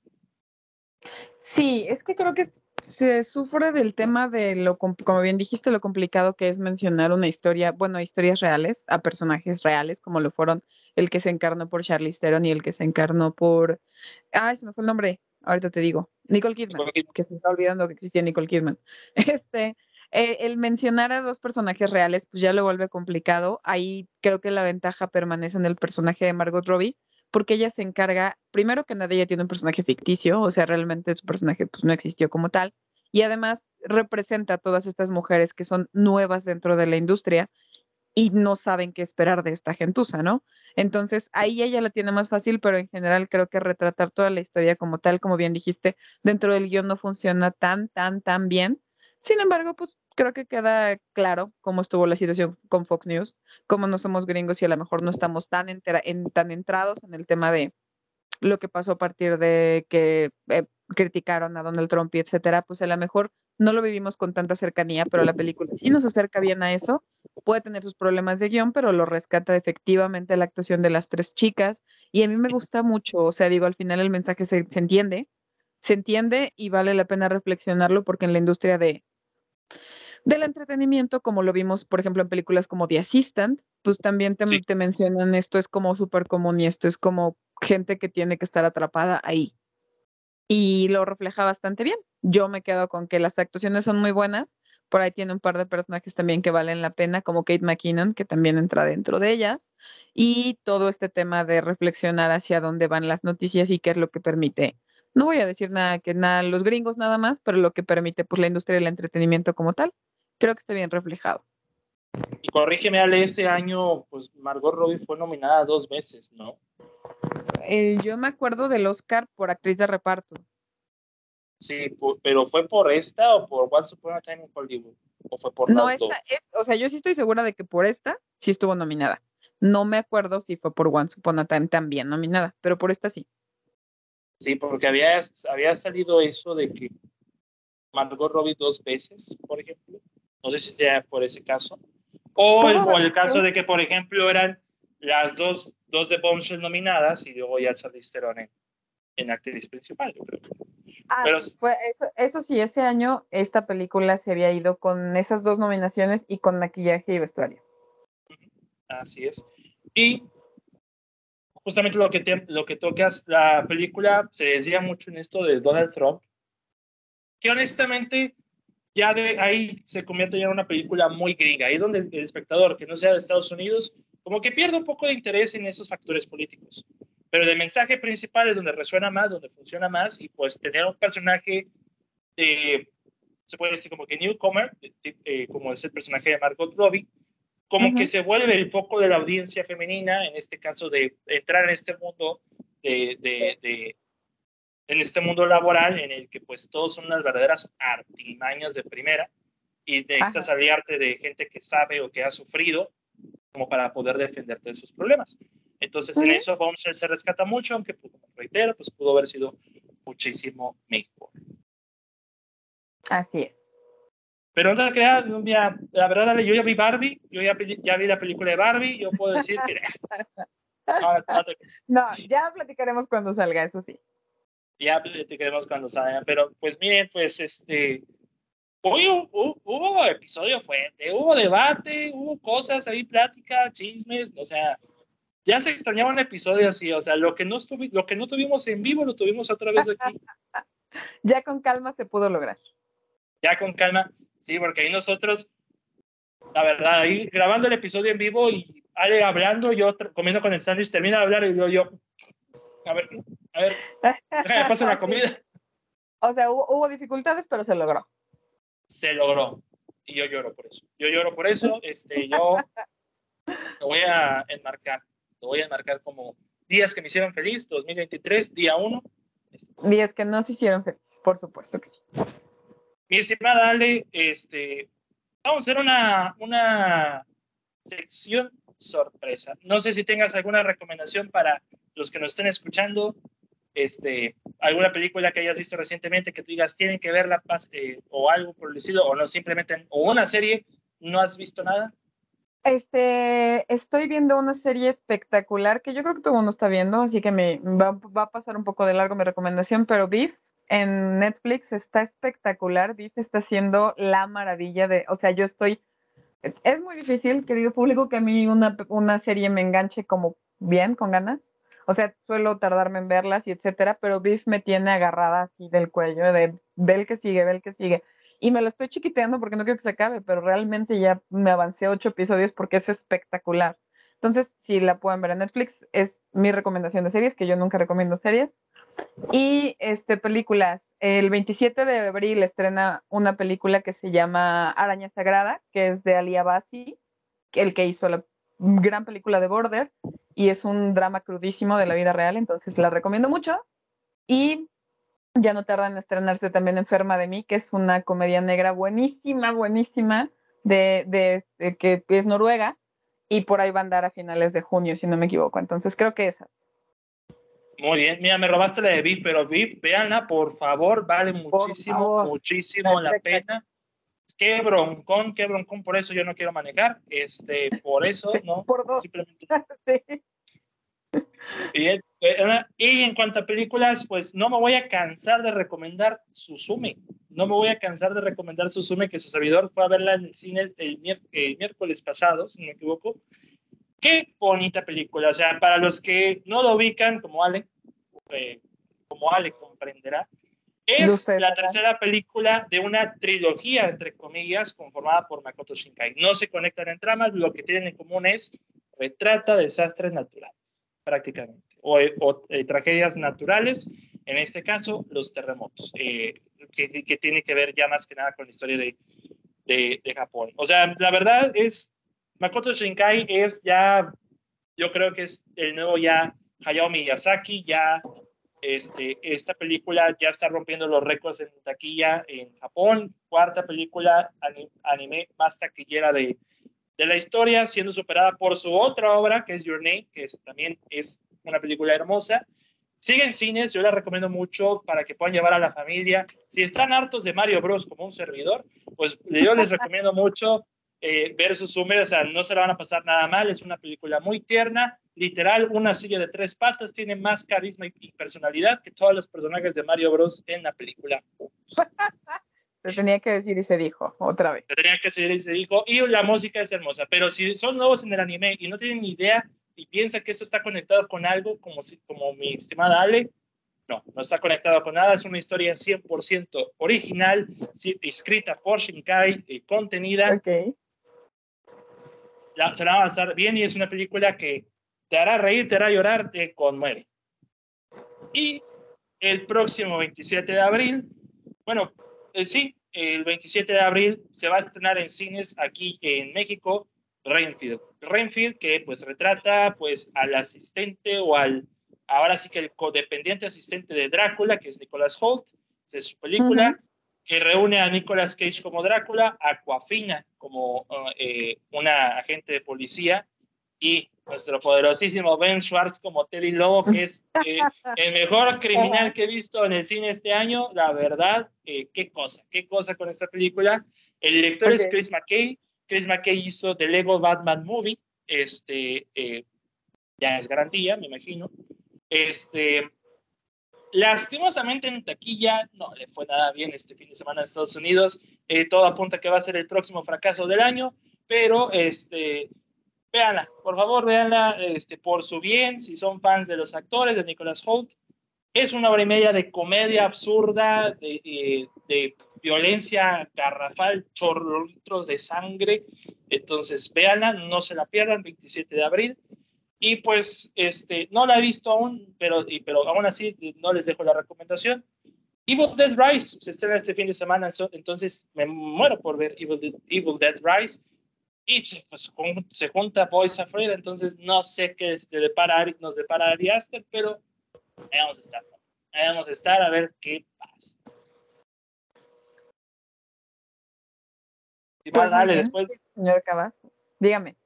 Sí, es que creo que se sufre del tema de lo, como bien dijiste, lo complicado que es mencionar una historia, bueno, historias reales a personajes reales, como lo fueron el que se encarnó por Charlize Theron y el que se encarnó por, ay, se me fue el nombre, ahorita te digo, Nicole Kidman, que se está olvidando que existía Nicole Kidman. Este, eh, el mencionar a dos personajes reales, pues ya lo vuelve complicado. Ahí creo que la ventaja permanece en el personaje de Margot Robbie, porque ella se encarga, primero que nada, ella tiene un personaje ficticio, o sea, realmente su personaje pues no existió como tal, y además representa a todas estas mujeres que son nuevas dentro de la industria y no saben qué esperar de esta gentuza, ¿no? Entonces ahí ella la tiene más fácil, pero en general creo que retratar toda la historia como tal, como bien dijiste, dentro del guion no funciona tan, tan, tan bien. Sin embargo, pues creo que queda claro cómo estuvo la situación con Fox News, cómo no somos gringos y a lo mejor no estamos tan, en, tan entrados en el tema de lo que pasó a partir de que eh, criticaron a Donald Trump y etcétera, pues a lo mejor no lo vivimos con tanta cercanía, pero la película sí nos acerca bien a eso. Puede tener sus problemas de guion, pero lo rescata efectivamente la actuación de las tres chicas. Y a mí me gusta mucho, o sea, digo, al final el mensaje se, se entiende, se entiende y vale la pena reflexionarlo porque en la industria de, del entretenimiento, como lo vimos, por ejemplo, en películas como The Assistant, pues también te, te mencionan esto es como súper común y esto es como gente que tiene que estar atrapada ahí. Y lo refleja bastante bien. Yo me quedo con que las actuaciones son muy buenas. Por ahí tiene un par de personajes también que valen la pena, como Kate McKinnon, que también entra dentro de ellas. Y todo este tema de reflexionar hacia dónde van las noticias y qué es lo que permite no voy a decir nada que nada los gringos nada más, pero lo que permite pues la industria del entretenimiento como tal creo que está bien reflejado. Y corrígeme, Ale, ese año, pues Margot Robbie fue nominada dos veces, ¿no? Eh, yo me acuerdo del Oscar por actriz de reparto. Sí, pero ¿fue por esta o por Once Upon a Time in Hollywood? ¿O fue por No, esta, o sea, yo sí estoy segura de que por esta sí estuvo nominada. No me acuerdo si fue por Once Upon a Time también nominada, pero por esta sí. Sí, porque había, había salido eso de que Margot Robbie dos veces, por ejemplo. No sé si sea por ese caso. O el, el caso de que, por ejemplo, eran las dos, dos de Bombshell nominadas y luego ya Charlize Theron en, en actriz principal, yo creo. Ah, Pero, fue eso, eso, sí, ese año esta película se había ido con esas dos nominaciones y con maquillaje y vestuario. Así es. Y justamente lo que, te, lo que tocas, la película se decía mucho en esto de Donald Trump, que honestamente ya de ahí se convierte ya en una película muy gringa, ahí donde el espectador que no sea de Estados Unidos, como que pierde un poco de interés en esos factores políticos. Pero el mensaje principal es donde resuena más, donde funciona más, y pues tener un personaje, se puede decir como que newcomer, eh, como es el personaje de Margot Robbie, como que se vuelve el foco de la audiencia femenina, en este caso de entrar en este mundo de, de en este mundo laboral en el que pues todos son unas verdaderas artimañas de primera y necesitas aliarte de gente que sabe o que ha sufrido como para poder defenderte de sus problemas. Entonces en eso Bombshell se rescata mucho, aunque pues, como reitero, pues pudo haber sido muchísimo mejor. Así es. Pero no te la verdad, yo ya vi Barbie, yo ya, ya vi la película de Barbie, yo puedo decir que... no, ya platicaremos cuando salga, eso sí ya queremos cuando salgan. Pero pues miren, pues este, hoy hubo, episodio fuerte, hubo debate, hubo cosas ahí, plática, chismes, o sea, ya se extrañaba un episodio así, o sea, lo que no, lo que no tuvimos en vivo lo tuvimos otra vez aquí. ya con calma se pudo lograr. Ya con calma, sí, porque ahí nosotros, la verdad, ahí grabando el episodio en vivo y Ale hablando, yo comiendo con el sándwich, termina de hablar y yo, yo, a ver, a ver, déjame pasar la comida. O sea, hubo, dificultades, pero se logró. Se logró. Y yo lloro por eso. Yo lloro por eso. Este, yo lo voy a enmarcar. Lo voy a enmarcar como días que me hicieron feliz, 2023, día 1. Días que no se hicieron feliz, por supuesto que sí. Mi estimada Ale, este, vamos a hacer una, una sección sorpresa. No sé si tengas alguna recomendación para los que nos estén escuchando, este, alguna película que hayas visto recientemente que tú digas tienen que verla eh, o algo por el estilo, o no simplemente, o una serie, ¿no has visto nada? Este, estoy viendo una serie espectacular que yo creo que todo el mundo está viendo, así que me va, a pasar un poco de largo mi recomendación, pero Beef en Netflix está espectacular. Beef está haciendo la maravilla de, o sea, yo estoy, es muy difícil, querido público, que a mí una, una serie me enganche como bien, con ganas. O sea, suelo tardarme en verlas y etcétera, pero Beef me tiene agarrada así del cuello, de ve el que sigue, ve el que sigue. Y me lo estoy chiquiteando porque no quiero que se acabe, pero realmente ya me avancé ocho episodios porque es espectacular. Entonces, si la pueden ver en Netflix, es mi recomendación de series, que yo nunca recomiendo series. Y este, películas. El 27 de abril estrena una película que se llama Araña Sagrada, que es de Ali Abasi, el que hizo la gran película de Border, y es un drama crudísimo de la vida real, entonces la recomiendo mucho. Y ya no tarda en estrenarse también Enferma de mí, que es una comedia negra buenísima, buenísima, de, de que es noruega y por ahí va a andar a finales de junio, si no me equivoco. Entonces creo que esa. Muy bien, mira, me robaste la de VIP, pero VIP, véanla, por favor, vale muchísimo, muchísimo la pena. Qué broncón, qué broncón, por eso yo no quiero manejar, este, por eso, ¿no? Por dos. Simplemente. sí. Eh, y, en cuanto a películas, pues no me voy a cansar de recomendar Susume. No me voy a cansar de recomendar Susume, que su servidor fue a verla en el cine el, miércoles pasado, si no me equivoco. Qué bonita película. O sea, para los que no lo ubican, como Ale, eh, como Ale comprenderá, es la tercera película de una trilogía, entre comillas, conformada por Makoto Shinkai. No se conectan en tramas, lo que tienen en común es retrata desastres naturales prácticamente, o, eh, tragedias naturales, en este caso los terremotos, eh, que, que, tiene que ver ya más que nada con la historia de, de, de, Japón. O sea, la verdad es, Makoto Shinkai es ya, yo creo que es el nuevo ya Hayao Miyazaki, ya este, esta película ya está rompiendo los récords en taquilla en Japón, cuarta película anime más taquillera de, de la historia, siendo superada por su otra obra, que es Your Name, que también es una película hermosa. Sigue en cines, yo la recomiendo mucho para que puedan llevar a la familia. Si están hartos de Mario Bros. como un servidor, pues yo les recomiendo mucho eh, ver su Sumer, o sea, no se la van a pasar nada mal, es una película muy tierna, literal, una silla de tres patas, tiene más carisma y, personalidad que todos los personajes de Mario Bros. en la película. Se tenía que decir y se dijo, otra vez. Se tenía que decir y se dijo, y la música es hermosa, pero si son nuevos en el anime y no tienen ni idea y piensan que esto está conectado con algo, como, si, como mi estimada Ale, no, no está conectado con nada, es una historia 100% original, escrita por Shinkai, y contenida. Okay. Se la va a avanzar bien y es una película que te hará reír, te hará llorar, te conmueve. Y el próximo 27 de abril, bueno, eh, sí, el 27 de abril se va a estrenar en cines aquí en México Renfield. Renfield que pues retrata pues al asistente o al, ahora sí que el codependiente asistente de Drácula, que es Nicholas Holt, es su película, que reúne a Nicolas Cage como Drácula, a Aquafina como uh, una agente de policía y nuestro poderosísimo Ben Schwartz como Teddy Lobo, que es eh, el mejor criminal que he visto en el cine este año. La verdad, eh, qué cosa, qué cosa con esta película. El director es Chris McKay. Chris McKay hizo The Lego Batman Movie. Este, eh, ya es garantía, me imagino. Este, lastimosamente en taquilla no le fue nada bien este fin de semana en Estados Unidos. todo apunta que va a ser el próximo fracaso del año, pero este, véanla, por favor, véanla este, por su bien, si son fans de los actores de Nicholas Holt. Es una hora y media de comedia absurda, de, eh, violencia garrafal, chorros de sangre. Entonces, véanla, no se la pierdan, 27 de abril. Y pues, este, no la he visto aún, pero, pero aún así no les dejo la recomendación. Evil Dead Rise se estrena este fin de semana, entonces me muero por ver Evil, Evil Dead Rise y pues se junta Boys Afraid, entonces no sé qué depara, nos depara Ari Aster, pero ahí vamos a estar. Ahí vamos a estar a ver qué pasa. Y pues, dale, después. Señor Cavazos, dígame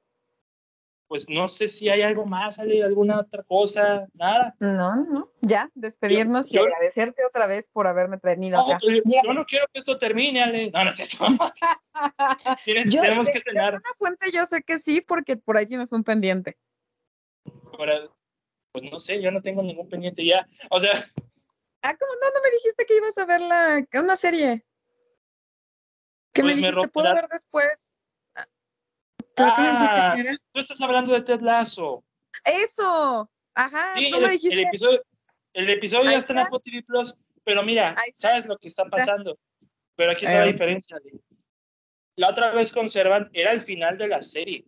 pues no sé si hay algo más, ¿hay alguna otra cosa, nada. No, no, ya, despedirnos y agradecerte otra vez por haberme tenido acá. Pues, yo, no quiero que esto termine, Ale. No, no sé. tenemos que cenar. una fuente yo sé que sí, porque por ahí tienes un pendiente. pues no sé, yo no tengo ningún pendiente ya. O sea, Ah, ¿cómo no? No me dijiste que ibas a ver la, una serie. ¿Qué me Pues me dijiste? ¿Puedo romperá- ver después? Ah, ¿Pero qué me dijiste Ah, que era? tú estás hablando de Ted Lasso. ¡Eso! Ajá, Sí, tú el, me el dijiste. episodio, el episodio ya está en. Apple TV Plus, pero mira. ¿sabes lo que está pasando? Pero aquí está la Eh. diferencia. Lee. La otra vez conservan, era el final de la serie.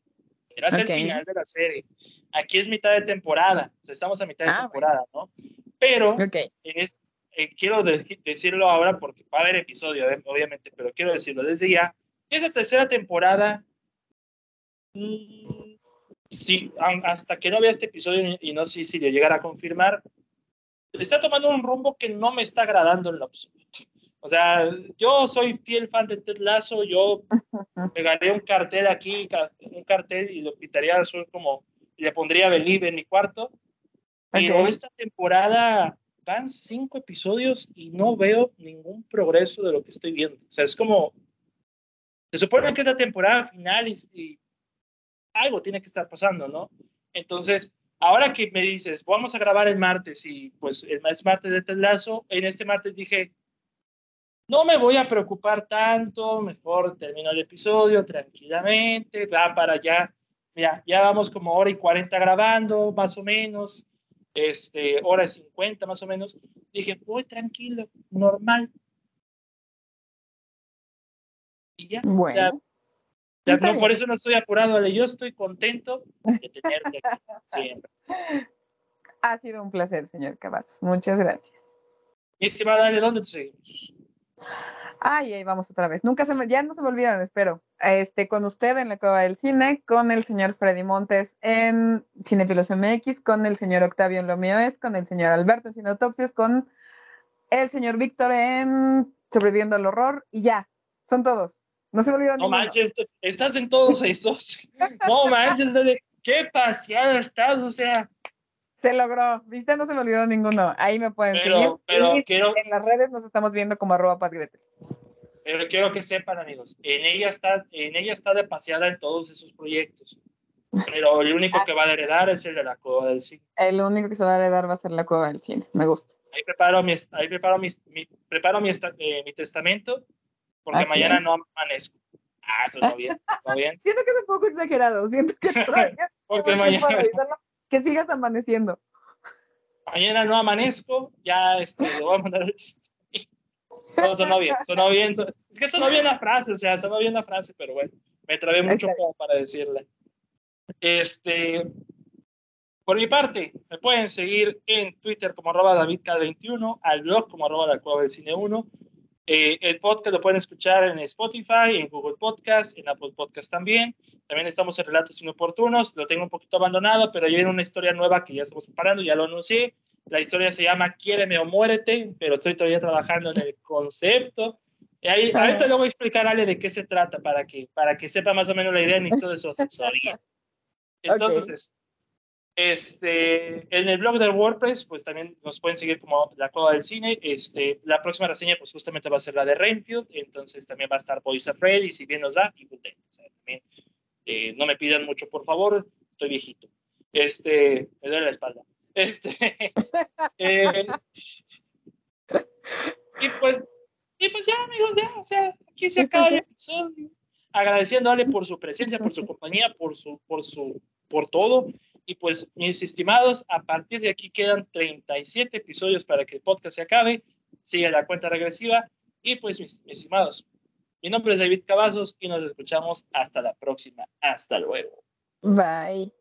Era Ok. el final de la serie. Aquí es mitad de temporada. O sea, estamos a mitad de Ah, temporada, ¿no? Pero Ok. en es- eh, quiero de- decirlo ahora porque va a haber episodio, eh, obviamente, pero quiero decirlo desde ya. Esa tercera temporada, sí, hasta que no vea este episodio y- no sé si lo llegara a confirmar, está tomando un rumbo que no me está agradando en lo absoluto. O sea, yo soy fiel fan de Ted Lasso, yo pegaría un cartel aquí, un cartel y lo pintaría azul como, y le pondría Believe en mi cuarto, pero Ok. esta temporada van cinco episodios y no veo ningún progreso de lo que estoy viendo. O sea, es como. Se supone que es la temporada final y, y algo tiene que estar pasando, ¿no? Entonces, ahora que me dices, vamos a grabar el martes y pues el es martes de Ted Lasso, en este martes dije, no me voy a preocupar tanto, mejor termino el episodio tranquilamente, va para allá. Mira, ya vamos como hora y 40 grabando, más o menos este, hora y 50 más o menos, dije, voy tranquilo, normal. Y ya, Bueno. No, por eso no estoy apurado, Ale, yo estoy contento de tenerte aquí siempre. Ha sido un placer, señor Cavazos. Muchas gracias. Mi estimada Ale, ¿dónde te seguimos? Ay, ahí vamos otra vez. Nunca se me, ya no se me olvidan, espero. Este, con usted en la Cueva del Cine, con el señor Freddy Montes en Cinefilos MX, con el señor Octavio en Lo Mío Es, con el señor Alberto en Cineautopsias, con el señor Víctor en Sobreviviendo al Horror, y ya, son todos. No se me olvidan No manches, estás en todos esos. No manches, qué paseada estás, o sea, Se logró, ¿viste? No se me olvidó ninguno. Ahí me pueden pero, seguir. pero Y quiero, en las redes nos estamos viendo como arroba Pat Gretel. pero quiero que sepan, amigos, en ella está, en ella está de paseada en todos esos proyectos. Pero el único que va a heredar es el de la Cueva del Cine. El único que se va a heredar va a ser la Cueva del Cine. Me gusta. Ahí preparo mi, ahí preparo mi, mi- preparo mi, eh, mi testamento, porque Así mañana es. no amanezco. Ah, sonó bien, sonó bien. Siento que es un poco exagerado. Siento que Porque mañana, revisarlo. Que sigas amaneciendo. mañana no amanezco, ya este, le voy a mandar. No, sonó bien, sonó bien. so- es que sonó bien la frase, o sea, sonó bien la frase, pero bueno, me trabé mucho como para decirla. Este, por mi parte, me pueden seguir en Twitter como arroba davidk21, al blog como arroba la cueva del cine 1. Eh, el podcast lo pueden escuchar en Spotify, en Google Podcast, en Apple Podcast también. También estamos en Relatos Inoportunos. Lo tengo un poquito abandonado, pero ya viene una historia nueva que ya estamos preparando, ya lo anuncié. La historia se llama Quiéreme o muérete, pero estoy todavía trabajando en el concepto. Y ahí, ahorita le voy a explicar a Ale de qué se trata para que, para que sepa más o menos la idea y todo asesoría. Entonces, este, en el blog del WordPress, pues también nos pueden seguir como La Cueva del Cine. Este, la próxima reseña, pues justamente va a ser la de Rainfield, entonces también va a estar Boys Afraid, y si bien nos da, y. O sea, también, eh, no me pidan mucho, por favor, estoy viejito. Este, me duele la espalda. Este, eh, y pues, y pues ya, amigos, ya, o sea, aquí se pues acaba el episodio. Agradeciendo a Ale por su presencia, por su compañía, por su, por su, por todo. Y pues, mis estimados, a partir de aquí quedan 37 episodios para que el podcast se acabe. Sigue la cuenta regresiva. Y pues, mis, mis estimados, mi nombre es David Cavazos y nos escuchamos hasta la próxima. Hasta luego. Bye.